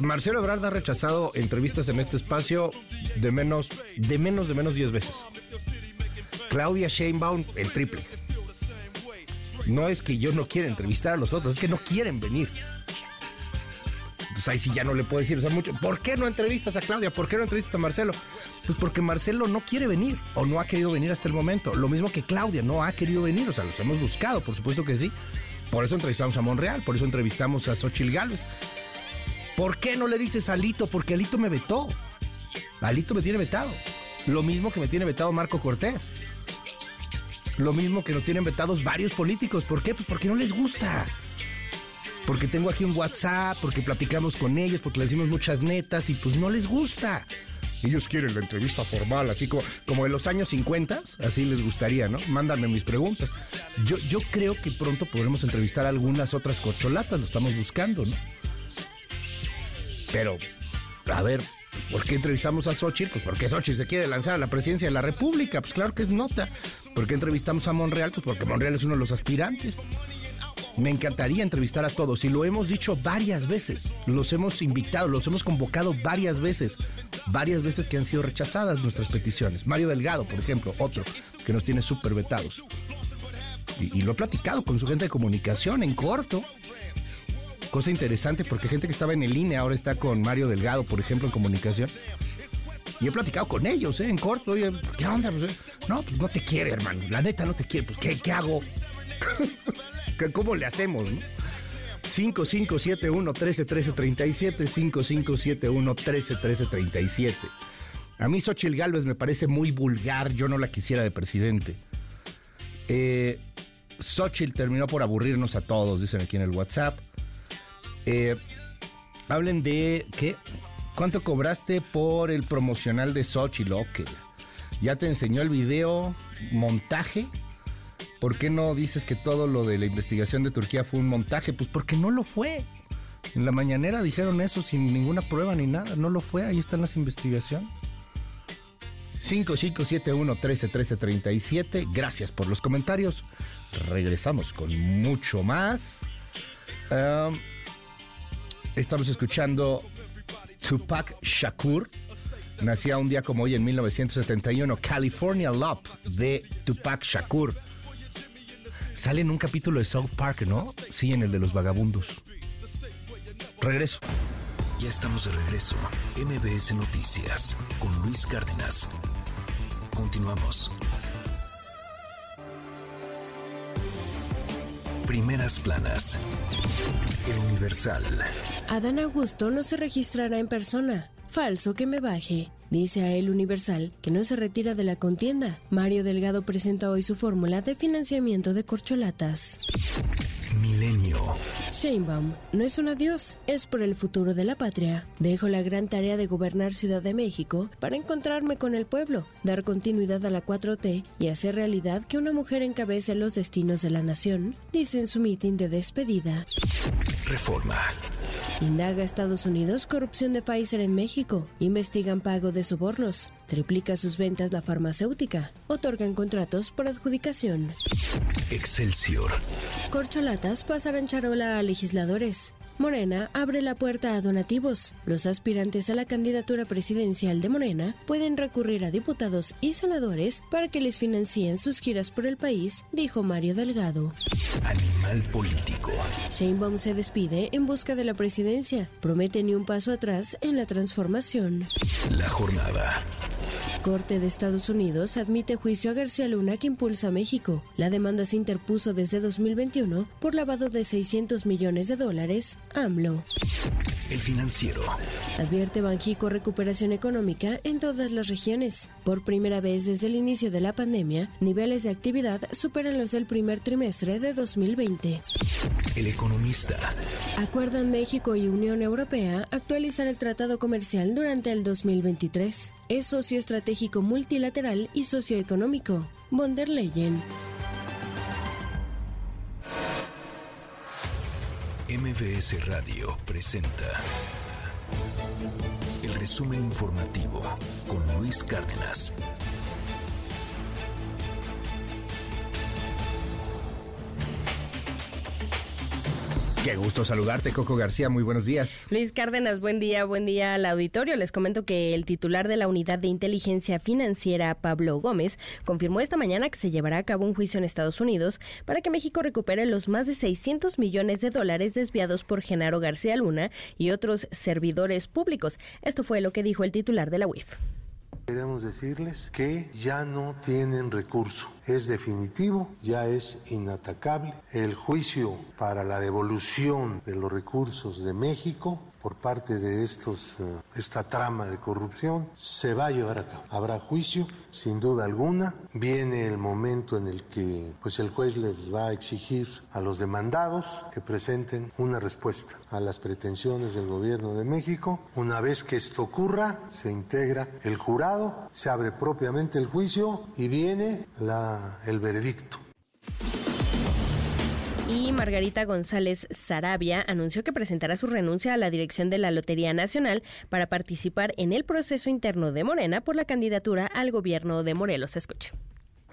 S2: Marcelo Ebrard ha rechazado entrevistas en este espacio de menos de menos de menos 10 veces. Claudia Sheinbaum el triple. No es que yo no quiera entrevistar a los otros, es que no quieren venir. Entonces ahí sí ya no le puedo decir mucho. ¿Por qué no entrevistas a Claudia? ¿Por qué no entrevistas a Marcelo? Pues porque Marcelo no quiere venir o no ha querido venir hasta el momento. Lo mismo que Claudia no ha querido venir. O sea, los hemos buscado, por supuesto que sí. Por eso entrevistamos a Monreal, por eso entrevistamos a Xochil Gálvez. ¿Por qué no le dices a Alito? Porque Alito me vetó. Alito me tiene vetado. Lo mismo que me tiene vetado Marco Cortés. Lo mismo que nos tienen vetados varios políticos. ¿Por qué? Pues porque no les gusta. Porque tengo aquí un WhatsApp, porque platicamos con ellos, porque les decimos muchas netas y pues no les gusta. Ellos quieren la entrevista formal, así como, como en los años 50, así les gustaría, ¿no? Mándame mis preguntas. Yo, yo creo que pronto podremos entrevistar a algunas otras corcholatas, lo estamos buscando, ¿no? Pero, a ver, ¿por qué entrevistamos a Xochitl? Pues porque Xochitl se quiere lanzar a la presidencia de la República. Pues claro que es nota. ¿Por qué entrevistamos a Monreal? Pues porque Monreal es uno de los aspirantes. Me encantaría entrevistar a todos y lo hemos dicho varias veces. Los hemos invitado, los hemos convocado varias veces. Varias veces que han sido rechazadas nuestras peticiones. Mario Delgado, por ejemplo, otro que nos tiene súper vetados. Y, lo he platicado con su gente de comunicación en corto. Cosa interesante porque gente que estaba en el INE ahora está con Mario Delgado, por ejemplo, en comunicación. Y he platicado con ellos, ¿eh? En corto. Oye, ¿qué onda? Pues, eh, no, pues no te quiere, hermano. La neta no te quiere. Pues, ¿qué, qué hago? ¿Cómo le hacemos, no? 5571-131337, 5571-131337. A mí Xochitl Galvez me parece muy vulgar, yo no la quisiera de presidente. Eh, terminó por aburrirnos a todos, dicen aquí en el WhatsApp. Eh, hablen de qué. ¿Cuánto cobraste por el promocional de Xochitl? Ok. Ya te enseñó el video, montaje. ¿Por qué no dices que todo lo de la investigación de Turquía fue un montaje? Pues porque no lo fue. En la mañanera dijeron eso sin ninguna prueba ni nada. No lo fue. Ahí están las investigaciones. 5571-131337. Gracias por los comentarios. Regresamos con mucho más. Estamos escuchando Tupac Shakur. Nacía un día como hoy en 1971, California Love de Tupac Shakur. Sale en un capítulo de South Park, ¿no? Sí, en el de los vagabundos. Regreso.
S1: Ya estamos de regreso. MBS Noticias con Luis Cárdenas. Continuamos. Primeras planas. El Universal.
S16: Adán Augusto no se registrará en persona. Falso que me baje. Dice a El Universal que no se retira de la contienda. Mario Delgado presenta hoy su fórmula de financiamiento de corcholatas.
S1: Milenio.
S16: Sheinbaum no es un adiós, es por el futuro de la patria. Dejo la gran tarea de gobernar Ciudad de México para encontrarme con el pueblo, dar continuidad a la 4T y hacer realidad que una mujer encabece los destinos de la nación, dice en su mitin de despedida.
S1: Reforma.
S16: Indaga Estados Unidos corrupción de Pfizer en México. Investigan pago de sobornos. Triplica sus ventas la farmacéutica. Otorgan contratos por adjudicación.
S1: Excelsior.
S16: Corcholatas pasarán charola a legisladores. Morena abre la puerta a donativos. Los aspirantes a la candidatura presidencial de Morena pueden recurrir a diputados y senadores para que les financien sus giras por el país, dijo Mario Delgado.
S1: Animal político.
S16: Sheinbaum se despide en busca de la presidencia. Promete ni un paso atrás en la transformación.
S1: La jornada.
S16: Corte de Estados Unidos admite juicio a García Luna que impulsa a México. La demanda se interpuso desde 2021 por lavado de 600 millones de dólares. AMLO.
S1: El financiero.
S16: Advierte Banjico recuperación económica en todas las regiones. Por primera vez desde el inicio de la pandemia, niveles de actividad superan los del primer trimestre de 2020.
S1: El economista.
S16: Acuerdan México y Unión Europea actualizar el tratado comercial durante el 2023. Es socio estratégico multilateral y socioeconómico. Von der Leyen.
S1: MBS Radio presenta el resumen informativo con Luis Cárdenas.
S2: Qué gusto saludarte, Coco García. Muy buenos días.
S29: Luis Cárdenas, buen día, buen día al auditorio. Les comento que el titular de la Unidad de Inteligencia Financiera, Pablo Gómez, confirmó esta mañana que se llevará a cabo un juicio en Estados Unidos para que México recupere los más de 600 millones de dólares desviados por Genaro García Luna y otros servidores públicos. Esto fue lo que dijo el titular de la UIF.
S30: Queremos decirles que ya no tienen recurso, es definitivo, ya es inatacable. El juicio para la devolución de los recursos de México por parte de estos, eh, esta trama de corrupción se va a llevar a cabo. Habrá juicio, sin duda alguna. Viene el momento en el que pues, el juez les va a exigir a los demandados que presenten una respuesta a las pretensiones del gobierno de México. Una vez que esto ocurra, se integra el jurado, se abre propiamente el juicio y viene la, el veredicto.
S29: Y Margarita González Sarabia anunció que presentará su renuncia a la dirección de la Lotería Nacional para participar en el proceso interno de Morena por la candidatura al gobierno de Morelos. Escuche.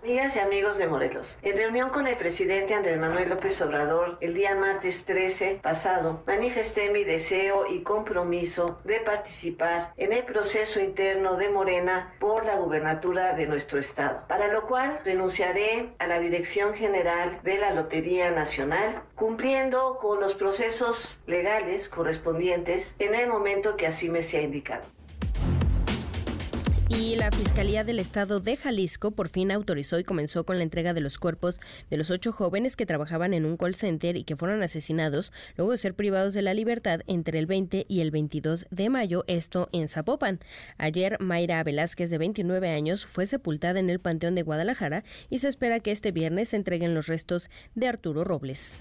S31: Amigas y amigos de Morelos, en reunión con el presidente Andrés Manuel López Obrador el día martes 13 pasado, manifesté mi deseo y compromiso de participar en el proceso interno de Morena por la gubernatura de nuestro estado, para lo cual renunciaré a la dirección general de la Lotería Nacional, cumpliendo con los procesos legales correspondientes en el momento que así me sea indicado.
S29: Y la Fiscalía del Estado de Jalisco por fin autorizó y comenzó con la entrega de los cuerpos de los ocho jóvenes que trabajaban en un call center y que fueron asesinados luego de ser privados de la libertad entre el 20 y el 22 de mayo, esto en Zapopan. Ayer Mayra Velázquez, de 29 años, fue sepultada en el Panteón de Guadalajara y se espera que este viernes se entreguen los restos de Arturo Robles.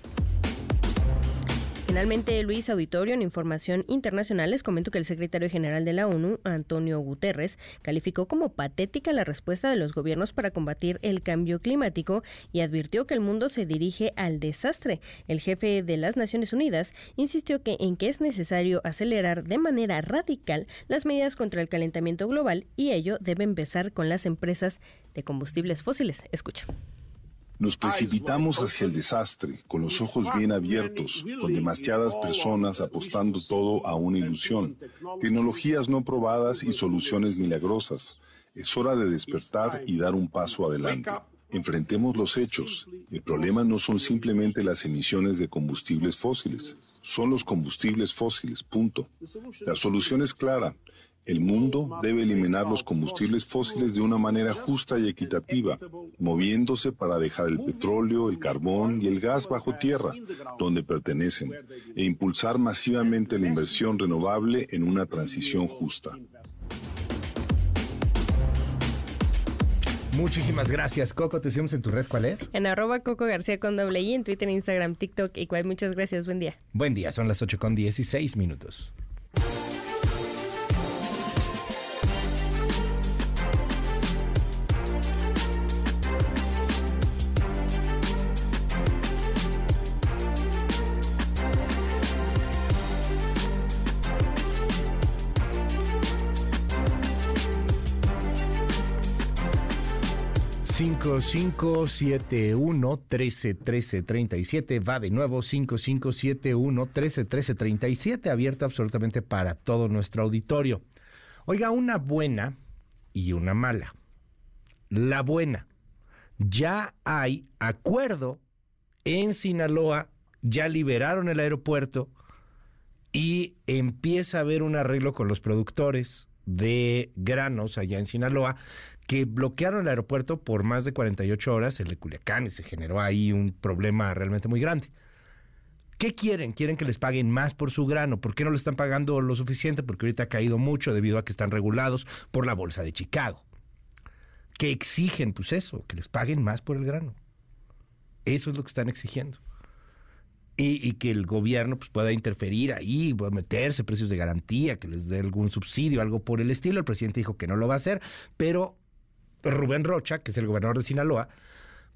S29: Finalmente, Luis Auditorio, en información internacional, les comento que el secretario general de la ONU, Antonio Guterres, calificó como patética la respuesta de los gobiernos para combatir el cambio climático y advirtió que el mundo se dirige al desastre. El jefe de las Naciones Unidas insistió que en que es necesario acelerar de manera radical las medidas contra el calentamiento global y ello debe empezar con las empresas de combustibles fósiles. Escucha.
S32: Nos precipitamos hacia el desastre, con los ojos bien abiertos, con demasiadas personas apostando todo a una ilusión, tecnologías no probadas y soluciones milagrosas. Es hora de despertar y dar un paso adelante. Enfrentemos los hechos. El problema no son simplemente las emisiones de combustibles fósiles, son los combustibles fósiles, punto. La solución es clara. El mundo debe eliminar los combustibles fósiles de una manera justa y equitativa, moviéndose para dejar el petróleo, el carbón y el gas bajo tierra, donde pertenecen, e impulsar masivamente la inversión renovable en una transición justa.
S2: Muchísimas gracias, Coco. Te seguimos en tu red. ¿Cuál es?
S33: En arroba Coco García con doble I, en Twitter, Instagram, TikTok y cual. Muchas gracias. Buen día.
S2: Buen día. Son las 8 con 16 minutos. 5571 131337 va de nuevo 5571 131337 abierto absolutamente para todo nuestro auditorio. Oiga, una buena y una mala. La buena, ya hay acuerdo en Sinaloa, ya liberaron el aeropuerto y empieza a haber un arreglo con los productores de granos allá en Sinaloa que bloquearon el aeropuerto por más de 48 horas, el de Culiacán, y se generó ahí un problema realmente muy grande. ¿Qué quieren? ¿Quieren que les paguen más por su grano? ¿Por qué no le están pagando lo suficiente? Porque ahorita ha caído mucho debido a que están regulados por la Bolsa de Chicago. ¿Qué exigen? Pues eso, que les paguen más por el grano. Eso es lo que están exigiendo. Y, que el gobierno pues, pueda interferir ahí, pueda meterse precios de garantía, que les dé algún subsidio, algo por el estilo. El presidente dijo que no lo va a hacer, pero Rubén Rocha, que es el gobernador de Sinaloa,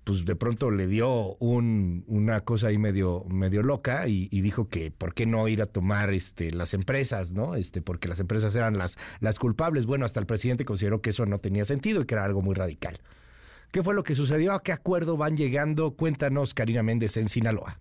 S2: pues de pronto le dio una cosa ahí medio, medio loca y, dijo que por qué no ir a tomar este, las empresas, ¿no? Este, porque las empresas eran las, las culpables. Bueno, hasta el presidente consideró que eso no tenía sentido y que era algo muy radical. ¿Qué fue lo que sucedió? ¿A qué acuerdo van llegando? Cuéntanos, Karina Méndez, en Sinaloa.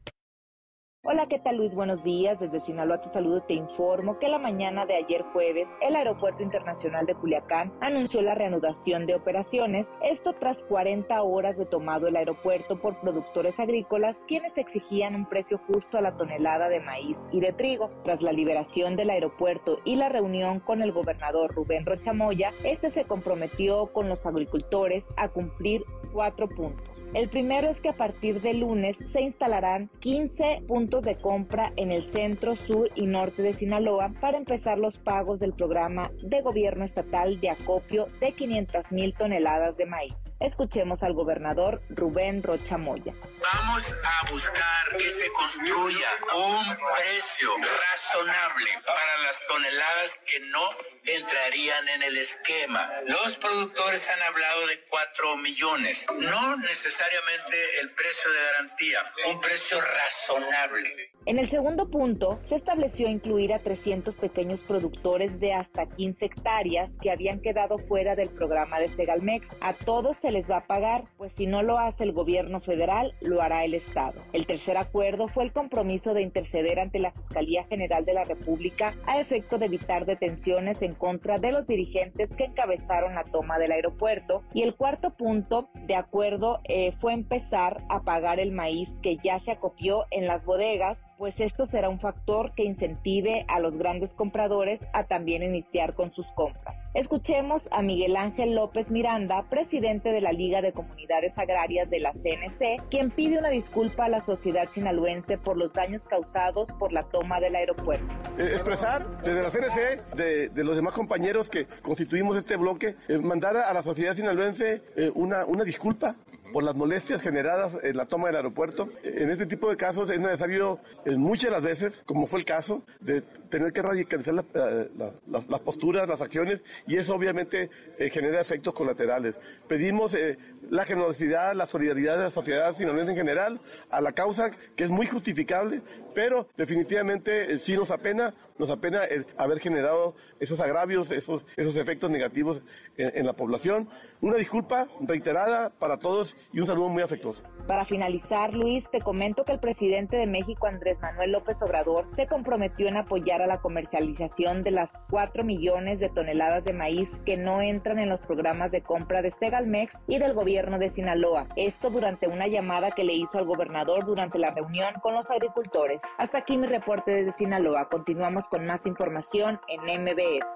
S34: Hola, ¿qué tal Luis? Buenos días. Desde Sinaloa te saludo te informo que la mañana de ayer jueves el Aeropuerto Internacional de Culiacán anunció la reanudación de operaciones, esto tras 40 horas de tomado el aeropuerto por productores agrícolas quienes exigían un precio justo a la tonelada de maíz y de trigo. Tras la liberación del aeropuerto y la reunión con el gobernador Rubén Rochamoya, este se comprometió con los agricultores a cumplir cuatro puntos. El primero es que a partir de lunes se instalarán 15 puntos de compra en el centro, sur y norte de Sinaloa para empezar los pagos del programa de gobierno estatal de acopio de 500 mil toneladas de maíz. Escuchemos al gobernador Rubén Rocha Moya.
S35: Vamos a buscar que se construya un precio razonable para las toneladas que no entrarían en el esquema. Los productores han hablado de 4 millones, no necesariamente el precio de garantía, un precio razonable.
S34: En el segundo punto, se estableció incluir a 300 pequeños productores de hasta 15 hectáreas que habían quedado fuera del programa de Segalmex. A todos se les va a pagar, pues si no lo hace el gobierno federal, lo hará el Estado. El tercer acuerdo fue el compromiso de interceder ante la Fiscalía General de la República a efecto de evitar detenciones en contra de los dirigentes que encabezaron la toma del aeropuerto. Y el cuarto punto de acuerdo eh, fue empezar a pagar el maíz que ya se acopió en las bodegas pues esto será un factor que incentive a los grandes compradores a también iniciar con sus compras. Escuchemos a Miguel Ángel López Miranda, presidente de la Liga de Comunidades Agrarias de la CNC, quien pide una disculpa a la sociedad sinaloense por los daños causados por la toma del aeropuerto.
S30: Eh, expresar desde la CNC, de, los demás compañeros que constituimos este bloque, eh, mandar a la sociedad sinaloense eh, una, una disculpa por las molestias generadas en la toma del aeropuerto. En este tipo de casos es necesario en muchas las veces, como fue el caso, de tener que radicalizar eh, las, posturas, las acciones, y eso obviamente eh, genera efectos colaterales. Pedimos eh, la generosidad, la solidaridad de la sociedad sinaloense en general a la causa, que es muy justificable, pero definitivamente sí nos apena nos apena haber generado esos agravios, esos, esos efectos negativos en, la población. Una disculpa reiterada para todos y un saludo muy afectuoso.
S34: Para finalizar, Luis, te comento que el presidente de México, Andrés Manuel López Obrador, se comprometió en apoyar a la comercialización de las 4 millones de toneladas de maíz que no entran en los programas de compra de Segalmex y del gobierno de Sinaloa. Esto durante una llamada que le hizo al gobernador durante la reunión con los agricultores. Hasta aquí mi reporte desde Sinaloa. Continuamos con más información en MBS.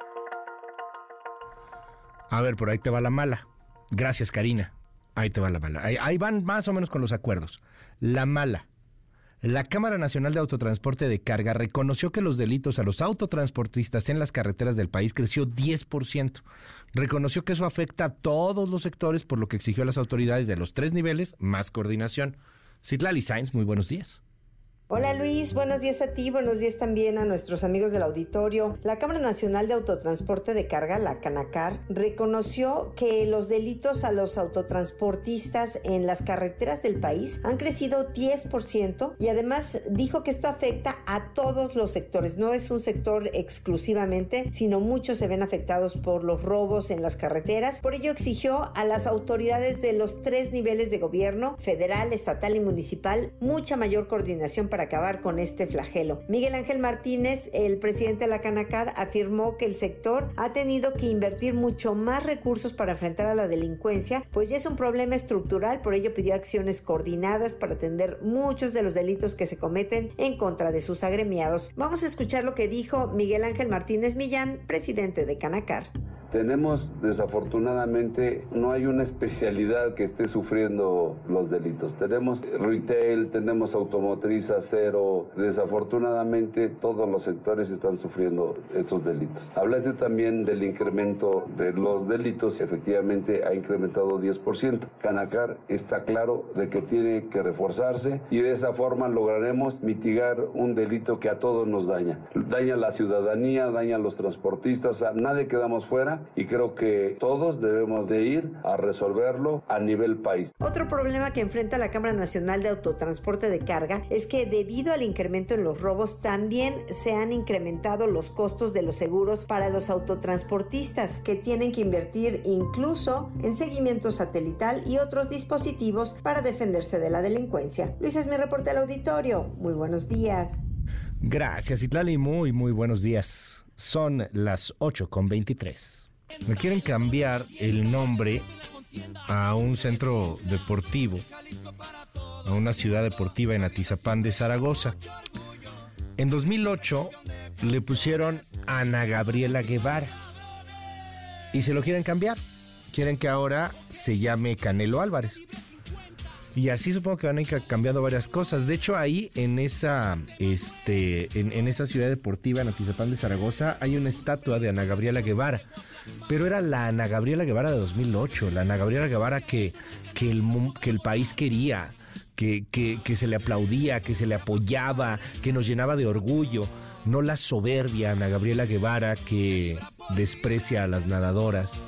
S2: A ver, por ahí te va la mala. Gracias, Karina. Ahí te va la mala. Ahí, van más o menos con los acuerdos. La mala. La Cámara Nacional de Autotransporte de Carga reconoció que los delitos a los autotransportistas en las carreteras del país creció 10%. Reconoció que eso afecta a todos los sectores, por lo que exigió a las autoridades de los tres niveles más coordinación. Citlali Sainz, muy buenos días.
S15: Hola Luis, buenos días a ti, buenos días también a nuestros amigos del auditorio. La Cámara Nacional de Autotransporte de Carga, la Canacar, reconoció que los delitos a los autotransportistas en las carreteras del país han crecido 10% y además dijo que esto afecta a todos los sectores, no es un sector exclusivamente, sino muchos se ven afectados por los robos en las carreteras. Por ello exigió a las autoridades de los tres niveles de gobierno, federal, estatal y municipal, mucha mayor coordinación para para acabar con este flagelo. Miguel Ángel Martínez, el presidente de la Canacar, afirmó que el sector ha tenido que invertir mucho más recursos para enfrentar a la delincuencia, pues ya es un problema estructural, por ello pidió acciones coordinadas para atender muchos de los delitos que se cometen en contra de sus agremiados. Vamos a escuchar lo que dijo Miguel Ángel Martínez Millán, presidente de Canacar.
S36: Tenemos, desafortunadamente, no hay una especialidad que esté sufriendo los delitos. Tenemos retail, tenemos automotriz, acero. Desafortunadamente, todos los sectores están sufriendo esos delitos. Hablaste también del incremento de los delitos. Efectivamente, ha incrementado 10%. Canacar está claro de que tiene que reforzarse y de esa forma lograremos mitigar un delito que a todos nos daña. Daña a la ciudadanía, daña a los transportistas, a nadie quedamos fuera y creo que todos debemos de ir a resolverlo a nivel país.
S15: Otro problema que enfrenta la Cámara Nacional de Autotransporte de Carga es que debido al incremento en los robos también se han incrementado los costos de los seguros para los autotransportistas que tienen que invertir incluso en seguimiento satelital y otros dispositivos para defenderse de la delincuencia. Luis es mi reporte al auditorio. Muy buenos días.
S2: Gracias, Itlali. Muy, muy buenos días. Son las 8 con 23. Me quieren cambiar el nombre a un centro deportivo, a una ciudad deportiva en Atizapán de Zaragoza. En 2008 le pusieron Ana Gabriela Guevara y se lo quieren cambiar. Quieren que ahora se llame Canelo Álvarez. Y así supongo que van a ir cambiando varias cosas. De hecho, ahí en esa, este, en, esa ciudad deportiva, en Atizapán de Zaragoza, hay una estatua de Ana Gabriela Guevara. Pero era la Ana Gabriela Guevara de 2008, la Ana Gabriela Guevara que, que, el, que el país quería, que, que, que se le aplaudía, que se le apoyaba, que nos llenaba de orgullo. No la soberbia Ana Gabriela Guevara que desprecia a las nadadoras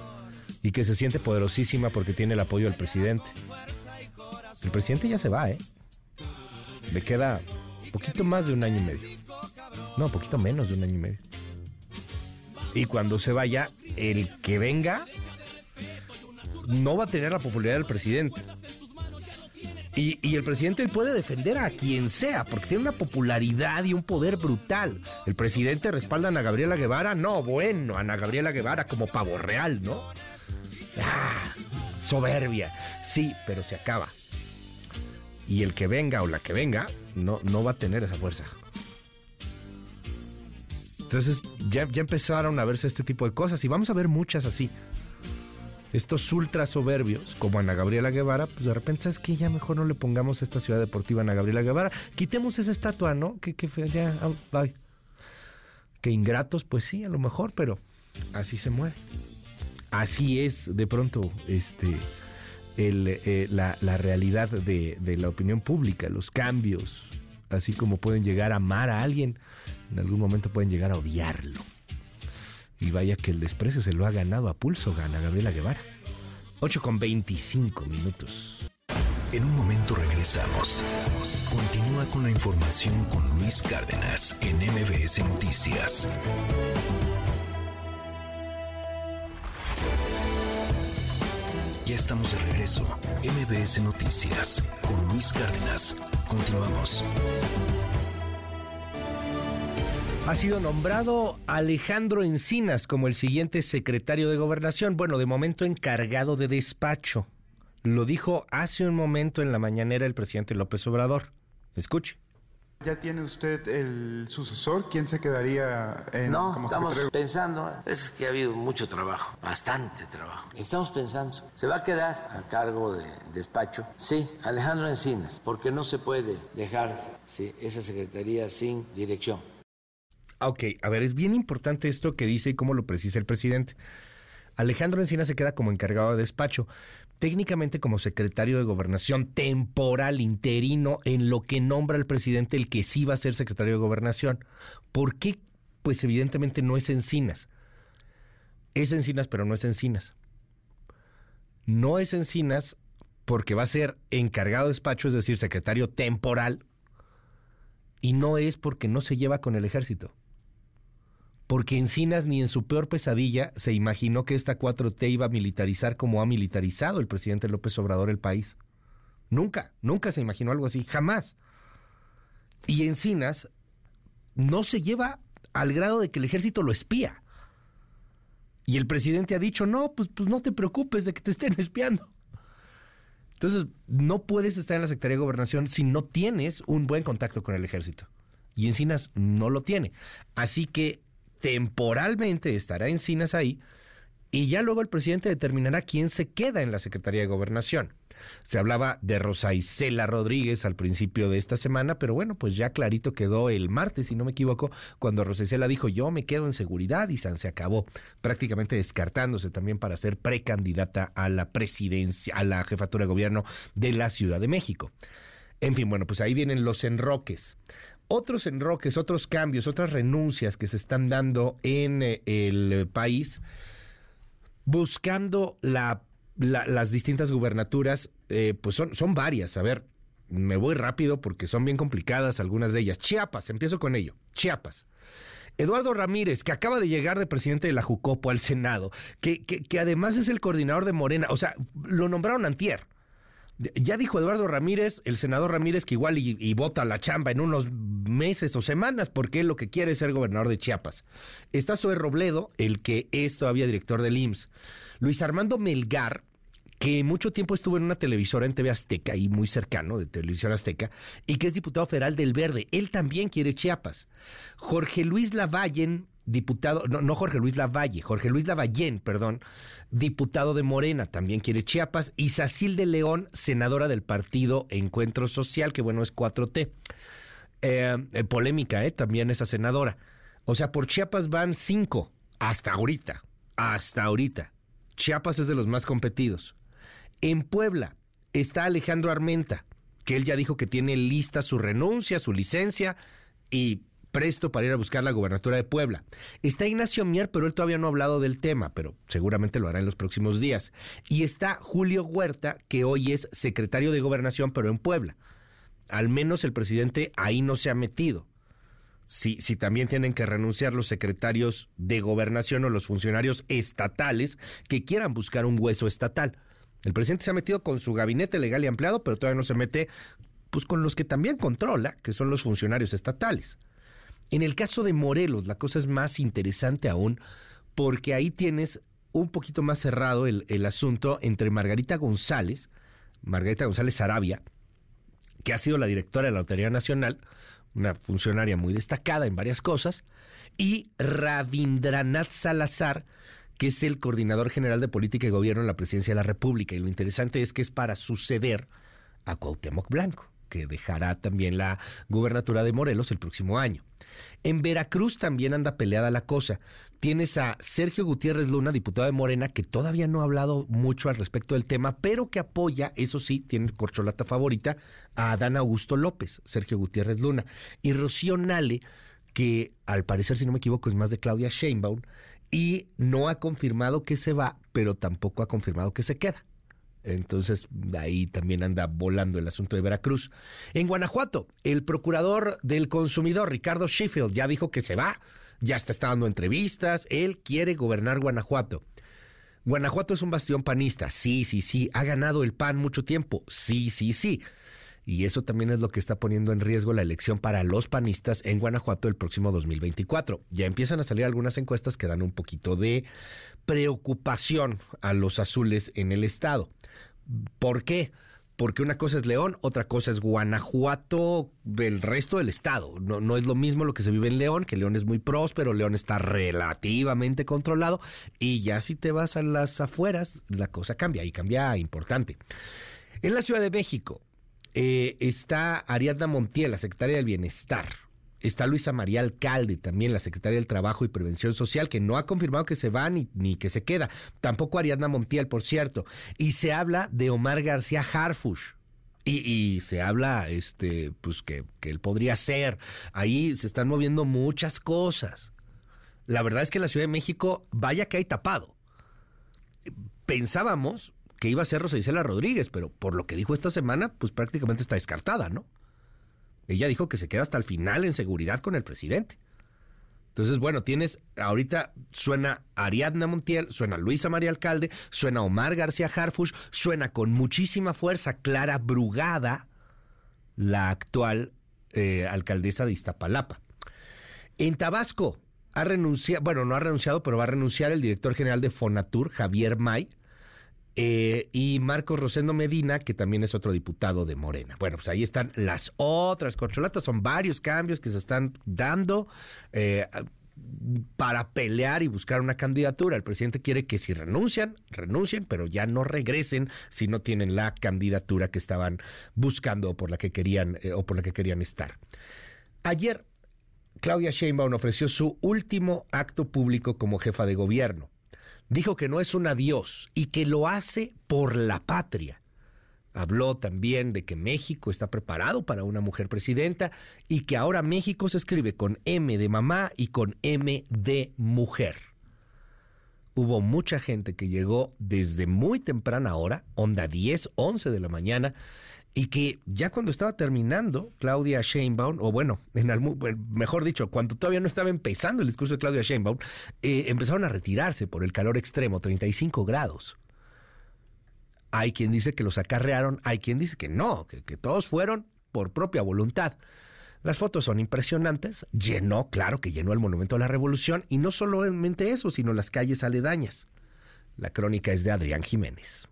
S2: y que se siente poderosísima porque tiene el apoyo del presidente. El presidente ya se va, ¿eh? Le queda poquito más de un año y medio. No, poquito menos de un año y medio. Y cuando se vaya, el que venga no va a tener la popularidad del presidente. Y, y, el presidente puede defender a quien sea, porque tiene una popularidad y un poder brutal. El presidente respalda a Ana Gabriela Guevara, no, bueno, Ana Gabriela Guevara como pavo real, ¿no? Ah, soberbia, sí, pero se acaba y el que venga o la que venga no, no va a tener esa fuerza. Entonces ya, ya empezaron a verse este tipo de cosas y vamos a ver muchas así. Estos ultra soberbios, como Ana Gabriela Guevara, pues de repente sabes que ya mejor no le pongamos a esta ciudad deportiva Ana Gabriela Guevara. Quitemos esa estatua, ¿no? Que, que ya. Que ingratos, pues sí, a lo mejor, pero así se mueve. Así es de pronto, este, eh, la, realidad de, la opinión pública, los cambios, así como pueden llegar a amar a alguien, en algún momento pueden llegar a odiarlo. Y vaya que el desprecio se lo ha ganado a pulso, gana Gabriela Guevara. 8 con 25 minutos.
S1: En un momento regresamos. Continúa con la información con Luis Cárdenas en MBS Noticias. Ya estamos de regreso. MBS Noticias con Luis Cárdenas. Continuamos.
S2: Ha sido nombrado Alejandro Encinas como el siguiente secretario de gobernación. Bueno, de momento encargado de despacho. Lo dijo hace un momento en la mañanera el presidente López Obrador. Escuche.
S37: ¿Ya tiene usted el sucesor? ¿Quién se quedaría en,
S38: no, estamos pensando, es que ha habido mucho trabajo, bastante trabajo. Estamos pensando, se va a quedar a cargo de despacho, sí, Alejandro Encinas, porque no se puede dejar esa secretaría sin dirección.
S2: Ok, a ver, es bien importante esto que dice y cómo lo precisa el presidente. Alejandro Encinas se queda como encargado de despacho, técnicamente como secretario de gobernación temporal, interino, en lo que nombra el presidente el que sí va a ser secretario de gobernación. ¿Por qué? Pues evidentemente no es Encinas. Es Encinas, pero no es Encinas. No es Encinas porque va a ser encargado de despacho, es decir, secretario temporal, y no es porque no se lleva con el ejército porque Encinas ni en su peor pesadilla se imaginó que esta 4T iba a militarizar como ha militarizado el presidente López Obrador el país. Nunca, nunca se imaginó algo así, jamás. Y Encinas no se lleva al grado de que el ejército lo espía. Y el presidente ha dicho, no, pues, pues no te preocupes de que te estén espiando. Entonces, no puedes estar en la Secretaría de Gobernación si no tienes un buen contacto con el ejército. Y Encinas no lo tiene. Así que temporalmente estará Encinas ahí y ya luego el presidente determinará quién se queda en la Secretaría de Gobernación. Se hablaba de Rosa Isela Rodríguez al principio de esta semana, pero bueno, pues ya clarito quedó el martes, si no me equivoco, cuando Rosa Isela dijo yo me quedo en seguridad y San se acabó, prácticamente descartándose también para ser precandidata a la presidencia, a la jefatura de gobierno de la Ciudad de México. En fin, bueno, pues ahí vienen los enroques otros enroques, otros cambios, otras renuncias que se están dando en eh, el país, buscando las distintas gubernaturas, eh, pues son, son varias. A ver, me voy rápido porque son bien complicadas algunas de ellas. Chiapas, empiezo con ello. Chiapas. Eduardo Ramírez, que acaba de llegar de presidente de la Jucopo al Senado, que, que, que además es el coordinador de Morena, o sea, lo nombraron antier. Ya dijo Eduardo Ramírez, el senador Ramírez, que igual y, vota la chamba en unos meses o semanas, porque él lo que quiere es ser gobernador de Chiapas. Está Zoe Robledo, el que es todavía director del IMSS. Luis Armando Melgar, que mucho tiempo estuvo en una televisora en TV Azteca y muy cercano de Televisión Azteca, y que es diputado federal del Verde. Él también quiere Chiapas. Jorge Luis Lavallen, diputado, no, no Jorge Luis Lavalle, Jorge Luis Lavallén, perdón, diputado de Morena, también quiere Chiapas, y Sacil de León, senadora del partido Encuentro Social, que bueno, es 4T. Eh, eh, polémica, ¿eh? También esa senadora. O sea, por Chiapas van cinco, hasta ahorita, hasta ahorita. Chiapas es de los más competidos. En Puebla está Alejandro Armenta, que él ya dijo que tiene lista su renuncia, su licencia, y presto para ir a buscar la gubernatura de Puebla. Está Ignacio Mier, pero él todavía no ha hablado del tema, pero seguramente lo hará en los próximos días. Y está Julio Huerta, que hoy es secretario de gobernación, pero en Puebla. Al menos el presidente ahí no se ha metido. Si, si también tienen que renunciar los secretarios de gobernación o los funcionarios estatales que quieran buscar un hueso estatal. El presidente se ha metido con su gabinete legal y ampliado, pero todavía no se mete pues con los que también controla, que son los funcionarios estatales. En el caso de Morelos, la cosa es más interesante aún, porque ahí tienes un poquito más cerrado el, asunto entre Margarita González, Margarita González Arabia, que ha sido la directora de la Lotería Nacional, una funcionaria muy destacada en varias cosas, y Rabindranath Salazar, que es el coordinador general de política y gobierno en la presidencia de la República. Y lo interesante es que es para suceder a Cuauhtémoc Blanco, que dejará también la gubernatura de Morelos el próximo año. En Veracruz también anda peleada la cosa. Tienes a Sergio Gutiérrez Luna, diputado de Morena, que todavía no ha hablado mucho al respecto del tema, pero que apoya, eso sí, tiene corcholata favorita, a Adán Augusto López, Sergio Gutiérrez Luna. Y Rocío Nale, que al parecer, si no me equivoco, es más de Claudia Sheinbaum, y no ha confirmado que se va, pero tampoco ha confirmado que se queda. Entonces, ahí también anda volando el asunto de Veracruz. En Guanajuato, el procurador del consumidor, Ricardo Sheffield, ya dijo que se va, ya está, está dando entrevistas, él quiere gobernar Guanajuato. Guanajuato es un bastión panista, sí, sí, sí. Ha ganado el PAN mucho tiempo, sí, sí, sí. Y eso también es lo que está poniendo en riesgo la elección para los panistas en Guanajuato el próximo 2024. Ya empiezan a salir algunas encuestas que dan un poquito de preocupación a los azules en el estado. ¿Por qué? Porque una cosa es León, otra cosa es Guanajuato del resto del estado. No, no es lo mismo lo que se vive en León, que León es muy próspero, León está relativamente controlado, y ya si te vas a las afueras, la cosa cambia, y cambia importante. En la Ciudad de México eh, está Ariadna Montiel, la secretaria del Bienestar Está Luisa María Alcalde, también la secretaria del Trabajo y Prevención Social, que no ha confirmado que se va ni, ni que se queda. Tampoco Ariadna Montiel, por cierto. Y se habla de Omar García Harfush. Y, se habla, este, pues que, que él podría ser. Ahí se están moviendo muchas cosas. La verdad es que la Ciudad de México, vaya que hay tapado. Pensábamos que iba a ser Rosa Isela Rodríguez, pero por lo que dijo esta semana, pues prácticamente está descartada, ¿no? Ella dijo que se queda hasta el final en seguridad con el presidente. Entonces, bueno, tienes, ahorita suena Ariadna Montiel, suena Luisa María Alcalde, suena Omar García Harfush, suena con muchísima fuerza Clara Brugada, la actual eh, alcaldesa de Iztapalapa. En Tabasco ha renunciado, bueno, no ha renunciado, pero va a renunciar el director general de Fonatur, Javier May, eh, y Marcos Rosendo Medina, que también es otro diputado de Morena. Bueno, pues ahí están las otras controlatas, son varios cambios que se están dando. Eh, para pelear y buscar una candidatura. El presidente quiere que si renuncian, renuncien, pero ya no regresen si no tienen la candidatura que estaban buscando o por la que querían eh, o por la que querían estar. Ayer Claudia Sheinbaum ofreció su último acto público como jefa de gobierno dijo que no es un adiós y que lo hace por la patria. Habló también de que México está preparado para una mujer presidenta y que ahora México se escribe con M de mamá y con M de mujer. Hubo mucha gente que llegó desde muy temprana hora, onda 10, 11 de la mañana, y que ya cuando estaba terminando Claudia Sheinbaum, o bueno, en mejor dicho, cuando todavía no estaba empezando el discurso de Claudia Sheinbaum, eh, empezaron a retirarse por el calor extremo, 35 grados. Hay quien dice que los acarrearon, hay quien dice que no, que, que todos fueron por propia voluntad. Las fotos son impresionantes, llenó, claro que llenó el Monumento a la Revolución, y no solamente eso, sino las calles aledañas. La crónica es de Adrián Jiménez.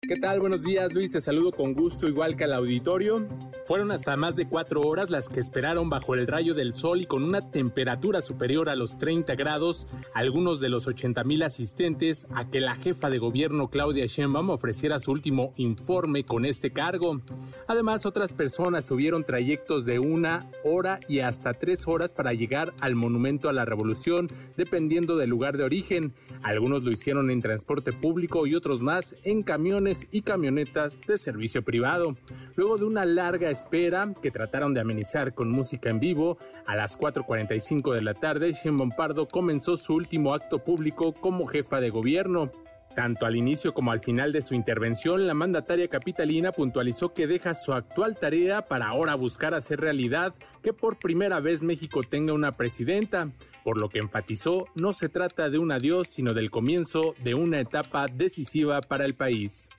S39: ¿Qué tal? Buenos días, Luis. Te saludo con gusto, igual que al auditorio. Fueron hasta más de cuatro horas las que esperaron bajo el rayo del sol y con una temperatura superior a los 30 grados, algunos de los 80 mil asistentes, a que la jefa de gobierno Claudia Sheinbaum ofreciera su último informe con este cargo. Además, otras personas tuvieron trayectos de una hora y hasta tres horas para llegar al Monumento a la Revolución, dependiendo del lugar de origen. Algunos lo hicieron en transporte público y otros más en camiones y camionetas de servicio privado. Luego de una larga espera que trataron de amenizar con música en vivo, a las 4.45 de la tarde, Sheinbaum Pardo comenzó su último acto público como jefa de gobierno. Tanto al inicio como al final de su intervención, la mandataria capitalina puntualizó que deja su actual tarea para ahora buscar hacer realidad que por primera vez México tenga una presidenta, por lo que enfatizó no se trata de un adiós, sino del comienzo de una etapa decisiva para el país.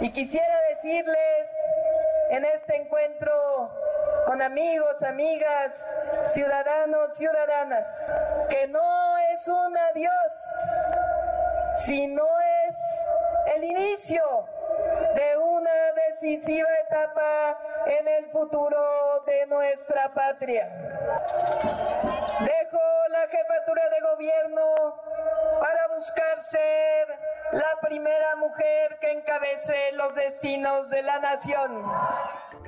S40: Y quisiera decirles en este encuentro con amigos, amigas, ciudadanos, ciudadanas, que no es un adiós, sino es el inicio de una decisiva etapa en el futuro de nuestra patria. Dejo la jefatura de gobierno para buscar ser la primera mujer que encabece los destinos de la nación.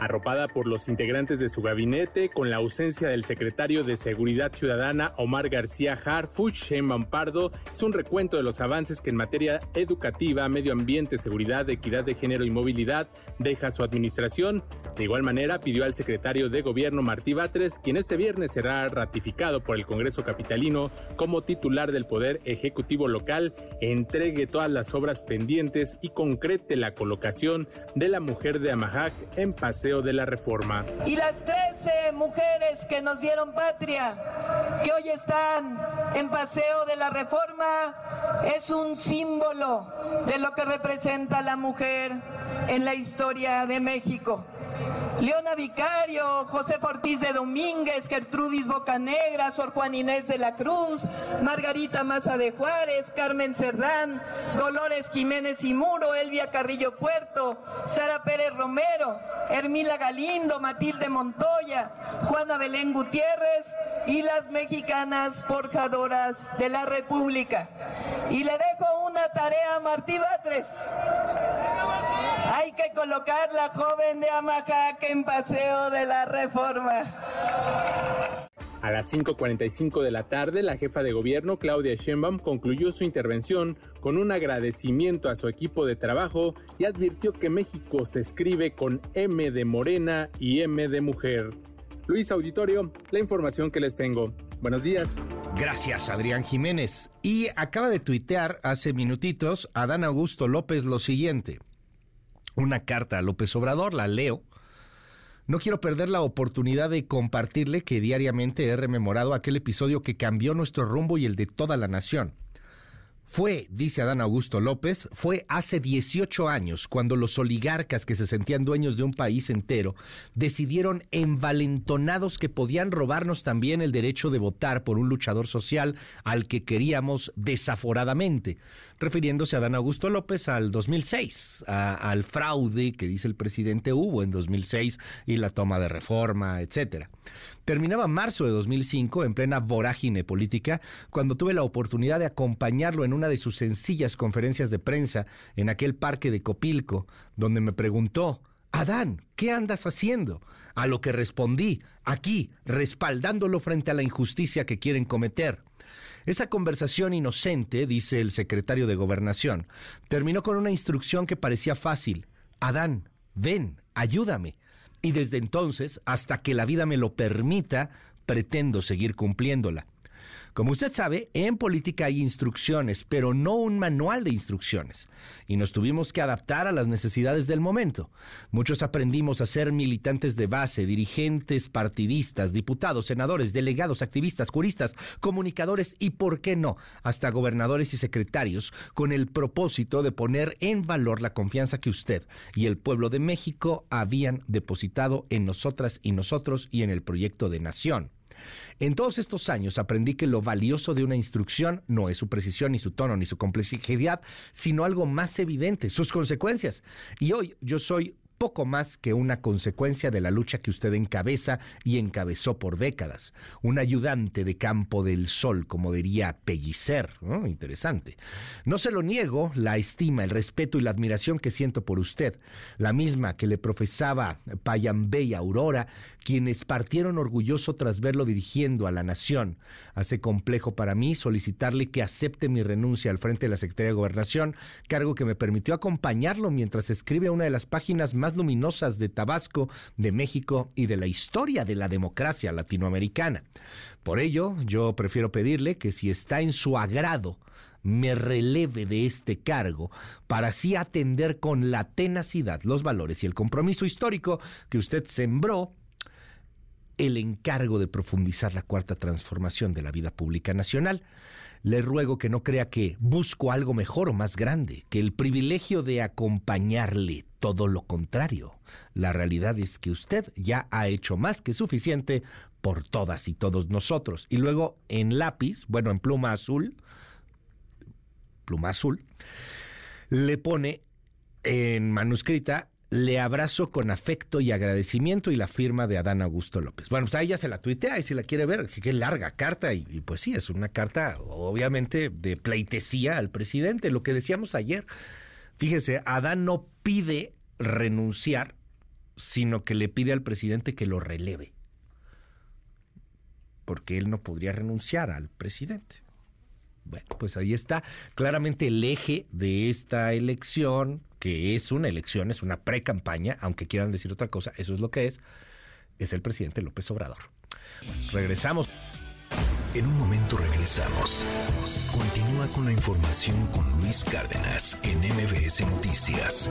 S39: Arropada por los integrantes de su gabinete, con la ausencia del secretario de Seguridad Ciudadana Omar García Harfuch, Sheinbaum Pardo hizo un recuento de los avances que en materia educativa, medio ambiente, seguridad, equidad de género y movilidad deja su administración. De igual manera, pidió al secretario de Gobierno Martí Batres, quien este viernes será ratificado por el Congreso Capitalino como titular del Poder Ejecutivo Local, entregue todas las obras pendientes y concrete la colocación de la mujer de Amajac en Paseo de la Reforma.
S40: Y las 13 mujeres que nos dieron patria, que hoy están en Paseo de la Reforma, es un símbolo de lo que representa la mujer en la historia de México. Leona Vicario, José Ortiz de Domínguez, Gertrudis Bocanegra, Sor Juan Inés de la Cruz, Margarita Maza de Juárez, Carmen Cerdán, Dolores Jiménez y Muro, Elvia Carrillo Puerto, Sara Pérez Romero, Hermila Galindo, Matilde Montoya, Juana Belén Gutiérrez y las mexicanas forjadoras de la República. Y le dejo una tarea a Martí Batres. Hay que colocar la joven de Amajac en paseo de la reforma.
S39: A las 5.45 de la tarde, la jefa de gobierno, Claudia Sheinbaum, concluyó su intervención con un agradecimiento a su equipo de trabajo y advirtió que México se escribe con M de morena y M de mujer. Luis Auditorio, la información que les tengo. Buenos días.
S2: Gracias, Adrián Jiménez. Y acaba de tuitear hace minutitos Adán Augusto López lo siguiente una carta a López Obrador, la leo. No quiero perder la oportunidad de compartirle que diariamente he rememorado aquel episodio que cambió nuestro rumbo y el de toda la nación. Fue, dice Adán Augusto López, fue hace 18 años cuando los oligarcas que se sentían dueños de un país entero decidieron envalentonados que podían robarnos también el derecho de votar por un luchador social al que queríamos desaforadamente, refiriéndose a Adán Augusto López al 2006, al fraude que dice el presidente hubo en 2006 y la toma de reforma, etcétera. Terminaba marzo de 2005, en plena vorágine política, cuando tuve la oportunidad de acompañarlo en una de sus sencillas conferencias de prensa en aquel parque de Copilco, donde me preguntó, Adán, ¿qué andas haciendo? A lo que respondí, aquí, respaldándolo frente a la injusticia que quieren cometer. Esa conversación inocente, dice el secretario de Gobernación, terminó con una instrucción que parecía fácil. Adán, ven, ayúdame y desde entonces, hasta que la vida me lo permita, pretendo seguir cumpliéndola. Como usted sabe, en política hay instrucciones, pero no un manual de instrucciones, y nos tuvimos que adaptar a las necesidades del momento. Muchos aprendimos a ser militantes de base, dirigentes partidistas, diputados, senadores, delegados, activistas, juristas, comunicadores y, por qué no, hasta gobernadores y secretarios, con el propósito de poner en valor la confianza que usted y el pueblo de México habían depositado en nosotras y nosotros y en el proyecto de nación. En todos estos años aprendí que lo valioso de una instrucción no es su precisión, ni su tono, ni su complejidad, sino algo más evidente, sus consecuencias. Y hoy yo soy poco más que una consecuencia de la lucha que usted encabeza y encabezó por décadas. Un ayudante de campo del sol, como diría Pellicer. Interesante. No se lo niego la estima, el respeto y la admiración que siento por usted, la misma que le profesaba Payambé y Aurora, quienes partieron orgulloso tras verlo dirigiendo a la nación. Hace complejo para mí solicitarle que acepte mi renuncia al frente de la Secretaría de Gobernación, cargo que me permitió acompañarlo mientras escribe una de las páginas más luminosas de Tabasco, de México y de la historia de la democracia latinoamericana. Por ello, yo prefiero pedirle que si está en su agrado, me releve de este cargo para así atender con la tenacidad los valores y el compromiso histórico que usted sembró el encargo de profundizar la cuarta transformación de la vida pública nacional. Le ruego que no crea que busco algo mejor o más grande, que el privilegio de acompañarle, todo lo contrario. La realidad es que usted ya ha hecho más que suficiente por todas y todos nosotros. Y luego en lápiz, bueno, en pluma azul, pluma azul, le pone en manuscrita le abrazo con afecto y agradecimiento y la firma de Adán Augusto López. Bueno, pues ahí ya se la tuitea y si la quiere ver, qué larga carta y, y, pues sí, es una carta obviamente de pleitesía al presidente, lo que decíamos ayer. Fíjese, Adán no pide renunciar sino que le pide al presidente que lo releve. Porque él no podría renunciar al presidente. Bueno, pues ahí está claramente el eje de esta elección, que es una elección, es una pre-campaña, aunque quieran decir otra cosa, eso es lo que es, es el presidente López Obrador. regresamos.
S1: En un momento regresamos. Continúa con la información con Luis Cárdenas en MBS Noticias.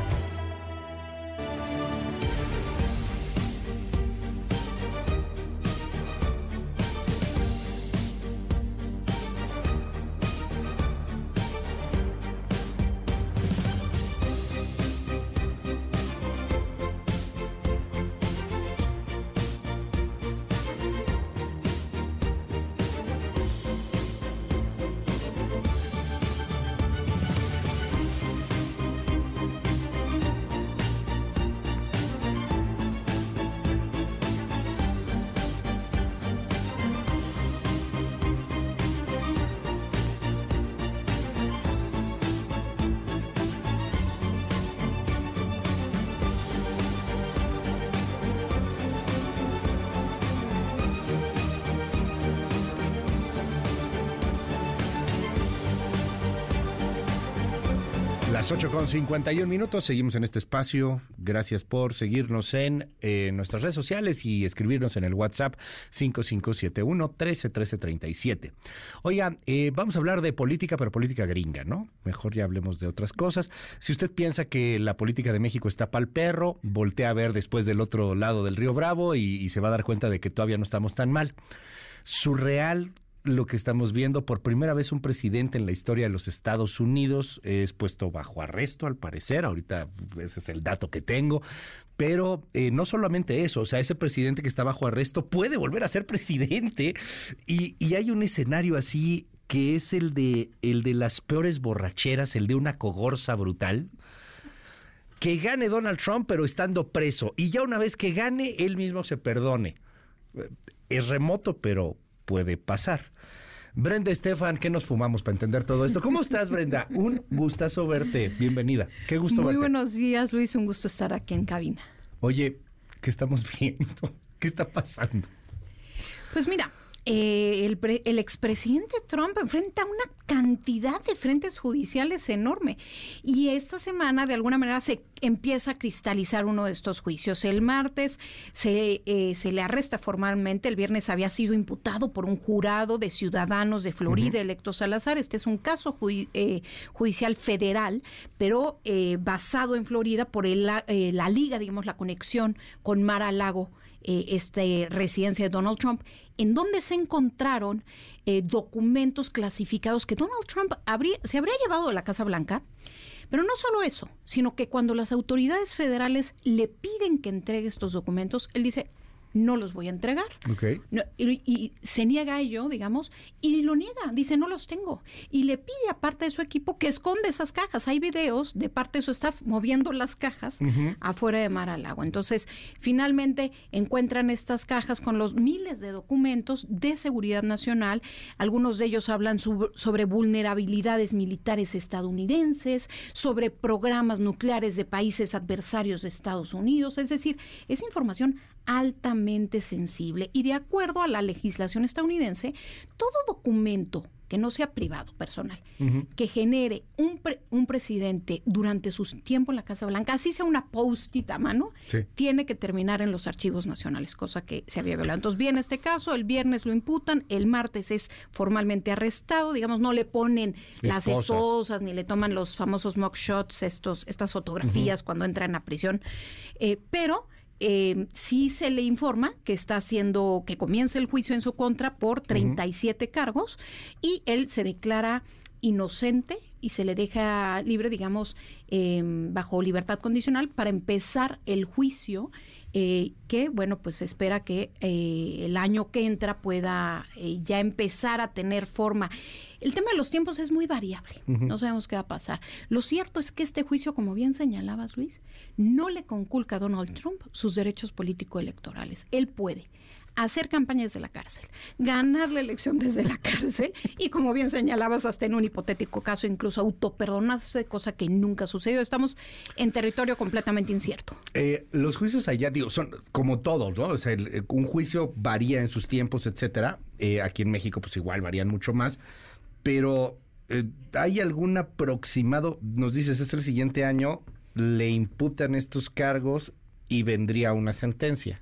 S2: Las 8 con 51 minutos, seguimos en este espacio. Gracias por seguirnos en nuestras redes sociales y escribirnos en el WhatsApp 5571 131337. Oiga, eh, vamos a hablar de política, pero política gringa, ¿no? Mejor ya hablemos de otras cosas. Si usted piensa que la política de México está pa'l perro, voltea a ver después del otro lado del río Bravo y, y se va a dar cuenta de que todavía no estamos tan mal. Su real lo que estamos viendo. Por primera vez un presidente en la historia de los Estados Unidos es puesto bajo arresto, al parecer. Ahorita ese es el dato que tengo. Pero eh, no solamente eso, o sea, ese presidente que está bajo arresto puede volver a ser presidente. Y, y hay un escenario así que es el de, el de las peores borracheras, el de una cogorza brutal que gane Donald Trump, pero estando preso. Y ya una vez que gane, él mismo se perdone. Es remoto, pero puede pasar. Brenda Estefan, ¿qué nos fumamos para entender todo esto? ¿Cómo estás, Brenda? Un gustazo verte. Bienvenida. Qué gusto
S41: Muy
S2: verte.
S41: buenos días, Luis. Un gusto estar aquí en cabina.
S2: Oye, ¿qué estamos viendo? ¿Qué está pasando?
S41: Pues mira, eh, el, pre, el, expresidente Trump enfrenta una cantidad de frentes judiciales enorme y esta semana de alguna manera se empieza a cristalizar uno de estos juicios. El martes se, eh, se le arresta formalmente, el viernes había sido imputado por un jurado de ciudadanos de Florida uh -huh. electos al azar. Este es un caso ju eh, judicial federal, pero eh, basado en Florida por el, eh, la liga, digamos, la conexión con Mar a Lago eh, esta residencia de Donald Trump, en donde se encontraron eh, documentos clasificados que Donald Trump habría, se habría llevado a la Casa Blanca. Pero no solo eso, sino que cuando las autoridades federales le piden que entregue estos documentos, él dice, no los voy a entregar.
S2: Okay.
S41: No, y, y, se niega a ello, digamos, y lo niega, dice no los tengo. Y le pide a parte de su equipo que esconde esas cajas. Hay videos de parte de su staff moviendo las cajas uh -huh. afuera de Mar al Lago. Entonces, finalmente encuentran estas cajas con los miles de documentos de seguridad nacional. Algunos de ellos hablan sobre, sobre vulnerabilidades militares estadounidenses, sobre programas nucleares de países adversarios de Estados Unidos. Es decir, es información altamente sensible y de acuerdo a la legislación estadounidense, todo documento que no sea privado, personal, uh -huh. que genere un, pre un, presidente durante su tiempo en la Casa Blanca, así sea una post-it a mano, sí. tiene que terminar en los archivos nacionales, cosa que se había violado. Entonces, bien, este caso, el viernes lo imputan, el martes es formalmente arrestado, digamos, no le ponen las esposas, ni le toman los famosos mock shots, estos, estas fotografías uh -huh. cuando entran a prisión, eh, pero eh, sí se le informa que está haciendo, que comienza el juicio en su contra por 37 uh -huh. cargos y él se declara inocente y se le deja libre, digamos, em, bajo libertad condicional para empezar el juicio eh, que, bueno, pues espera que eh, el año que entra pueda eh, ya empezar a tener forma. El tema de los tiempos es muy variable, no sabemos qué va a pasar. Lo cierto es que este juicio, como bien señalabas, Luis, no le conculca a Donald Trump sus derechos político-electorales. Él puede hacer campaña desde la cárcel, ganar la elección desde la cárcel y como bien señalabas, hasta en un hipotético caso, incluso autoperdonarse, cosa que nunca sucedió. Estamos en territorio completamente incierto.
S2: Eh, los juicios allá, digo, son como todos, ¿no? O sea, el- un juicio varía en sus tiempos, etcétera. Eh, aquí en México, pues igual varían mucho más. Pero, eh, ¿hay algún aproximado? Nos dices, es el siguiente año, le imputan estos cargos y vendría una sentencia.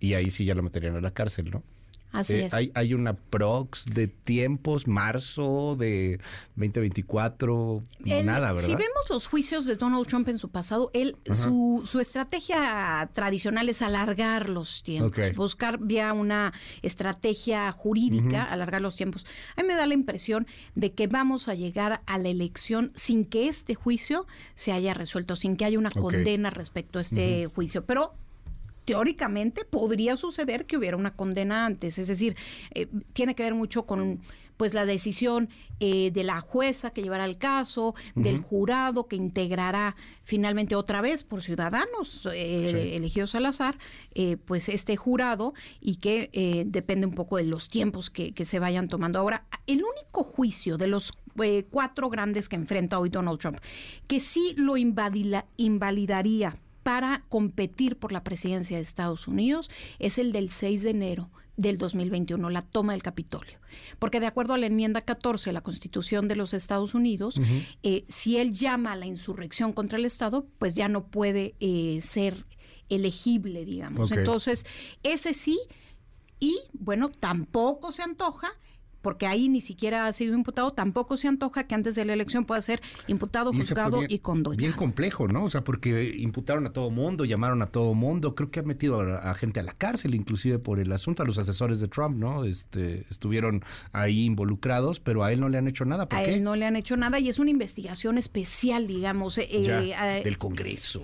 S2: Y ahí sí ya lo meterían a la cárcel, ¿no?
S41: Así
S2: Eh,
S41: es.
S2: Hay, hay una prox de tiempos, marzo de 2024,
S41: Él-
S2: nada, ¿verdad?
S41: Si vemos los juicios de Donald Trump en su pasado, él
S2: Ajá.
S41: su, su estrategia tradicional es alargar los tiempos, buscar vía una estrategia jurídica, alargar los tiempos. A mí me da la impresión de que vamos a llegar a la elección sin que este juicio se haya resuelto, sin que haya una condena respecto a este juicio. Pero teóricamente podría suceder que hubiera una condena antes. Es decir, eh, tiene que ver mucho con pues la decisión eh, de la jueza que llevará el caso, del jurado que integrará finalmente otra vez por ciudadanos eh,
S42: Sí.
S41: elegidos al azar, eh, pues este jurado y que depende un poco de los tiempos que, que se vayan tomando. Ahora, el único juicio de los eh, cuatro grandes que enfrenta hoy Donald Trump, que sí lo invadila- invalidaría para competir por la presidencia de Estados Unidos es el del 6 de enero del 2021, la toma del Capitolio. Porque de acuerdo a la enmienda 14 de la Constitución de los Estados Unidos, eh, si él llama a la insurrección contra el Estado, pues ya no puede eh, ser elegible, digamos. Entonces, ese sí, y bueno, tampoco se antoja porque ahí ni siquiera ha sido imputado, tampoco se antoja que antes de la elección pueda ser imputado,
S2: Y
S41: juzgado
S2: bien-
S41: y condenado.
S2: Bien complejo, ¿no? O sea, porque imputaron a todo mundo, llamaron a todo mundo. Creo que ha metido a, a gente a la cárcel, inclusive por el asunto. A los asesores de Trump, ¿no? Este, estuvieron ahí involucrados, pero a él no le han hecho nada. ¿Por
S41: A
S2: qué?
S41: él no le han hecho nada y es una investigación especial, digamos. eh,
S2: Ya,
S41: eh,
S2: del Congreso.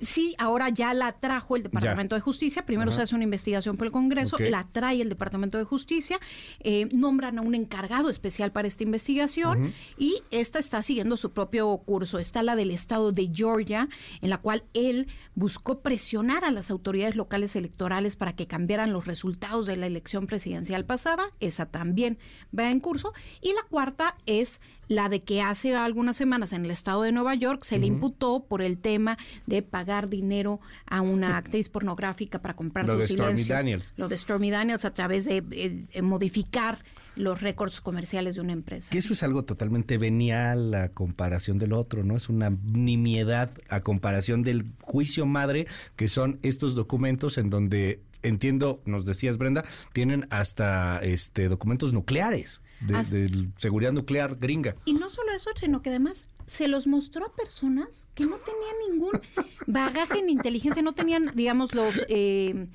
S41: Sí, ahora ya la trajo el Departamento de Justicia. Primero
S2: Ajá.
S41: se hace una investigación por el Congreso, la trae el Departamento de Justicia, eh, nombran a un encargado especial para esta investigación y esta está siguiendo su propio curso. Está la del estado de Georgia, en la cual él buscó presionar a las autoridades locales electorales para que cambiaran los resultados de la elección presidencial pasada. Esa también va en curso. Y la cuarta es la de que hace algunas semanas en el estado de Nueva York se le imputó por el tema de pagar dinero a una actriz pornográfica para comprar
S2: Lo de Stormy. Daniels.
S41: Lo de Stormy Daniels a través de eh, eh, modificar los récords comerciales de una empresa.
S2: Que eso es algo totalmente venial a comparación del otro, ¿no? Es una nimiedad a comparación del juicio madre, que son estos documentos en donde, entiendo, nos decías Brenda, tienen hasta este documentos nucleares, de, de seguridad nuclear gringa.
S41: Y no solo eso, sino que además se los mostró a personas que no tenían ningún bagaje ni inteligencia, no tenían, digamos, los eh,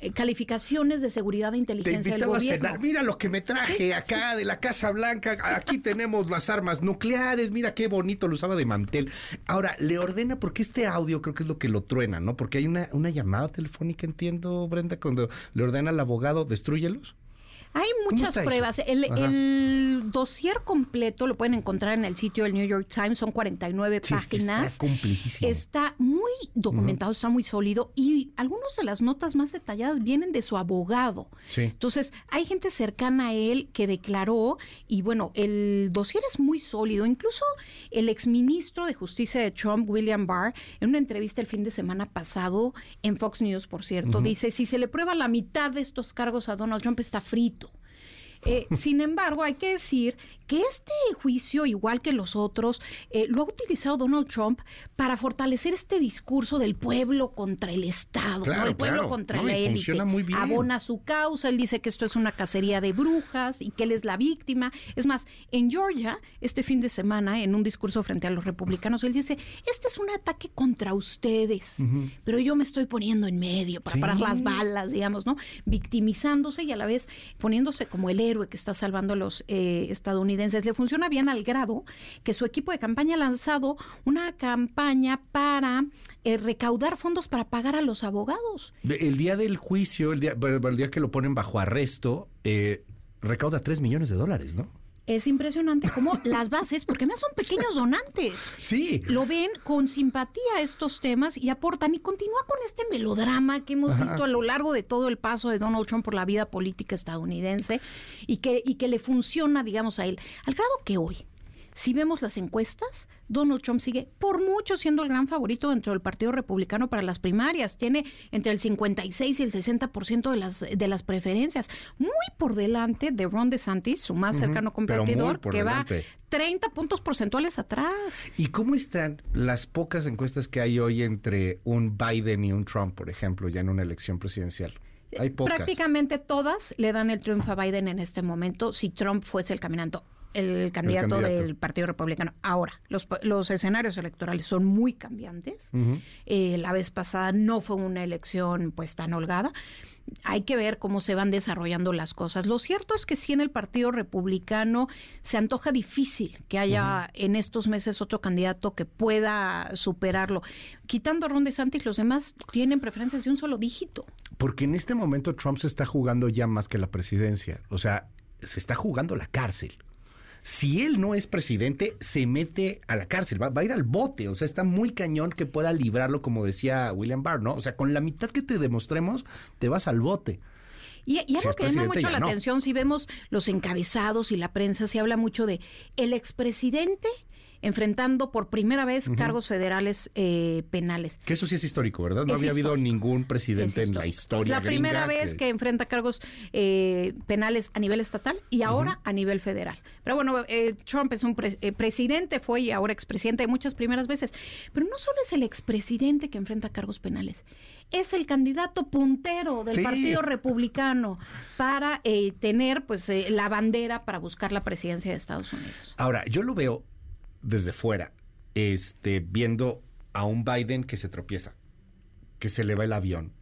S41: eh, calificaciones de seguridad de
S2: Te
S41: inteligencia del
S2: invitaba a
S41: gobierno.
S2: cenar. Mira lo que me traje acá de la Casa Blanca. Aquí tenemos las armas nucleares. Mira qué bonito lo usaba de mantel. Ahora, le ordena, porque este audio creo que es lo que lo truena, ¿no? Porque hay una, una llamada telefónica, entiendo, Brenda, cuando le ordena al abogado, destrúyelos.
S41: Hay muchas
S2: eso?
S41: pruebas. El,
S2: Ajá.
S41: el dossier completo lo pueden encontrar en el sitio del New York Times, son 49
S2: Sí, es que
S41: páginas.
S2: está complejísimo.
S41: Está muy documentado, está muy sólido y algunas de las notas más detalladas vienen de su abogado.
S2: Sí.
S41: Entonces, hay gente cercana a él que declaró y bueno, el dossier es muy sólido. Incluso el exministro de Justicia de Trump, William Barr, en una entrevista el fin de semana pasado en Fox News, por cierto, dice, si se le prueba la mitad de estos cargos a Donald Trump está frito. Eh, sin embargo, hay que decir que este juicio, igual que los otros, eh, lo ha utilizado Donald Trump para fortalecer este discurso del pueblo contra el Estado, ¿no?
S2: Claro,
S41: el pueblo
S2: claro.
S41: contra
S2: No,
S41: la élite. Abona su causa, él dice que esto es una cacería de brujas y que él es la víctima. Es más, en Georgia, este fin de semana, en un discurso frente a los republicanos, él dice, este es un ataque contra ustedes, pero yo me estoy poniendo en medio para
S42: Sí.
S41: parar las balas, digamos, ¿no? Victimizándose y a la vez poniéndose como el héroe que está salvando a los eh, estadounidenses. Le funciona bien al grado que su equipo de campaña ha lanzado una campaña para eh, recaudar fondos para pagar a los abogados.
S2: El día del juicio, el día, el día que lo ponen bajo arresto, eh, recauda 3 millones de dólares, ¿no?
S41: Es impresionante cómo las bases, porque además son pequeños donantes,
S2: sí.
S41: lo ven con simpatía estos temas y aportan y continúa con este melodrama que hemos visto a lo largo de todo el paso de Donald Trump por la vida política estadounidense y que, y que le funciona, digamos, a él, al grado que hoy si vemos las encuestas, Donald Trump sigue por mucho siendo el gran favorito dentro del Partido Republicano para las primarias. Tiene entre el 56 y el 60% de las, de las preferencias. Muy por delante de Ron DeSantis, su más cercano competidor, que va 30 puntos porcentuales atrás.
S2: ¿Y cómo están las pocas encuestas que hay hoy entre un Biden y un Trump, por ejemplo, ya en una elección presidencial? Hay pocas.
S41: Prácticamente todas le dan el triunfo a Biden en este momento si Trump fuese el caminante el candidato, del Partido Republicano. Ahora, los, los, escenarios electorales son muy cambiantes. Eh, la vez pasada no fue una elección pues tan holgada. Hay que ver cómo se van desarrollando las cosas. Lo cierto es que sí en el Partido Republicano se antoja difícil que haya en estos meses otro candidato que pueda superarlo. Quitando a Ron DeSantis, los demás tienen preferencias de un solo dígito.
S2: Porque en este momento Trump se está jugando ya más que la presidencia. O sea, se está jugando la cárcel si él no es presidente, se mete a la cárcel, va, a ir al bote. O sea, está muy cañón que pueda librarlo, como decía William Barr, ¿no? O sea, con la mitad que te demostremos, te vas al bote.
S41: Y, algo que llama mucho la atención, si vemos los encabezados y la prensa, se habla mucho de el expresidente enfrentando por primera vez cargos federales eh, penales.
S2: Que eso sí es histórico, ¿verdad? No había habido ningún presidente en la historia.
S41: Es la primera vez que... enfrenta cargos eh, penales a nivel estatal y ahora a nivel federal. Pero bueno, eh, Trump es un presidente, fue y ahora expresidente de muchas primeras veces. Pero no solo es el expresidente que enfrenta cargos penales, es el candidato puntero del Partido Republicano para tener pues la bandera para buscar la presidencia de Estados Unidos.
S2: Ahora, yo lo veo desde fuera, este, viendo a un Biden que se tropieza, que se le va el avión,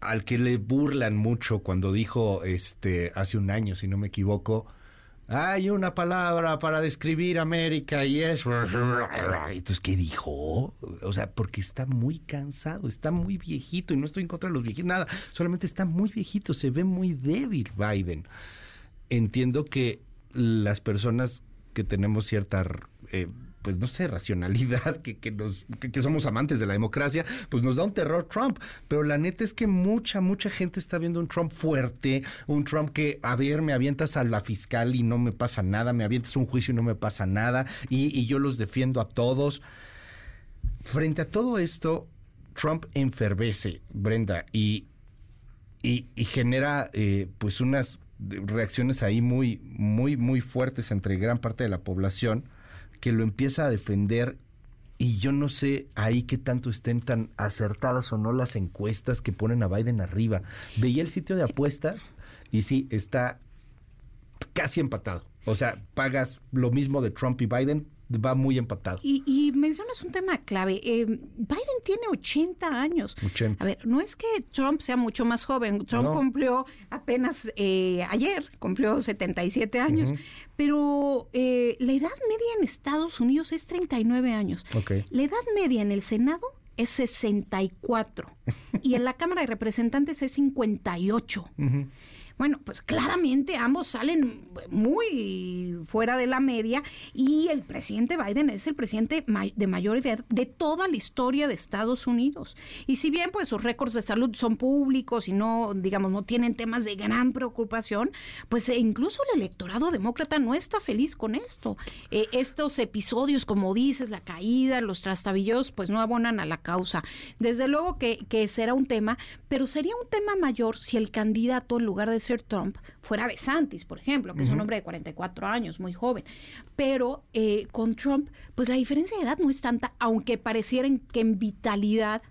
S2: al que le burlan mucho cuando dijo, este, hace un año, si no me equivoco, hay una palabra para describir América y es... Entonces, ¿qué dijo? O sea, porque está muy cansado, está muy viejito y no estoy en contra de los viejitos, nada, solamente está muy viejito, se ve muy débil Biden. Entiendo que las personas que tenemos cierta, eh, pues no sé, racionalidad, que, que, nos, que, somos amantes de la democracia, pues nos da un terror Trump. Pero la neta es que mucha, mucha gente está viendo un Trump fuerte, un Trump que, a ver, me avientas a la fiscal y no me pasa nada, me avientas un juicio y no me pasa nada, y, yo los defiendo a todos. Frente a todo esto, Trump enfervece, Brenda, y, y, y genera eh, pues unas reacciones ahí muy, muy, muy fuertes entre gran parte de la población que lo empieza a defender y yo no sé ahí qué tanto estén tan acertadas o no las encuestas que ponen a Biden arriba. Veía el sitio de apuestas y sí, está casi empatado. O sea, pagas lo mismo de Trump y Biden, va muy empatado.
S41: Y, mencionas un tema clave. Eh, Biden tiene 80 años. A ver, no es que Trump sea mucho más joven. Trump cumplió apenas eh, ayer, cumplió 77 años. Pero eh, la edad media en Estados Unidos es 39 años. La edad media en el Senado es 64. y en la Cámara de Representantes es 58. Bueno, pues claramente ambos salen muy fuera de la media y el presidente Biden es el presidente de mayor edad de toda la historia de Estados Unidos. Y si bien pues sus récords de salud son públicos y no, digamos, no tienen temas de gran preocupación, pues eh, incluso el electorado demócrata no está feliz con esto. Eh, estos episodios, como dices, la caída, los trastabillos, pues no abonan a la causa. Desde luego que, que será un tema, pero sería un tema mayor si el candidato, en lugar de ser Trump fuera de Santis, por ejemplo, que es un hombre de 44 años, muy joven. Pero eh, con Trump, pues la diferencia de edad no es tanta, aunque parecieran que en vitalidad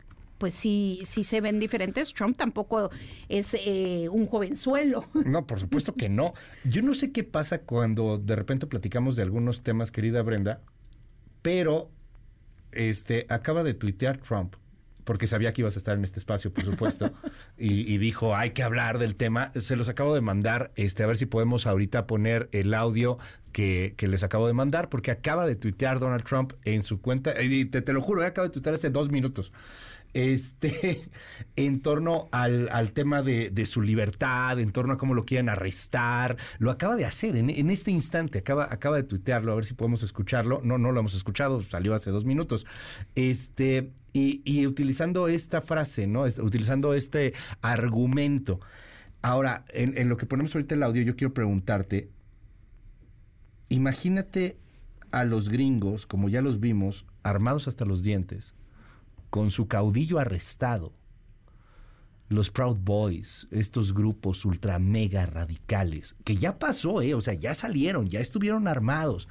S41: pues sí, sí se ven diferentes. Trump tampoco es eh, un jovenzuelo.
S2: No, por supuesto que no. Yo no sé qué pasa cuando de repente platicamos de algunos temas, querida Brenda, pero este acaba de tuitear Trump porque sabía que ibas a estar en este espacio, por supuesto, y, dijo, hay que hablar del tema. Se los acabo de mandar, este, a ver si podemos ahorita poner el audio que, les acabo de mandar, porque acaba de tuitear Donald Trump en su cuenta, y te, te lo juro, eh, acaba de tuitear hace dos minutos este, en torno al, al tema de, de, su libertad, en torno a cómo lo quieren arrestar. Lo acaba de hacer en, en, este instante, acaba, acaba de tuitearlo, a ver si podemos escucharlo. No, no lo hemos escuchado, salió hace dos minutos. Este, y, y utilizando esta frase, ¿no? utilizando este argumento. Ahora, en, en lo que ponemos ahorita el audio, yo quiero preguntarte, imagínate a los gringos, como ya los vimos, armados hasta los dientes, con su caudillo arrestado, los Proud Boys, estos grupos ultra mega radicales, que ya pasó, ¿eh? o sea, ya salieron, ya estuvieron armados,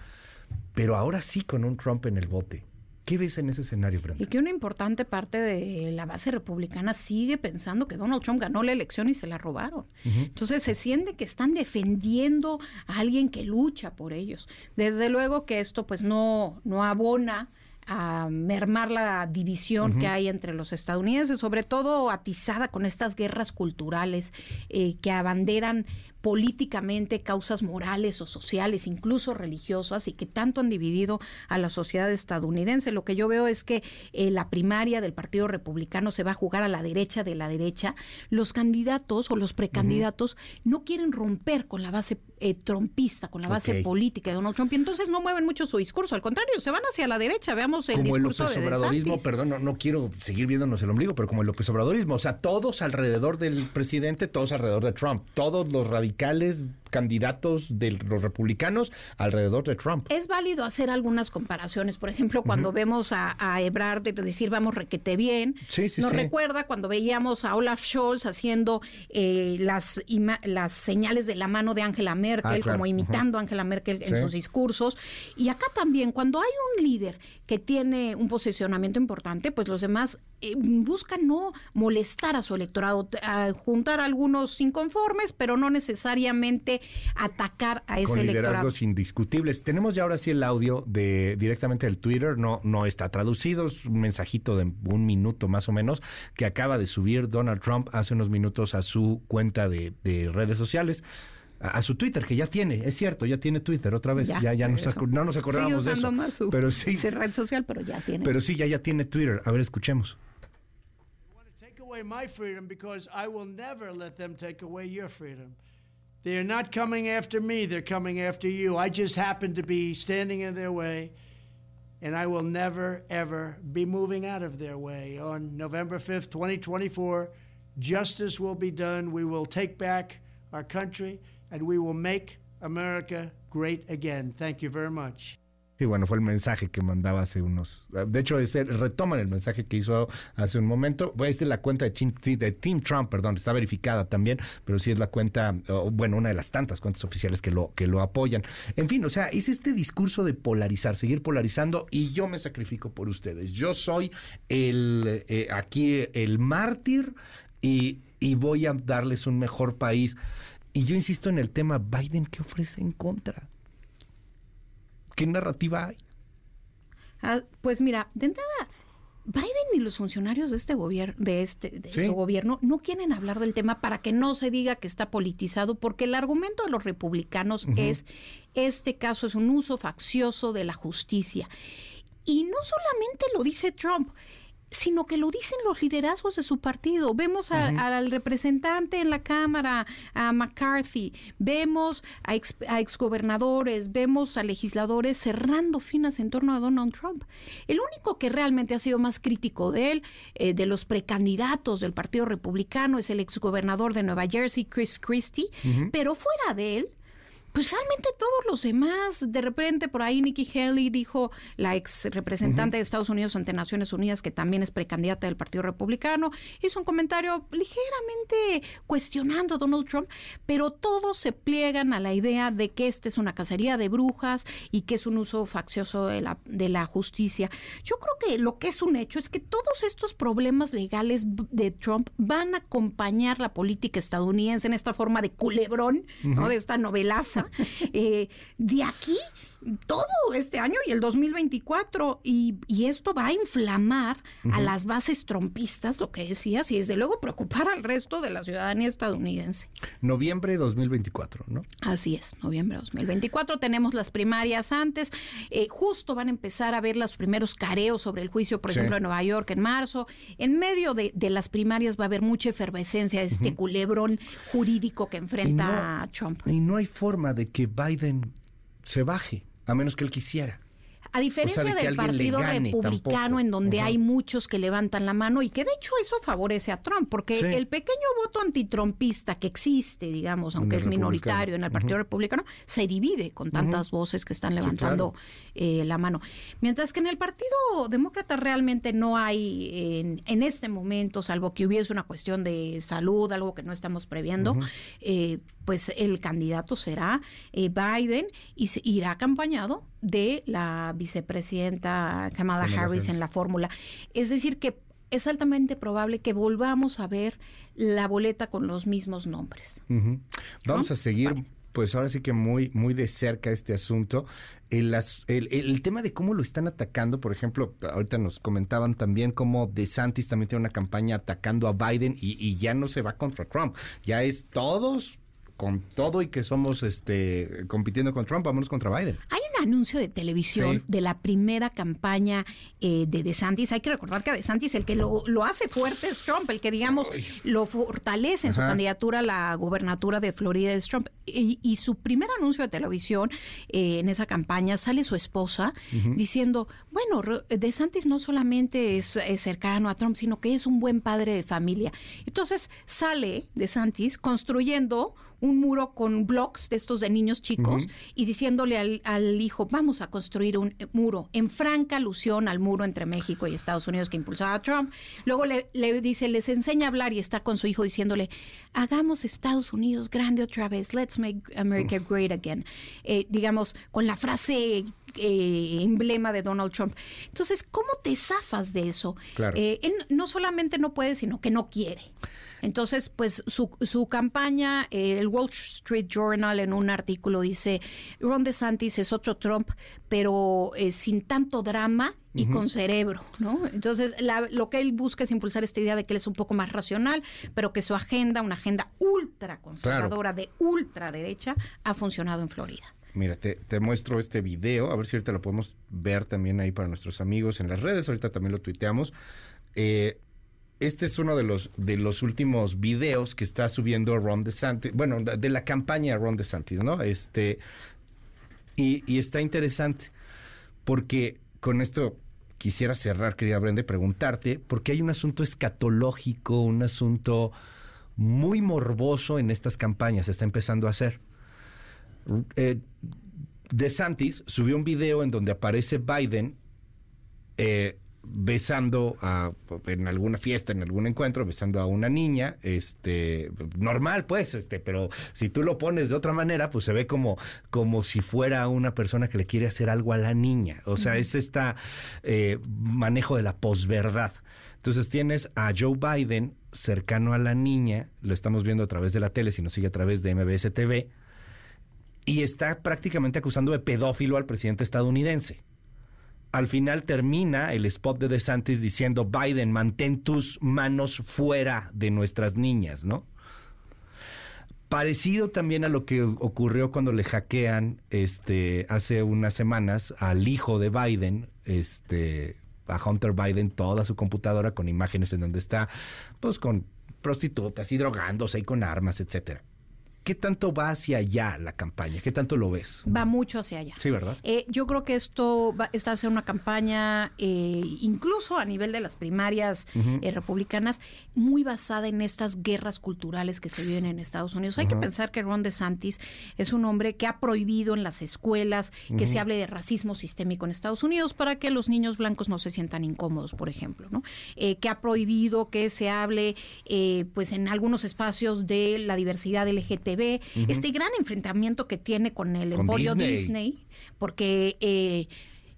S2: pero ahora sí con un Trump en el bote. ¿Qué ves en ese escenario, Brenda?
S41: Y que una importante parte de la base republicana sigue pensando que Donald Trump ganó la elección y se la robaron. Entonces se siente que están defendiendo a alguien que lucha por ellos. Desde luego que esto pues no, no abona a mermar la división que hay entre los estadounidenses, sobre todo atizada con estas guerras culturales eh, que abanderan políticamente causas morales o sociales, incluso religiosas, y que tanto han dividido a la sociedad estadounidense. Lo que yo veo es que eh, la primaria del Partido Republicano se va a jugar a la derecha de la derecha. Los candidatos o los precandidatos no quieren romper con la base eh, trompista, con la base política de Donald Trump, y entonces no mueven mucho su discurso. Al contrario, se van hacia la derecha. Veamos el
S2: como
S41: discurso
S2: el López Obradorismo, perdón, no, no, quiero seguir viéndonos el ombligo, pero como el López Obradorismo, o sea, todos alrededor del presidente, todos alrededor de Trump, todos los radicales radicales candidatos de los republicanos alrededor de Trump.
S41: Es válido hacer algunas comparaciones. Por ejemplo, cuando vemos a, a, Ebrard decir vamos requete bien, nos recuerda cuando veíamos a Olaf Scholz haciendo eh, las, las señales de la mano de Angela Merkel, ah, como imitando a Angela Merkel en sus discursos. Y acá también, cuando hay un líder que tiene un posicionamiento importante, pues los demás eh, buscan no molestar a su electorado, a juntar algunos inconformes, pero no necesariamente atacar a ese
S2: Con
S41: liderazgos
S2: indiscutibles. Tenemos ya ahora sí el audio de directamente del Twitter, no, no está traducido, es un mensajito de un minuto más o menos que acaba de subir Donald Trump hace unos minutos a su cuenta de, redes sociales a, su Twitter, que ya tiene, es cierto, ya tiene Twitter otra vez. Ya, ya, no nos acordábamos de eso.
S41: Más su
S2: pero sí,
S41: red social, pero ya tiene.
S2: Pero sí, ya, ya tiene Twitter. A ver, escuchemos.
S42: They are not coming after me, they're coming after you. I just happen to be standing in their way, and I will never, ever be moving out of their way. On November 5th, 2024, justice will be done. We will take back our country, and we will make America great again. Thank you very much.
S2: Y bueno, fue el mensaje que mandaba hace unos. De hecho, ese, retoman el mensaje que hizo hace un momento. Bueno, esta es la cuenta de, Team, de Team Trump, perdón, está verificada también, pero sí es la cuenta, bueno, una de las tantas cuentas oficiales que lo, que lo apoyan. En fin, o sea, es este discurso de polarizar, seguir polarizando, y yo me sacrifico por ustedes. Yo soy el eh, aquí el mártir y, y voy a darles un mejor país. Y yo insisto en el tema, Biden, ¿qué ofrece en contra? ¿Qué narrativa hay?
S41: Ah, pues mira, de entrada, Biden y los funcionarios de este gobierno, de este, de su gobierno, no quieren hablar del tema para que no se diga que está politizado, porque el argumento de los republicanos es este caso es un uso faccioso de la justicia. Y no solamente lo dice Trump, sino que lo dicen los liderazgos de su partido. Vemos al representante en la Cámara, a McCarthy, vemos a, exgobernadores, vemos a legisladores cerrando finas en torno a Donald Trump. El único que realmente ha sido más crítico de él, eh, de los precandidatos del Partido Republicano, es el exgobernador de Nueva Jersey, Chris Christie, pero fuera de él, pues realmente todos los demás, de repente por ahí Nikki Haley dijo, la ex representante de Estados Unidos ante Naciones Unidas, que también es precandidata del Partido Republicano, hizo un comentario ligeramente cuestionando a Donald Trump, pero todos se pliegan a la idea de que esta es una cacería de brujas y que es un uso faccioso de la, de la justicia. Yo creo que lo que es un hecho es que todos estos problemas legales de Trump van a acompañar la política estadounidense en esta forma de culebrón, ¿no? De esta novelaza Eh, de aquí todo este año y el 2024. Y, y esto va a inflamar a las bases trompistas, lo que decías, y desde luego preocupar al resto de la ciudadanía estadounidense.
S2: Noviembre de 2024, ¿no?
S41: Así es, noviembre de 2024. Tenemos las primarias antes. Eh, justo van a empezar a ver los primeros careos sobre el juicio, por
S2: Sí.
S41: ejemplo, en Nueva York en marzo. En medio de, de las primarias va a haber mucha efervescencia de este culebrón jurídico que enfrenta a Trump.
S2: Y no hay forma de que Biden se baje, a menos que él quisiera.
S41: A diferencia
S2: O sea, de que
S41: del Partido Republicano,
S2: tampoco.
S41: en donde hay muchos que levantan la mano y que de hecho eso favorece a Trump, porque
S2: Sí.
S41: el pequeño voto antitrumpista que existe, digamos, aunque es minoritario en el Partido. Republicano, se divide con tantas voces que están levantando eh, la mano. Mientras que en el Partido Demócrata realmente no hay en, en este momento, salvo que hubiese una cuestión de salud, algo que no estamos previendo, eh, pues el candidato será eh, Biden y se irá acompañado de la vicepresidenta Kamala, Harris en la fórmula. Es decir, que es altamente probable que volvamos a ver la boleta con los mismos nombres.
S2: Vamos a seguir, pues ahora sí que muy, muy de cerca este asunto. El, el, el tema de cómo lo están atacando, por ejemplo, ahorita nos comentaban también cómo DeSantis también tiene una campaña atacando a Biden y, y ya no se va contra Trump, ya es todos con todo y que somos este compitiendo con Trump, vámonos contra Biden.
S41: Hay un anuncio de televisión
S2: Sí.
S41: de la primera campaña eh, de DeSantis. Hay que recordar que a DeSantis el que lo, lo hace fuerte es Trump, el que digamos lo fortalece en su candidatura a la gubernatura de Florida es Trump. Y, y su primer anuncio de televisión eh, en esa campaña sale su esposa diciendo, bueno, DeSantis no solamente es, es cercano a Trump, sino que es un buen padre de familia. Entonces sale DeSantis construyendo un muro con blocks de estos de niños chicos y diciéndole al, al hijo, vamos a construir un eh, muro, en franca alusión al muro entre México y Estados Unidos que impulsaba a Trump. Luego le, le dice, les enseña a hablar y está con su hijo diciéndole, hagamos Estados Unidos grande otra vez, let's make America great again. Eh, digamos, con la frase eh, emblema de Donald Trump. Entonces, ¿cómo te zafas de eso?
S43: Claro.
S41: Eh, él no solamente no puede, sino que no quiere. Entonces, pues su, su campaña, eh, el Wall Street Journal en un artículo dice, Ron DeSantis es otro Trump, pero eh, sin tanto drama y con cerebro, ¿no? Entonces, la- lo que él busca es impulsar esta idea de que él es un poco más racional, pero que su agenda, una agenda ultra conservadora de ultraderecha, ha funcionado en Florida.
S2: Mira, te, te muestro este video, a ver si ahorita lo podemos ver también ahí para nuestros amigos en las redes, ahorita también lo tuiteamos. Eh, este es uno de los, de los últimos videos que está subiendo Ron DeSantis, bueno, de la campaña Ron DeSantis, ¿no? Este, y, y está interesante, porque con esto quisiera cerrar, querida Brenda, y preguntarte, porque hay un asunto escatológico, un asunto muy morboso en estas campañas, está empezando a hacer. Eh, DeSantis subió un video en donde aparece Biden eh, besando a, en alguna fiesta, en algún encuentro, besando a una niña, este, normal pues, este, pero si tú lo pones de otra manera, pues se ve como, como si fuera una persona que le quiere hacer algo a la niña. O sea, es este manejo de la posverdad. Entonces tienes a Joe Biden cercano a la niña, lo estamos viendo a través de la tele, si nos sigue a través de MBS TV, y está prácticamente acusando de pedófilo al presidente estadounidense. Al final termina el spot de DeSantis diciendo, Biden, mantén tus manos fuera de nuestras niñas, ¿no? Parecido también a lo que ocurrió cuando le hackean este, hace unas semanas al hijo de Biden, este, a Hunter Biden, toda su computadora con imágenes en donde está, pues con prostitutas y drogándose y con armas, etcétera. ¿Qué tanto va hacia allá la campaña? ¿Qué tanto lo ves?
S41: Va mucho hacia allá.
S2: Sí, ¿verdad?
S41: Eh, yo creo que esto va, está a ser una campaña, eh, incluso a nivel de las primarias eh, republicanas, muy basada en estas guerras culturales que se viven en Estados Unidos. Hay que pensar que Ron DeSantis es un hombre que ha prohibido en las escuelas que se hable de racismo sistémico en Estados Unidos para que los niños blancos no se sientan incómodos, por ejemplo, ¿no? Que ha prohibido que se hable, pues, en algunos espacios de la diversidad Este gran enfrentamiento que tiene con el
S43: Con
S41: emporio
S43: Disney.
S41: Disney, porque eh,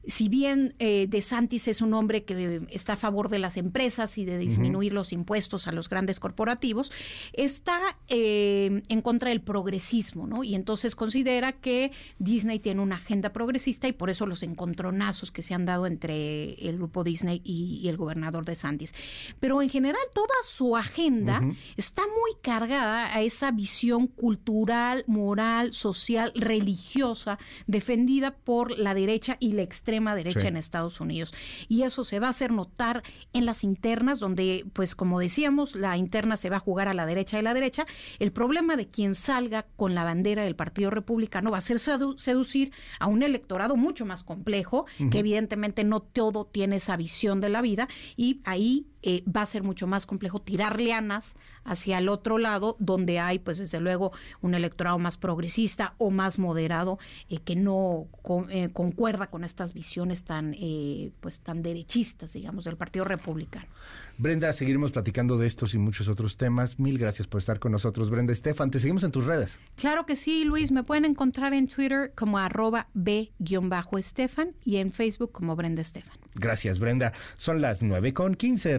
S41: si bien eh, De Santis es un hombre que está a favor de las empresas y de disminuir los impuestos a los grandes corporativos, está eh, en contra del progresismo, ¿no? Y entonces considera que Disney tiene una agenda progresista y por eso los encontronazos que se han dado entre el grupo Disney y, el gobernador De Santis. Pero en general toda su agenda está muy cargada a esa visión cultural, moral, social, religiosa defendida por la derecha y la extrema extrema derecha en Estados Unidos. Y eso se va a hacer notar en las internas, donde, pues como decíamos, la interna se va a jugar a la derecha de la derecha. El problema de quien salga con la bandera del Partido Republicano va a ser seducir a un electorado mucho más complejo, que evidentemente no todo tiene esa visión de la vida, y ahí eh, va a ser mucho más complejo tirar lianas hacia el otro lado, donde hay, pues desde luego, un electorado más progresista o más moderado eh, que no eh, concuerda con estas visiones tan, pues tan derechistas, digamos, del Partido Republicano.
S2: Brenda, seguiremos platicando de estos y muchos otros temas. Mil gracias por estar con nosotros, Brenda Estefan. Te seguimos en tus redes.
S41: Claro que sí, Luis. Me pueden encontrar en Twitter como arroba b-estefan y en Facebook como Brenda Estefan.
S2: Gracias, Brenda. Son las 9 con 15.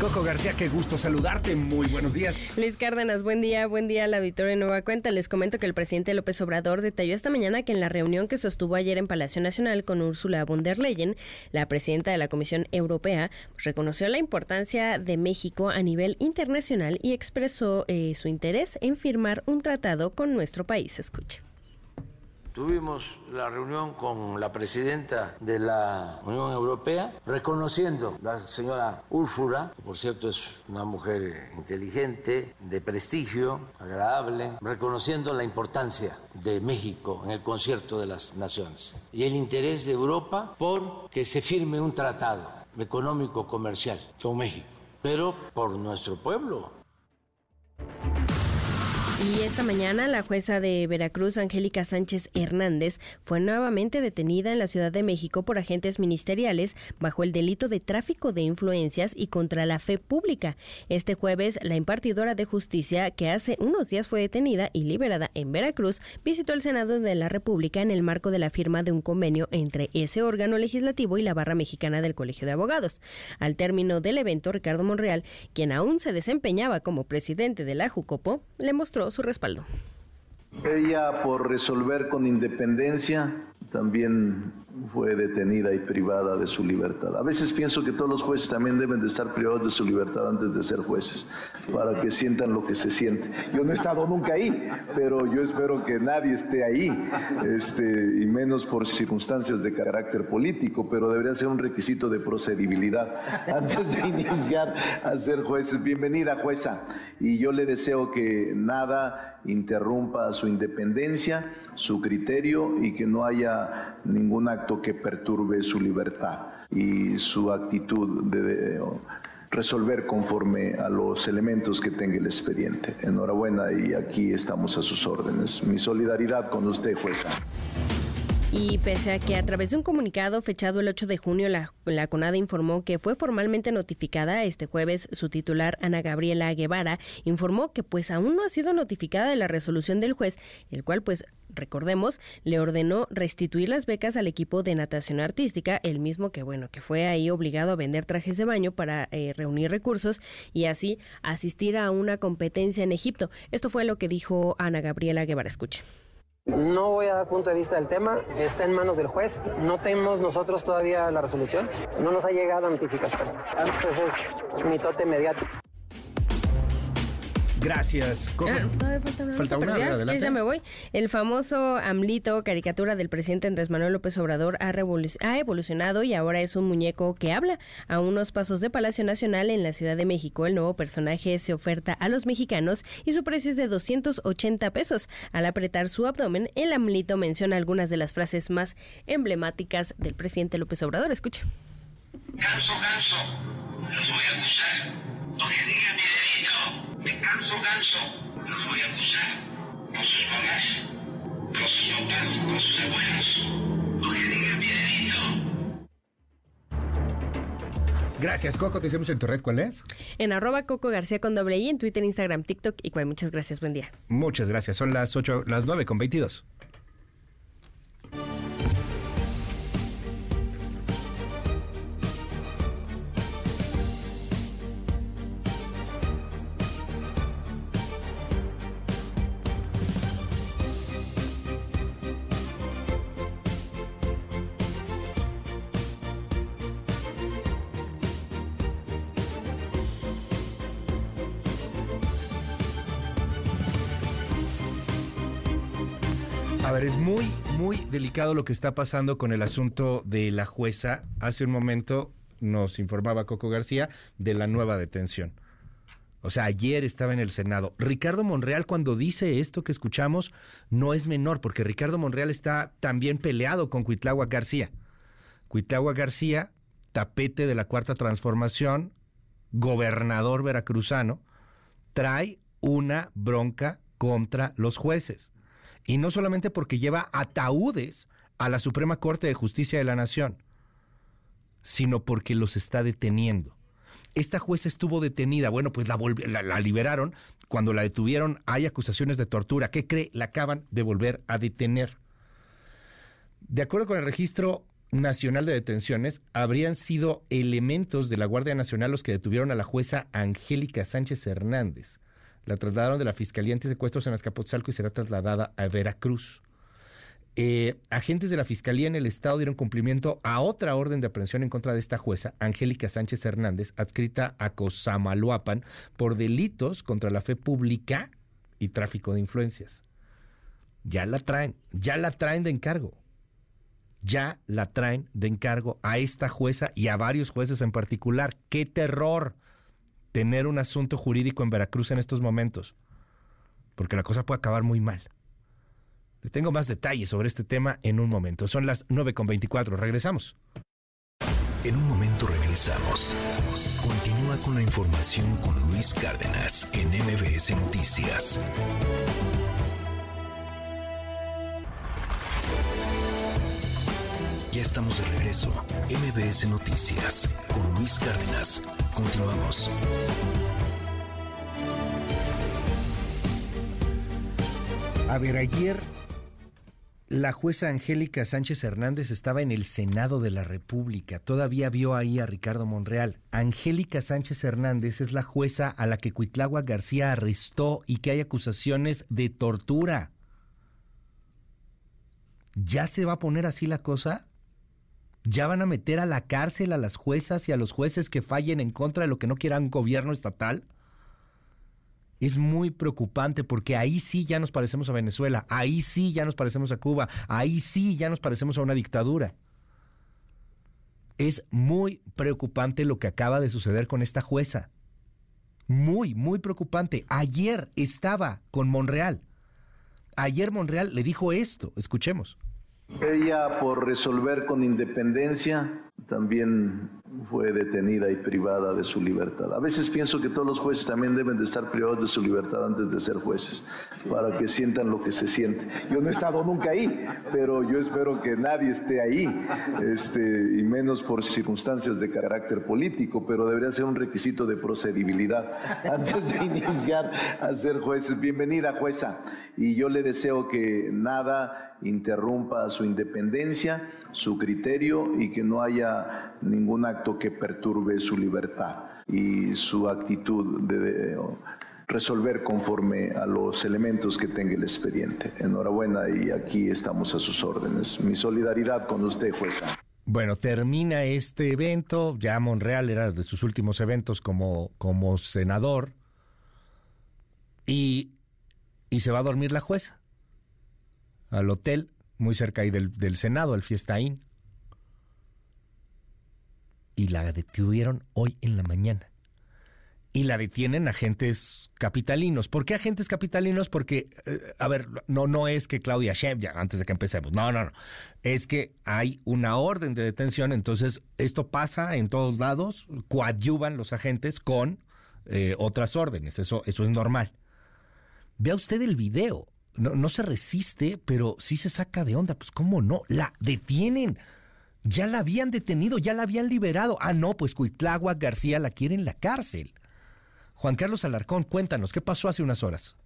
S2: Coco García, qué gusto saludarte. Muy buenos días.
S16: Luis Cárdenas, buen día, buen día al auditorio de Nueva Cuenta. Les comento que el presidente López Obrador detalló esta mañana que en la reunión que sostuvo ayer en Palacio Nacional con Ursula von der Leyen, la presidenta de la Comisión Europea, reconoció la importancia de México a nivel internacional y expresó eh, su interés en firmar un tratado con nuestro país. Escuche.
S11: Tuvimos la reunión con la presidenta de la Unión Europea, reconociendo la señora Úrsula, que por cierto es una mujer inteligente, de prestigio, agradable, reconociendo la importancia de México en el concierto de las naciones y el interés de Europa por que se firme un tratado económico comercial con México, pero por nuestro pueblo
S16: y esta mañana la jueza de Veracruz, Angélica Sánchez Hernández, fue nuevamente detenida en la Ciudad de México por agentes ministeriales bajo el delito de tráfico de influencias y contra la fe pública. Este jueves, la impartidora de justicia, que hace unos días fue detenida y liberada en Veracruz, visitó el Senado de la República en el marco de la firma de un convenio entre ese órgano legislativo y la barra mexicana del Colegio de Abogados. Al término del evento, Ricardo Monreal, quien aún se desempeñaba como presidente de la Jucopo, le mostró su respaldo.
S43: Ella por resolver con independencia también fue detenida y privada de su libertad. A veces pienso que todos los jueces también deben de estar privados de su libertad antes de ser jueces, para que sientan lo que se siente. Yo no he estado nunca ahí, pero yo espero que nadie esté ahí, este, y menos por circunstancias de carácter político, pero debería ser un requisito de procedibilidad antes de iniciar a ser jueces. Bienvenida, jueza, y yo le deseo que nada interrumpa su independencia, su criterio y que no haya ninguna que perturbe su libertad y su actitud de, resolver conforme a los elementos que tenga el expediente. Enhorabuena y aquí estamos a sus órdenes. Mi solidaridad con usted, jueza.
S16: Y pese a que a través de un comunicado fechado el 8 de junio, la, la, CONADA informó que fue formalmente notificada este jueves, su titular, Ana Gabriela Guevara, informó que pues aún no ha sido notificada de la resolución del juez, el cual pues recordemos, le ordenó restituir las becas al equipo de natación artística, el mismo que, bueno, que fue ahí obligado a vender trajes de baño para eh, reunir recursos y así asistir a una competencia en Egipto. Esto fue lo que dijo Ana Gabriela Guevara. Escuche.
S44: No voy a dar punto de vista del tema, está en manos del juez, no tenemos nosotros todavía la resolución, no nos ha llegado notificación. Entonces es mitote mediático.
S2: Gracias.
S16: Ah, falta una. ya, me voy. El famoso AMLITO, caricatura del presidente Andrés Manuel López Obrador, ha, ha, evolucionado y ahora es un muñeco que habla. A unos pasos de Palacio Nacional en la Ciudad de México, el nuevo personaje se oferta a los mexicanos y su precio es de 280 pesos. Al apretar su abdomen, el AMLITO menciona algunas de las frases más emblemáticas del presidente López Obrador. Escuche.
S35: Ganso, ganso, los voy a. Diga mi dedito, de ganso, ganso, los voy a acusar. Con sus mamás, con sus papás, con sus abuelos. Diga mi dedito.
S2: Gracias, Coco. Te hicimos en tu red. ¿Cuál es?
S33: En arroba Coco García con doble I, en Twitter, Instagram, TikTok y cual. Muchas gracias. Buen día.
S2: Muchas gracias. Son las 8, las 9 con 22. Es muy, muy delicado lo que está pasando con el asunto de la jueza. Hace un momento nos informaba Coco García de la nueva detención. O sea, ayer estaba en el Senado. Ricardo Monreal cuando dice esto que escuchamos no es menor, porque Ricardo Monreal está también peleado con Cuitlagua García. Cuitlagua García, tapete de la Cuarta Transformación, gobernador veracruzano, trae una bronca contra los jueces. Y no solamente porque lleva ataúdes a la Suprema Corte de Justicia de la Nación, sino porque los está deteniendo. Esta jueza estuvo detenida, bueno, pues la, liberaron. Cuando la detuvieron hay acusaciones de tortura. ¿Qué cree? La acaban de volver a detener. De acuerdo con el registro nacional de detenciones, habrían sido elementos de la Guardia Nacional los que detuvieron a la jueza Angélica Sánchez Hernández. La trasladaron de la Fiscalía Antisecuestros en Azcapotzalco y será trasladada a Veracruz. Eh, agentes de la Fiscalía en el Estado dieron cumplimiento a otra orden de aprehensión en contra de esta jueza, Angélica Sánchez Hernández, adscrita a Cosamaloapan, por delitos contra la fe pública y tráfico de influencias. Ya la traen, ya la traen de encargo. Ya la traen de encargo a esta jueza y a varios jueces en particular. ¡Qué terror! Tener un asunto jurídico en Veracruz en estos momentos, porque la cosa puede acabar muy mal. Le tengo más detalles sobre este tema en un momento. Son las 9.24. Regresamos.
S1: En un momento regresamos. Continúa con la información con Luis Cárdenas en MBS Noticias. Ya estamos de regreso. MBS Noticias con Luis Cárdenas. Continuamos.
S2: A ver, ayer la jueza Angélica Sánchez Hernández estaba en el Senado de la República. Todavía vio ahí a Ricardo Monreal. Angélica Sánchez Hernández es la jueza a la que Cuitlagua García arrestó y que hay acusaciones de tortura. ¿Ya se va a poner así la cosa? ¿Ya van a meter a la cárcel a las juezas y a los jueces que fallen en contra de lo que no quiera un gobierno estatal? Es muy preocupante porque ahí sí ya nos parecemos a Venezuela, ahí sí ya nos parecemos a Cuba, ahí sí ya nos parecemos a una dictadura. Es muy preocupante lo que acaba de suceder con esta jueza. Muy, muy preocupante. Ayer estaba con Monreal. Ayer Monreal le dijo esto. Escuchemos.
S43: Ella, por resolver con independencia, también fue detenida y privada de su libertad. A veces pienso que todos los jueces también deben de estar privados de su libertad antes de ser jueces, para que sientan lo que se siente. Yo no he estado nunca ahí, pero yo espero que nadie esté ahí, este, y menos por circunstancias de carácter político, pero debería ser un requisito de procedibilidad antes de iniciar a ser jueces. Bienvenida, jueza, y yo le deseo que nada interrumpa su independencia, su criterio y que no haya ningún acto que perturbe su libertad y su actitud de, resolver conforme a los elementos que tenga el expediente. Enhorabuena y aquí estamos a sus órdenes. Mi solidaridad con usted, jueza.
S2: Bueno, termina este evento, ya Monreal era de sus últimos eventos como, como senador y, y se va a dormir la jueza al hotel muy cerca ahí del, del Senado, al Fiesta Inn. Y la detuvieron hoy en la mañana. y la detienen agentes capitalinos. ¿Por qué agentes capitalinos? Porque, eh, a ver, no, no es que Claudia Sheinbaum, ya antes de que empecemos, no, no, no, es que hay una orden de detención, entonces esto pasa en todos lados, coadyuvan los agentes con eh, otras órdenes, eso, eso es normal. Vea usted el video, no, no se resiste, pero sí se saca de onda, pues cómo no, la detienen. Ya la habían detenido, ya la habían liberado. Ah, no, pues Cuitlagua García la quiere en la cárcel. Juan Carlos Alarcón, cuéntanos, ¿qué pasó hace unas horas?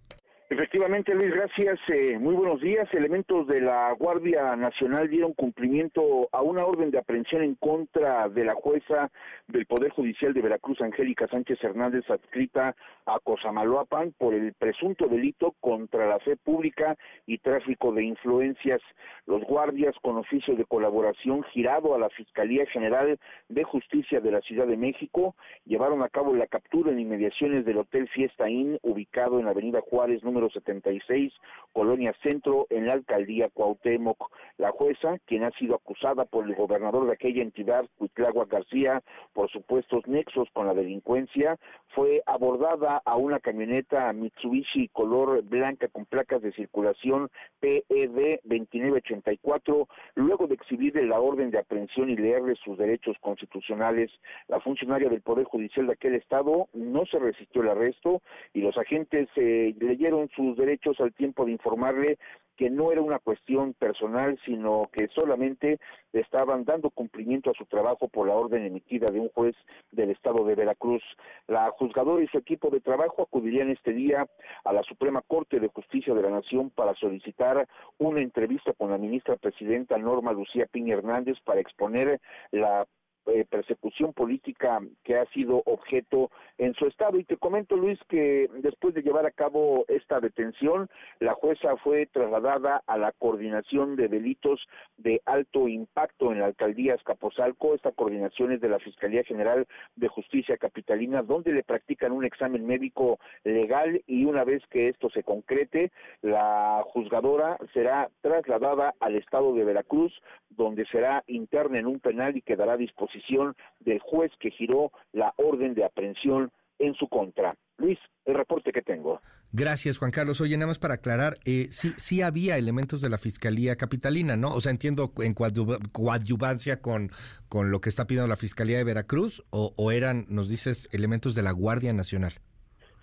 S45: Efectivamente, Luis, gracias. Eh, muy buenos días. Elementos de la Guardia Nacional dieron cumplimiento a una orden de aprehensión en contra de la jueza del Poder Judicial de Veracruz, Angélica Sánchez Hernández, adscrita a Cosamaloapan, por el presunto delito contra la fe pública y tráfico de influencias. Los guardias, con oficio de colaboración girado a la Fiscalía General de Justicia de la Ciudad de México, llevaron a cabo la captura en inmediaciones del Hotel Fiesta Inn, ubicado en la Avenida Juárez, número 76, Colonia Centro, en la alcaldía Cuauhtémoc. La jueza, quien ha sido acusada por el gobernador de aquella entidad, Cuitlagua García, por supuestos nexos con la delincuencia, fue abordada a una camioneta Mitsubishi color blanca con placas de circulación PED 2984, luego de exhibirle la orden de aprehensión y leerle sus derechos constitucionales. La funcionaria del Poder Judicial de aquel estado no se resistió al arresto y los agentes eh, leyeron sus derechos al tiempo de informarle que no era una cuestión personal, sino que solamente estaban dando cumplimiento a su trabajo por la orden emitida de un juez del estado de Veracruz. La juzgadora y su equipo de trabajo acudirían este día a la Suprema Corte de Justicia de la Nación para solicitar una entrevista con la ministra presidenta Norma Lucía Piña Hernández para exponer la eh, persecución política que ha sido objeto en su estado. Y te comento, Luis, que después de llevar a cabo esta detención, la jueza fue trasladada a la coordinación de delitos de alto impacto en la alcaldía Escaposalco. Esta coordinación es de la Fiscalía General de Justicia Capitalina, donde le practican un examen médico legal y una vez que esto se concrete, la juzgadora será trasladada al estado de Veracruz, donde será interna en un penal y quedará a disposición del juez que giró la orden de aprehensión en su contra. Luis, el reporte que tengo.
S2: Gracias, Juan Carlos. Oye, nada más para aclarar, eh, sí, sí había elementos de la Fiscalía Capitalina, ¿no? O sea, entiendo en coadyuvancia con, con lo que está pidiendo la Fiscalía de Veracruz, o, o eran, nos dices, elementos de la Guardia Nacional.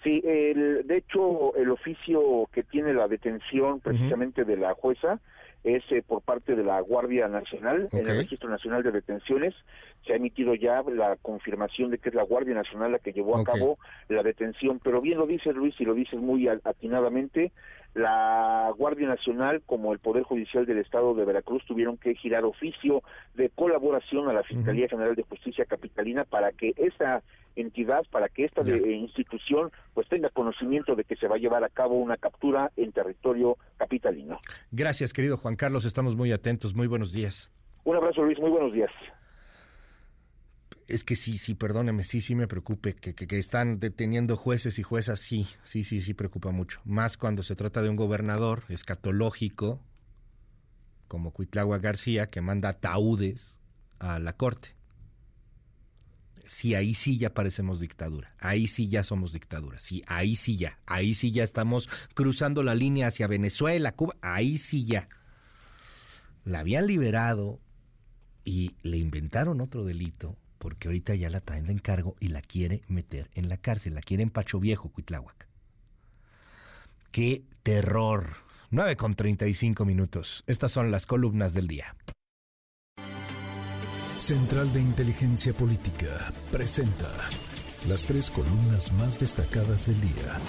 S45: Sí, el, de hecho, el oficio que tiene la detención precisamente de la jueza es eh, por parte de la Guardia Nacional, en el Registro Nacional de Detenciones. Se ha emitido ya la confirmación de que es la Guardia Nacional la que llevó a cabo la detención. Pero bien lo dices, Luis, y lo dices muy atinadamente, la Guardia Nacional como el Poder Judicial del Estado de Veracruz tuvieron que girar oficio de colaboración a la Fiscalía General de Justicia Capitalina para que esa entidad, para que esta institución pues tenga conocimiento de que se va a llevar a cabo una captura en territorio capitalino.
S2: Gracias, querido Juan Carlos, estamos muy atentos. Muy buenos días.
S45: Un abrazo, Luis, muy buenos días
S2: es que sí, sí, perdóneme, sí, sí me preocupe, que, que, están deteniendo jueces y juezas, sí, sí, sí, sí preocupa mucho. Más cuando se trata de un gobernador escatológico, como Cuitlagua García, que manda ataúdes a la corte. Sí, ahí sí ya parecemos dictadura, ahí sí ya somos dictadura, sí, ahí sí ya, ahí sí ya estamos cruzando la línea hacia Venezuela, Cuba, ahí sí ya. La habían liberado y le inventaron otro delito porque ahorita ya la traen de encargo y la quiere meter en la cárcel, la quiere en Pacho Viejo, Cuitláhuac. ¡Qué terror! 9 con 35 minutos. Estas son las columnas del día.
S1: Central de Inteligencia Política presenta las tres columnas más destacadas del día.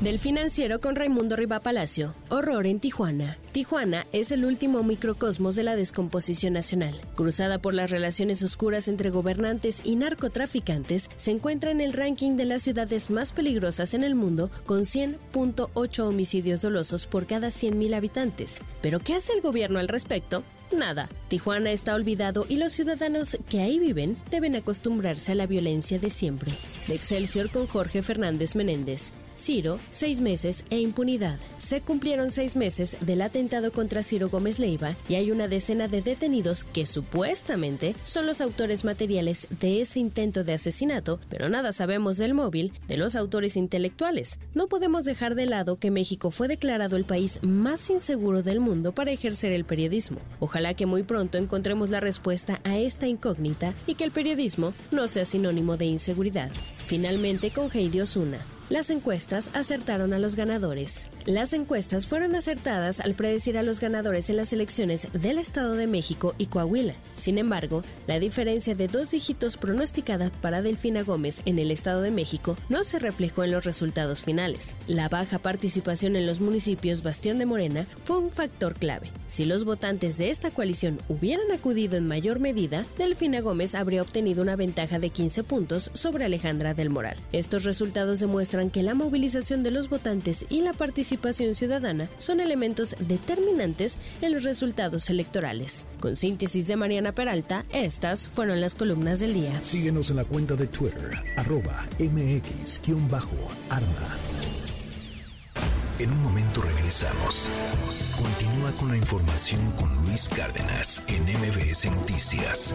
S16: Del financiero con Raimundo Riva Palacio. Horror en Tijuana. Tijuana es el último microcosmos de la descomposición nacional. Cruzada por las relaciones oscuras entre gobernantes y narcotraficantes, se encuentra en el ranking de las ciudades más peligrosas en el mundo con 100.8 homicidios dolosos por cada 100.000 habitantes. ¿Pero qué hace el gobierno al respecto? Nada. Tijuana está olvidado y los ciudadanos que ahí viven deben acostumbrarse a la violencia de siempre. De Excelsior con Jorge Fernández Menéndez. Ciro, seis meses e impunidad. Se cumplieron seis meses del atentado contra Ciro Gómez Leiva y hay una decena de detenidos que supuestamente son los autores materiales de ese intento de asesinato, pero nada sabemos del móvil de los autores intelectuales. No podemos dejar de lado que México fue declarado el país más inseguro del mundo para ejercer el periodismo. Ojalá que muy pronto encontremos la respuesta a esta incógnita y que el periodismo no sea sinónimo de inseguridad. Finalmente con Heidi Osuna. Las encuestas acertaron a los ganadores. Las encuestas fueron acertadas al predecir a los ganadores en las elecciones del Estado de México y Coahuila. Sin embargo, la diferencia de dos dígitos pronosticada para Delfina Gómez en el Estado de México no se reflejó en los resultados finales. La baja participación en los municipios Bastión de Morena fue un factor clave. Si los votantes de esta coalición hubieran acudido en mayor medida, Delfina Gómez habría obtenido una ventaja de 15 puntos sobre Alejandra del Moral. Estos resultados demuestran que la movilización de los votantes y la participación ciudadana son elementos determinantes en los resultados electorales. Con síntesis de Mariana Peralta, estas fueron las columnas del día.
S1: Síguenos en la cuenta de Twitter, arroba mx-arma. En un momento regresamos. Continúa con la información con Luis Cárdenas en MBS Noticias.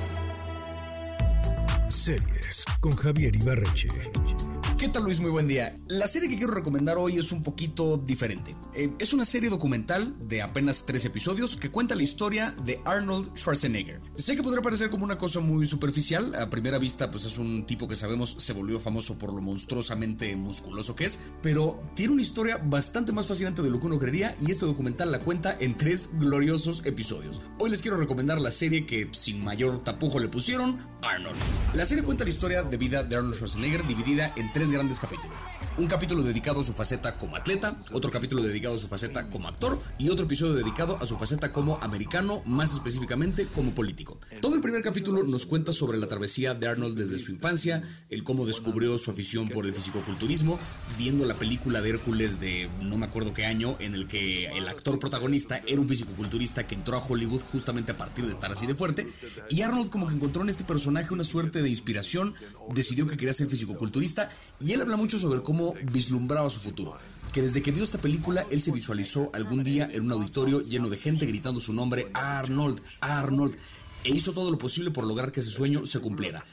S1: Series con Javier Ibarreche.
S26: ¿Qué tal Luis? Muy buen día. La serie que quiero recomendar hoy es un poquito diferente. Eh, es una serie documental de apenas tres episodios que cuenta la historia de Arnold Schwarzenegger. Sé que podría parecer como una cosa muy superficial, a primera vista pues es un tipo que sabemos se volvió famoso por lo monstruosamente musculoso que es, pero tiene una historia bastante más fascinante de lo que uno creería y este documental la cuenta en tres gloriosos episodios. Hoy les quiero recomendar la serie que sin mayor tapujo le pusieron, Arnold. La serie cuenta la historia de vida de Arnold Schwarzenegger dividida en tres grandes capítulos. Un capítulo dedicado a su faceta como atleta, otro capítulo dedicado a su faceta como actor y otro episodio dedicado a su faceta como americano, más específicamente como político. Todo el primer capítulo nos cuenta sobre la travesía de Arnold desde su infancia, el cómo descubrió su afición por el fisicoculturismo, viendo la película de Hércules de no me acuerdo qué año, en el que el actor protagonista era un fisicoculturista que entró a Hollywood justamente a partir de estar así de fuerte, y Arnold como que encontró en este personaje una suerte de inspiración, decidió que quería ser fisicoculturista y él habla mucho sobre cómo vislumbraba su futuro. Que desde que vio esta película, él se visualizó algún día en un auditorio lleno de gente gritando su nombre, Arnold, Arnold, e hizo todo lo posible por lograr que ese sueño se cumpliera.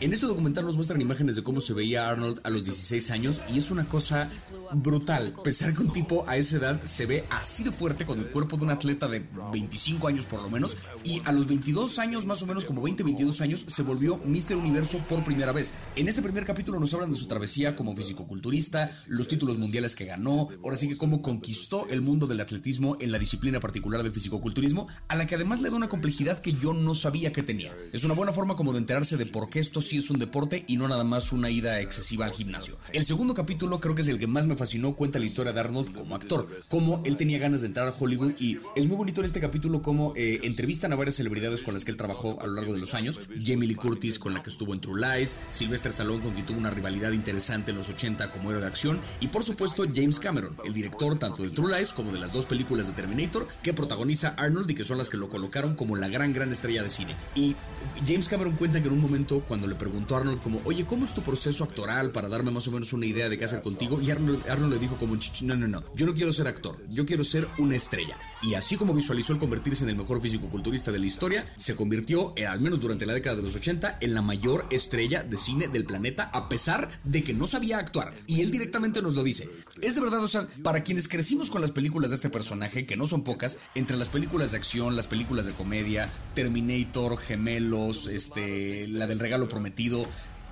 S26: En este documental nos muestran imágenes de cómo se veía Arnold a los 16 años y es una cosa brutal. Pensar que un tipo a esa edad se ve así de fuerte con el cuerpo de un atleta de 25 años por lo menos y a los 22 años, más o menos como 20, 22 años, se volvió Mr. Universo por primera vez. En este primer capítulo nos hablan de su travesía como fisicoculturista, los títulos mundiales que ganó, ahora sí que cómo conquistó el mundo del atletismo en la disciplina particular del fisicoculturismo, a la que además le da una complejidad que yo no sabía que tenía. Es una buena forma como de enterarse de por qué esto sí es un deporte y no nada más una ida excesiva al gimnasio. El segundo capítulo creo que es el que más me fascinó, cuenta la historia de Arnold como actor, cómo él tenía ganas de entrar a Hollywood y es muy bonito en este capítulo cómo eh, entrevistan a varias celebridades con las que él trabajó a lo largo de los años, Jamie Lee Curtis con la que estuvo en True Lies, Sylvester Stallone con quien tuvo una rivalidad interesante en los 80 como héroe de acción y por supuesto James Cameron, el director tanto de True Lies como de las dos películas de Terminator que protagoniza Arnold y que son las que lo colocaron como la gran gran estrella de cine. Y James Cameron cuenta que en un momento cuando le preguntó a Arnold como, oye, ¿cómo es tu proceso actoral para darme más o menos una idea de qué hacer contigo? Y Arnold, Arnold le dijo como, no, no, no, yo no quiero ser actor, yo quiero ser una estrella. Y así como visualizó el convertirse en el mejor físico-culturista de la historia, se convirtió, eh, al menos durante la década de los 80, en la mayor estrella de cine del planeta, a pesar de que no sabía actuar. Y él directamente nos lo dice. Es de verdad, o sea, para quienes crecimos con las películas de este personaje, que no son pocas, entre las películas de acción, las películas de comedia, Terminator, Gemelos, este, la del regalo prometido, prometido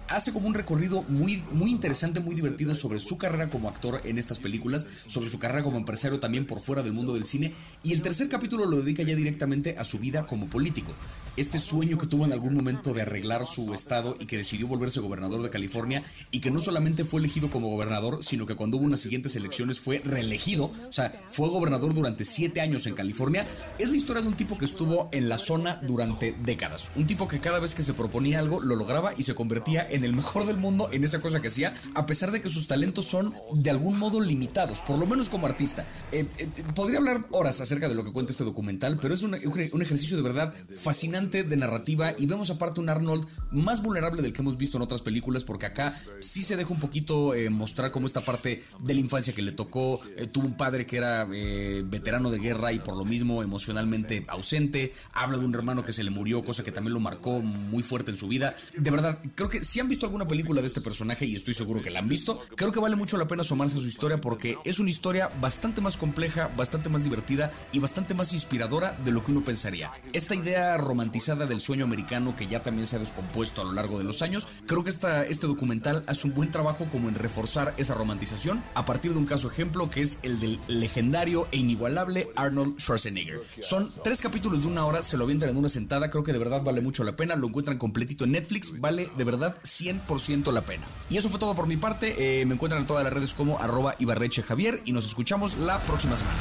S26: hace como un recorrido muy, muy interesante, muy divertido sobre su carrera como actor en estas películas, sobre su carrera como empresario también por fuera del mundo del cine. Y el tercer capítulo lo dedica ya directamente a su vida como político. Este sueño que tuvo en algún momento de arreglar su estado y que decidió volverse gobernador de California y que no solamente fue elegido como gobernador, sino que cuando hubo unas siguientes elecciones fue reelegido. O sea, fue gobernador durante siete años en California. Es la historia de un tipo que estuvo en la zona durante décadas. Un tipo que cada vez que se proponía algo lo lograba y se convertía en en el mejor del mundo en esa cosa que hacía, a pesar de que sus talentos son de algún modo limitados, por lo menos como artista. Eh, eh, podría hablar horas acerca de lo que cuenta este documental, pero es un, un ejercicio de verdad fascinante de narrativa y vemos aparte un Arnold más vulnerable del que hemos visto en otras películas, porque acá sí se deja un poquito eh, mostrar como esta parte de la infancia que le tocó, tuvo un padre que era veterano de guerra y por lo mismo emocionalmente ausente, habla de un hermano que se le murió, cosa que también lo marcó muy fuerte en su vida. De verdad, creo que si han visto alguna película de este personaje, y estoy seguro que la han visto, creo que vale mucho la pena asomarse a su historia porque es una historia bastante más compleja, bastante más divertida y bastante más inspiradora de lo que uno pensaría. Esta idea romantizada del sueño americano que ya también se ha descompuesto a lo largo de los años, creo que esta, este documental hace un buen trabajo como en reforzar esa romantización a partir de un caso ejemplo que es el del legendario e inigualable Arnold Schwarzenegger. Son tres capítulos de una hora, se lo avientan en una sentada, creo que de verdad vale mucho la pena, lo encuentran completito en Netflix, vale de verdad 100% la pena. Y eso fue todo por mi parte, eh, me encuentran en todas las redes como arroba Ibarreche Javier y nos escuchamos la próxima semana.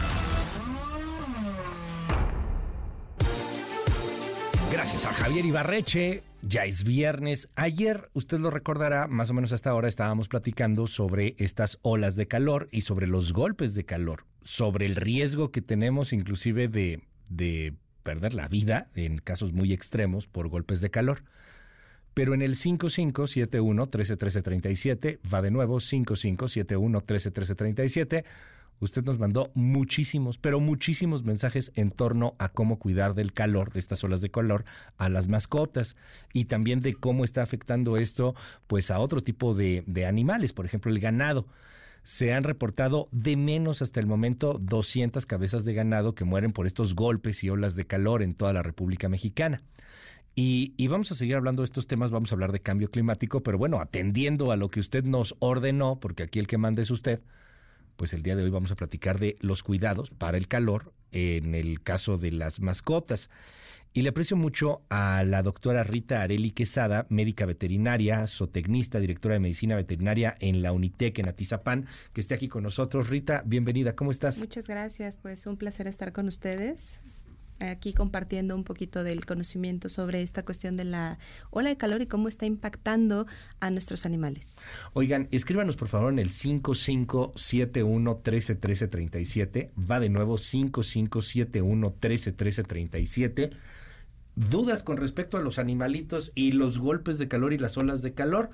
S2: Gracias a Javier Ibarreche. Ya es viernes. Ayer, usted lo recordará, más o menos hasta ahora estábamos platicando sobre estas olas de calor y sobre los golpes de calor, sobre el riesgo que tenemos inclusive de, de perder la vida en casos muy extremos por golpes de calor. Pero en el 5571-131337, va de nuevo 5571-131337, usted nos mandó muchísimos, pero muchísimos mensajes en torno a cómo cuidar del calor, de estas olas de calor, a las mascotas y también de cómo está afectando esto pues a otro tipo de, de animales, por ejemplo el ganado se han reportado de menos hasta el momento 200 cabezas de ganado que mueren por estos golpes y olas de calor en toda la República Mexicana. Y, vamos a seguir hablando de estos temas, vamos a hablar de cambio climático, pero bueno, atendiendo a lo que usted nos ordenó, porque aquí el que manda es usted, pues el día de hoy vamos a platicar de los cuidados para el calor en el caso de las mascotas. Y le aprecio mucho a la doctora Rita Areli Quesada, médica veterinaria, zootecnista, directora de medicina veterinaria en la Unitec en Atizapán, que esté aquí con nosotros. Rita, bienvenida, ¿cómo estás?
S46: Muchas gracias, pues un placer estar con ustedes aquí compartiendo un poquito del conocimiento sobre esta cuestión de la ola de calor y cómo está impactando a nuestros animales.
S2: Oigan, escríbanos por favor en el 5571 131337. Va de nuevo 5571 131337 dudas con respecto a los animalitos y los golpes de calor y las olas de calor.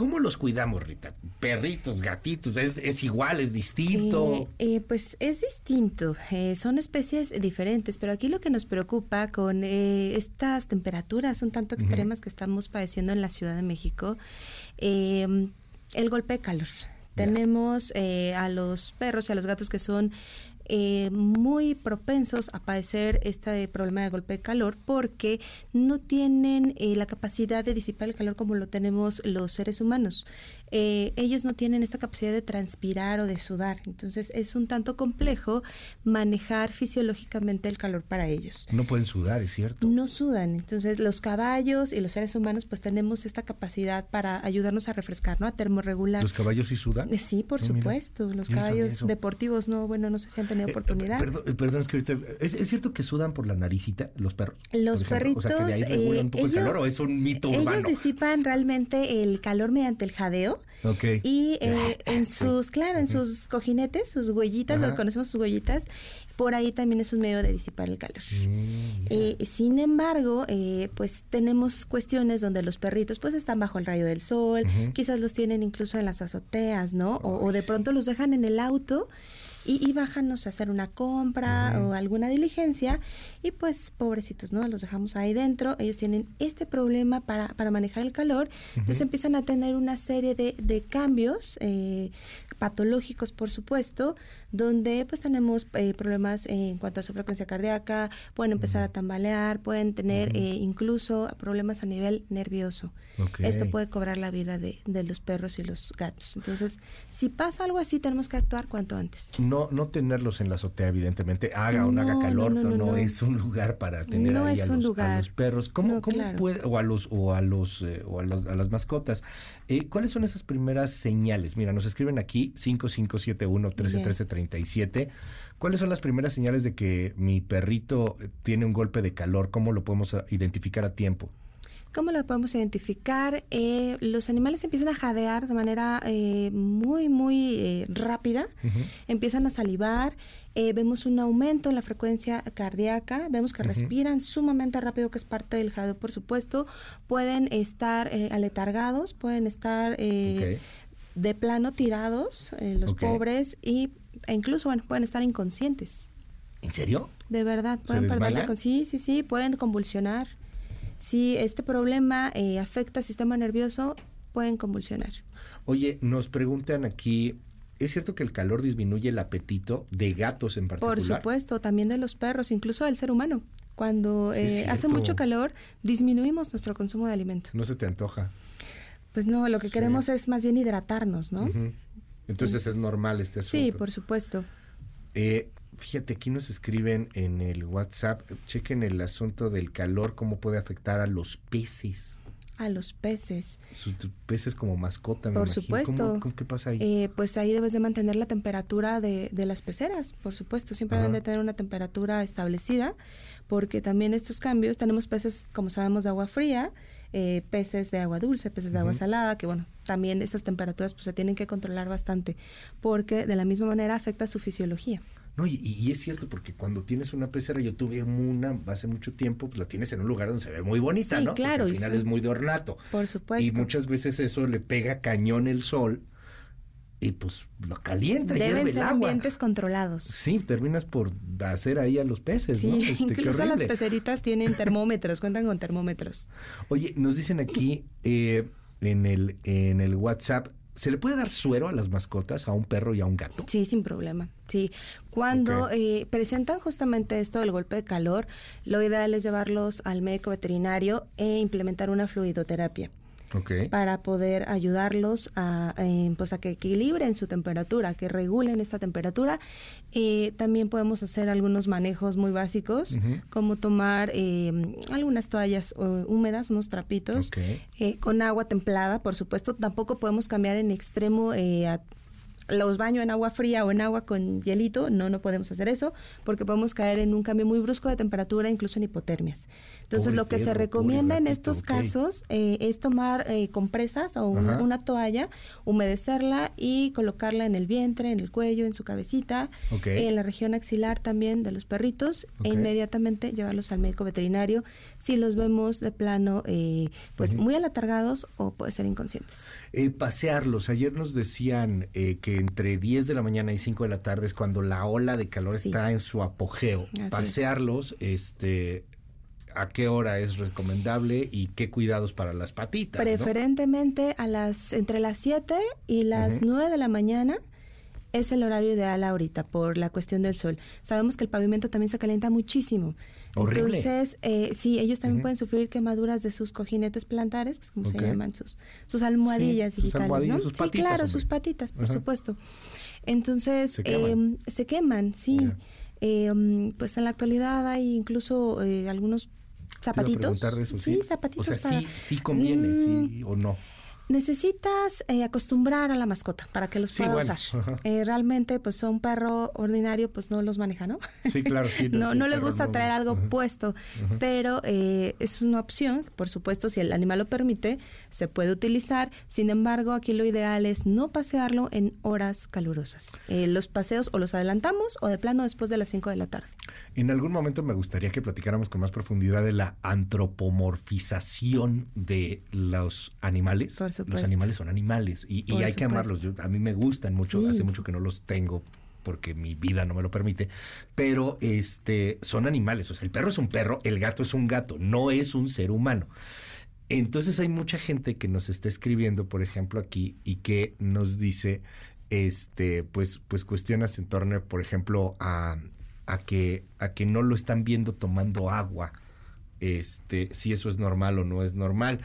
S2: ¿Cómo los cuidamos, Rita? Perritos, gatitos, ¿es, igual, es distinto?
S46: Eh, eh, pues es distinto, eh, son especies diferentes, pero aquí lo que nos preocupa con estas temperaturas un tanto extremas que estamos padeciendo en la Ciudad de México, el golpe de calor. Tenemos a los perros y a los gatos que son eh, muy propensos a padecer este problema de golpe de calor porque no tienen eh, la capacidad de disipar el calor como lo tenemos los seres humanos. Eh, ellos no tienen esta capacidad de transpirar o de sudar. Entonces es un tanto complejo manejar fisiológicamente el calor para ellos.
S2: No pueden sudar, es cierto.
S46: No sudan. Entonces los caballos y los seres humanos pues tenemos esta capacidad para ayudarnos a refrescar, ¿no? A termorregular.
S2: ¿Los caballos sí sudan?
S46: Eh, sí, por supuesto. Los caballos deportivos no, bueno, no sé si han tenido eh, oportunidad.
S2: perdón, es que ahorita, ¿es, cierto que sudan por la naricita los perros?
S46: Los perritos, o sea, que de ahí un poco el calor
S2: o es un mito urbano.
S46: Ellos disipan realmente el calor mediante el jadeo y eh, en sus, claro, en sus cojinetes, sus huellitas, lo conocemos sus huellitas, por ahí también es un medio de disipar el calor. Mm, eh, sin embargo, eh, pues tenemos cuestiones donde los perritos pues están bajo el rayo del sol, quizás los tienen incluso en las azoteas, ¿no? o, de pronto los dejan en el auto y, y bájanos a hacer una compra o alguna diligencia y pues pobrecitos, ¿no? Los dejamos ahí dentro, ellos tienen este problema para, para manejar el calor, entonces empiezan a tener una serie de, de cambios eh, patológicos, por supuesto, donde pues tenemos eh, problemas en cuanto a su frecuencia cardíaca, pueden empezar a tambalear, pueden tener eh, incluso problemas a nivel nervioso. Esto puede cobrar la vida de, de, los perros y los gatos. Entonces, si pasa algo así, tenemos que actuar cuanto antes.
S2: No, no tenerlos en la azotea, evidentemente, haga o no haga calor, no, no, es un lugar para tener ahí a los, a, los, perros. ¿Cómo, cómo puede, o a los, o a los, eh, o a, los a las mascotas? ¿Cuáles son esas primeras señales? Mira, nos escriben aquí 5571 1313 ¿Cuáles son las primeras señales de que mi perrito tiene un golpe de calor? ¿Cómo lo podemos ah, identificar a tiempo?
S46: ¿Cómo lo podemos identificar? Eh, los animales empiezan a jadear de manera eh, muy, muy eh, rápida, empiezan a salivar, vemos un aumento en la frecuencia cardíaca, vemos que respiran sumamente rápido, que es parte del jadeo, por supuesto, pueden estar aletargados, pueden estar de plano tirados, los pobres, y, e incluso, bueno, pueden estar inconscientes.
S2: ¿En serio?
S46: De verdad, pueden perder la Sí, sí, sí, pueden convulsionar. Si este problema eh, afecta al sistema nervioso, pueden convulsionar.
S2: Oye, nos preguntan aquí, ¿es cierto que el calor disminuye el apetito de gatos en particular?
S46: Por supuesto, también de los perros, incluso del ser humano. Cuando eh, hace mucho calor, disminuimos nuestro consumo de alimentos.
S2: ¿No se te antoja?
S46: Pues no, lo que queremos es más bien hidratarnos, ¿no?
S2: Entonces es normal este asunto.
S46: Sí, por supuesto.
S2: Eh, Fíjate, aquí nos escriben en el WhatsApp, chequen el asunto del calor, cómo puede afectar a los peces.
S46: A los peces.
S2: Sus peces como mascota, me
S46: Por supuesto.
S2: ¿Qué pasa ahí?
S46: Eh, pues ahí debes de mantener la temperatura de, de las peceras, por supuesto. Siempre deben de tener una temperatura establecida, porque también estos cambios, tenemos peces, como sabemos, de agua fría, eh, peces de agua dulce, peces de agua salada, que bueno, también esas temperaturas pues se tienen que controlar bastante, porque de la misma manera afecta su fisiología.
S2: No, y, es cierto, porque cuando tienes una pecera, yo tuve una hace mucho tiempo, pues la tienes en un lugar donde se ve muy bonita, sí, ¿no?
S46: claro.
S2: al final es muy de ornato.
S46: Por supuesto.
S2: Y muchas veces eso le pega cañón el sol y pues lo calienta,
S46: Deben
S2: ser el agua.
S46: ambientes controlados.
S2: Sí, terminas por hacer ahí a los peces,
S46: sí,
S2: ¿no?
S46: Este, incluso las peceritas tienen termómetros, cuentan con termómetros.
S2: Oye, nos dicen aquí eh, en, el, en el WhatsApp, ¿Se le puede dar suero a las mascotas, a un perro y a un gato?
S46: Sí, sin problema. Sí, cuando eh, presentan justamente esto del golpe de calor, lo ideal es llevarlos al médico veterinario e implementar una fluidoterapia para poder ayudarlos a, eh, pues a que equilibren su temperatura, que regulen esta temperatura. Eh, también podemos hacer algunos manejos muy básicos, como tomar eh, algunas toallas húmedas, unos trapitos, con agua templada, por supuesto. Tampoco podemos cambiar en extremo a los baño en agua fría o en agua con hielito, no, no podemos hacer eso, porque podemos caer en un cambio muy brusco de temperatura, incluso en hipotermias. Entonces, lo que se recomienda en estos casos eh, es tomar eh, compresas o una, toalla, humedecerla y colocarla en el vientre, en el cuello, en su cabecita, en la región axilar también de los perritos, e inmediatamente llevarlos al médico veterinario si los vemos de plano, eh, pues muy alatargados o puede ser inconscientes.
S2: pasearlos. Ayer nos decían que entre 10 de la mañana y 5 de la tarde es cuando la ola de calor está en su apogeo. Pasearlos, este a qué hora es recomendable y qué cuidados para las patitas.
S46: Preferentemente a las entre las 7 y las 9 de la mañana es el horario ideal ahorita por la cuestión del sol. Sabemos que el pavimento también se calienta muchísimo.
S2: Horrible.
S46: Entonces, eh, sí, ellos también pueden sufrir quemaduras de sus cojinetes plantares, que es como se llaman, sus, sus almohadillas digitales, ¿no? sí, claro, sus patitas, por supuesto. Entonces, se queman, eh, se queman sí. Eh, pues en la actualidad hay incluso eh, algunos zapatitos. sí, zapatitos.
S2: O sea, sí, sí conviene, sí mm. o no
S46: necesitas eh, acostumbrar a la mascota para que los pueda usar. Eh, realmente, pues un perro ordinario, pues no los maneja, ¿no?
S2: Sí, claro.
S46: no, no le gusta traer algo puesto, pero eh, es una opción, por supuesto, si el animal lo permite, se puede utilizar. Sin embargo, aquí lo ideal es no pasearlo en horas calurosas. los paseos o los adelantamos o de plano después de las 5 de la tarde.
S2: En algún momento me gustaría que platicáramos con más profundidad de la antropomorfización de los animales. Los animales son animales y, hay que amarlos. a mí me gustan mucho, hace mucho que no los tengo porque mi vida no me lo permite, pero este son animales, o sea, el perro es un perro, el gato es un gato, no es un ser humano. Entonces hay mucha gente que nos está escribiendo, por ejemplo, aquí y que nos dice este pues pues cuestiones en torno, por ejemplo, a, a que a que no lo están viendo tomando agua. Este, si eso es normal o no es normal.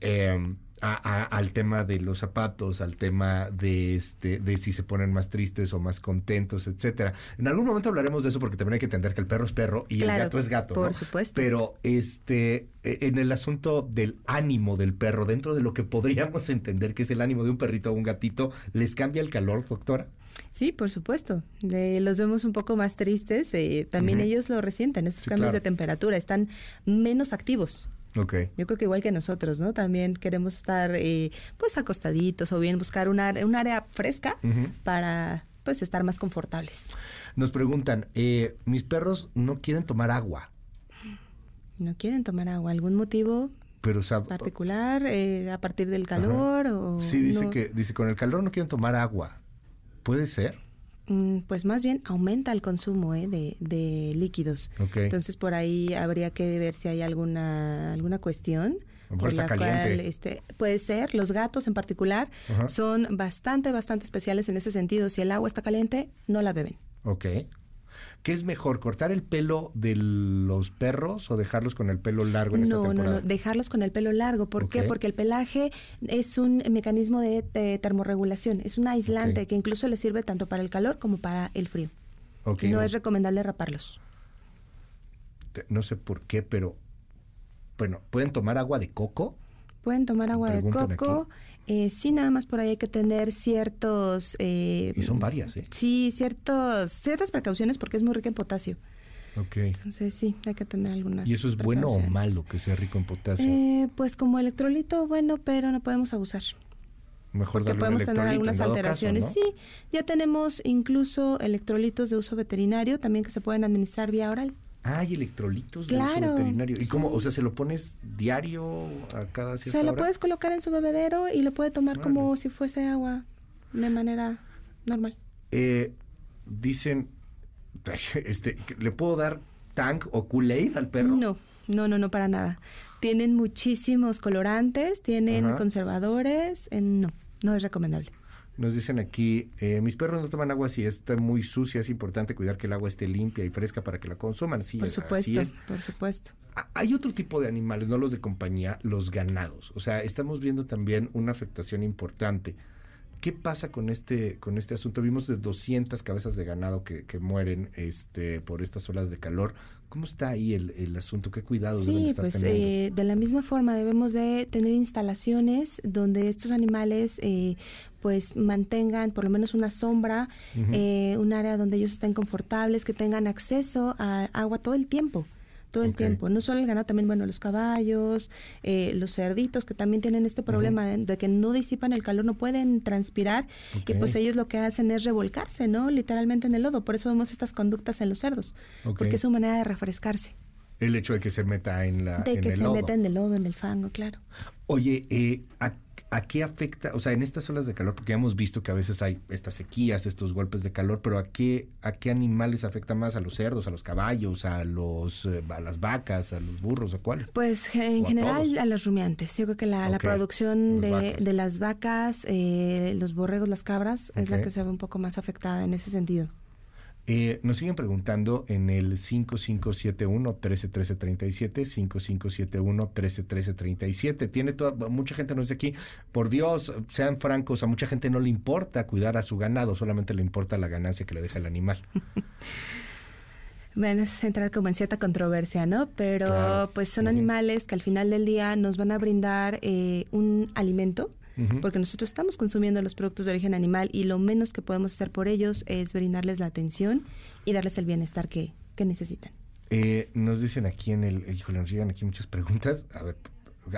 S2: Eh, al tema de los zapatos, al tema de este, de si se ponen más tristes o más contentos, etcétera. En algún momento hablaremos de eso porque también hay que entender que el perro es perro y el gato es gato.
S46: Por supuesto.
S2: Pero este, e, en el asunto del ánimo del perro, dentro de lo que podríamos entender que es el ánimo de un perrito o un gatito, ¿les cambia el calor, doctora?
S46: Sí, por supuesto. los vemos un poco más tristes. Eh, también ellos lo resienten, estos cambios de temperatura. Están menos activos.
S2: Okay.
S46: Yo creo que igual que nosotros, ¿no? También queremos estar eh, pues acostaditos o bien buscar un área, un área fresca para pues estar más confortables.
S2: Nos preguntan, eh, mis perros no quieren tomar agua.
S46: No quieren tomar agua, ¿algún motivo
S2: pero,
S46: particular eh, a partir del calor o
S2: Sí, dice que dice con el calor no quieren tomar agua. ¿Puede ser?
S46: Mm, pues más bien aumenta el consumo ¿eh? de, de, líquidos. Entonces por ahí habría que ver si hay alguna alguna cuestión.
S2: Por la cual
S46: este, puede ser, los gatos en particular son bastante, bastante especiales en ese sentido. Si el agua está caliente, no la beben.
S2: Ok. ¿Qué es mejor, cortar el pelo de los perros o dejarlos con el pelo largo en esta temporada?
S46: No, no, dejarlos con el pelo largo. ¿Por qué? Porque el pelaje es un mecanismo de, termorregulación, es un aislante que incluso le sirve tanto para el calor como para el frío. no es recomendable raparlos.
S2: No sé por qué, pero bueno, ¿pueden tomar agua de coco?
S46: Pueden tomar agua de coco. Eh, sí, nada más por ahí hay que tener ciertos...
S2: Eh, y son varias, ¿eh?
S46: Sí, ciertos, ciertas precauciones porque es muy rica en potasio.
S2: Ok.
S46: Entonces sí, hay que tener algunas.
S2: ¿Y eso es bueno o malo que sea rico en potasio?
S46: Eh, pues como electrolito, bueno, pero no podemos abusar.
S2: Mejor darle
S46: podemos tener algunas alteraciones. Sí, ya tenemos incluso electrolitos de uso veterinario también que se pueden administrar vía oral.
S2: Hay electrolitos de uso veterinario. ¿Y cómo? O sea, ¿se lo pones diario a cada cierta
S46: Se lo puedes colocar en su bebedero y lo puede tomar como si fuese agua de manera normal.
S2: Eh, dicen, este, ¿le puedo dar tank o Kool-Aid al perro?
S46: No, no, no, no, para nada. Tienen muchísimos colorantes, tienen conservadores. no, no es recomendable.
S2: Nos dicen aquí, eh, mis perros no toman agua si está muy sucia, es importante cuidar que el agua esté limpia y fresca para que la consuman. Sí,
S46: por supuesto,
S2: es.
S46: por supuesto.
S2: Hay otro tipo de animales, no los de compañía, los ganados. O sea, estamos viendo también una afectación importante. ¿Qué pasa con este, con este asunto? Vimos de 200 cabezas de ganado que, que mueren este, por estas olas de calor. ¿Cómo está ahí el, el asunto? ¿Qué cuidados deben estar
S46: pues eh, de la misma forma debemos de tener instalaciones donde estos animales eh, pues mantengan por lo menos una sombra, eh, un área donde ellos estén confortables, que tengan acceso a agua todo el tiempo todo el tiempo. No solo el ganado, también, bueno, los caballos, eh, los cerditos que también tienen este problema de, que no disipan el calor, no pueden transpirar y pues ellos lo que hacen es revolcarse, ¿no? Literalmente en el lodo. Por eso vemos estas conductas en los cerdos, porque es su manera de refrescarse.
S2: El hecho de que se meta en la
S46: De que se meta en el lodo, en el fango, claro.
S2: Oye, eh, ¿a qué afecta, o sea, en estas olas de calor, porque ya hemos visto que a veces hay estas sequías, estos golpes de calor, pero ¿a qué, a qué animales afecta más? ¿A los cerdos, a los caballos, a, los, eh, a las vacas, a los burros, a cuál?
S46: Pues en general a, los rumiantes. Yo creo que la, producción de, de, las vacas, eh, los borregos, las cabras, es la que se ve un poco más afectada en ese sentido.
S2: Eh, nos siguen preguntando en el 5571-131337, 5571-131337. Tiene toda, mucha gente nos dice aquí, por Dios, sean francos, a mucha gente no le importa cuidar a su ganado, solamente le importa la ganancia que le deja el animal.
S46: Bueno, es entrar como en cierta controversia, ¿no? Pero pues son animales que al final del día nos van a brindar eh, un alimento porque nosotros estamos consumiendo los productos de origen animal y lo menos que podemos hacer por ellos es brindarles la atención y darles el bienestar que, necesitan.
S2: Eh, nos dicen aquí en el, híjole, nos llegan aquí muchas preguntas. A ver,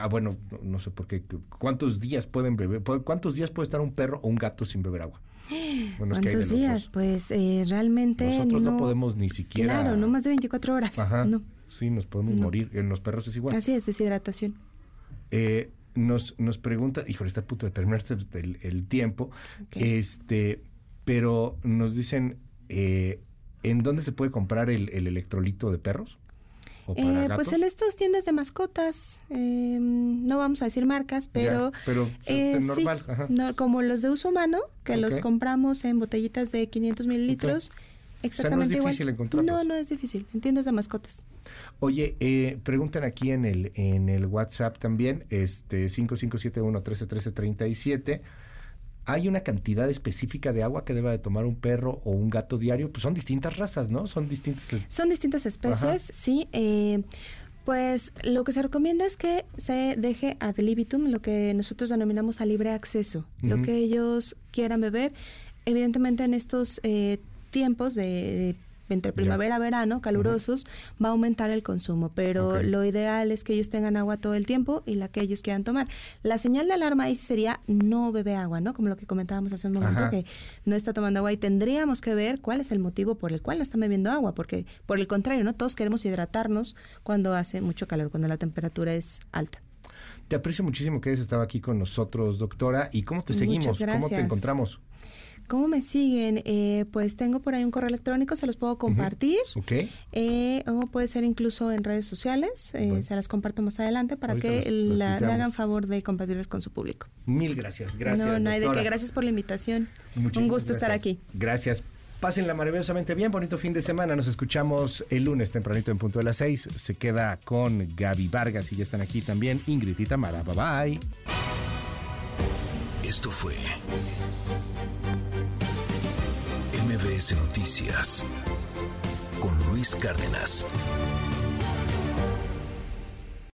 S2: ah, bueno, no, sé por qué. ¿Cuántos días pueden beber? ¿Cuántos días puede estar un perro o un gato sin beber agua?
S46: ¿Cuántos días? Pues eh, realmente
S2: Nosotros no, podemos ni siquiera...
S46: Claro, no más de 24 horas.
S2: Ajá.
S46: No.
S2: Sí, nos podemos morir. En los perros es igual.
S46: Así es, deshidratación.
S2: Eh, nos, nos pregunta, híjole, está a punto de terminarse el, tiempo, este, pero nos dicen, eh, ¿en dónde se puede comprar el, electrolito de perros?
S46: Eh, pues en estas tiendas de mascotas, em, no vamos a decir marcas, pero,
S2: pero eh, normal,
S46: como los de uso humano, que los compramos en botellitas de 500 mililitros. Exactamente
S2: no es difícil
S46: No, no es difícil. En tiendas de mascotas.
S2: Oye, eh, preguntan aquí en el en el WhatsApp también, este 5571-131337. ¿Hay una cantidad específica de agua que deba de tomar un perro o un gato diario? Pues son distintas razas, ¿no? Son distintas.
S46: Son distintas especies, sí. Eh, pues lo que se recomienda es que se deje ad libitum, lo que nosotros denominamos a libre acceso, lo que ellos quieran beber. Evidentemente en estos eh, tiempos de, entre primavera, verano, calurosos, va a aumentar el consumo, pero lo ideal es que ellos tengan agua todo el tiempo y la que ellos quieran tomar. La señal de alarma ahí sería no bebe agua, ¿no? Como lo que comentábamos hace un momento, que no está tomando agua y tendríamos que ver cuál es el motivo por el cual no están bebiendo agua, porque por el contrario, ¿no? Todos queremos hidratarnos cuando hace mucho calor, cuando la temperatura es alta.
S2: Te aprecio muchísimo que hayas estado aquí con nosotros, doctora. ¿Y cómo te seguimos? ¿Cómo te encontramos?
S46: ¿Cómo me siguen? Eh, pues tengo por ahí un correo electrónico, se los puedo compartir.
S2: Ok.
S46: Eh, o puede ser incluso en redes sociales, eh, se las comparto más adelante para que le hagan favor de compartirles con su público.
S2: Mil gracias, gracias.
S46: No, no hay de qué, gracias por la invitación. un gusto estar aquí.
S2: Gracias. Pásenla maravillosamente bien, bonito fin de semana. Nos escuchamos el lunes tempranito en punto de las seis. Se queda con Gaby Vargas y ya están aquí también Ingrid y Tamara. Bye bye.
S1: Esto fue MBS Noticias con Luis Cárdenas.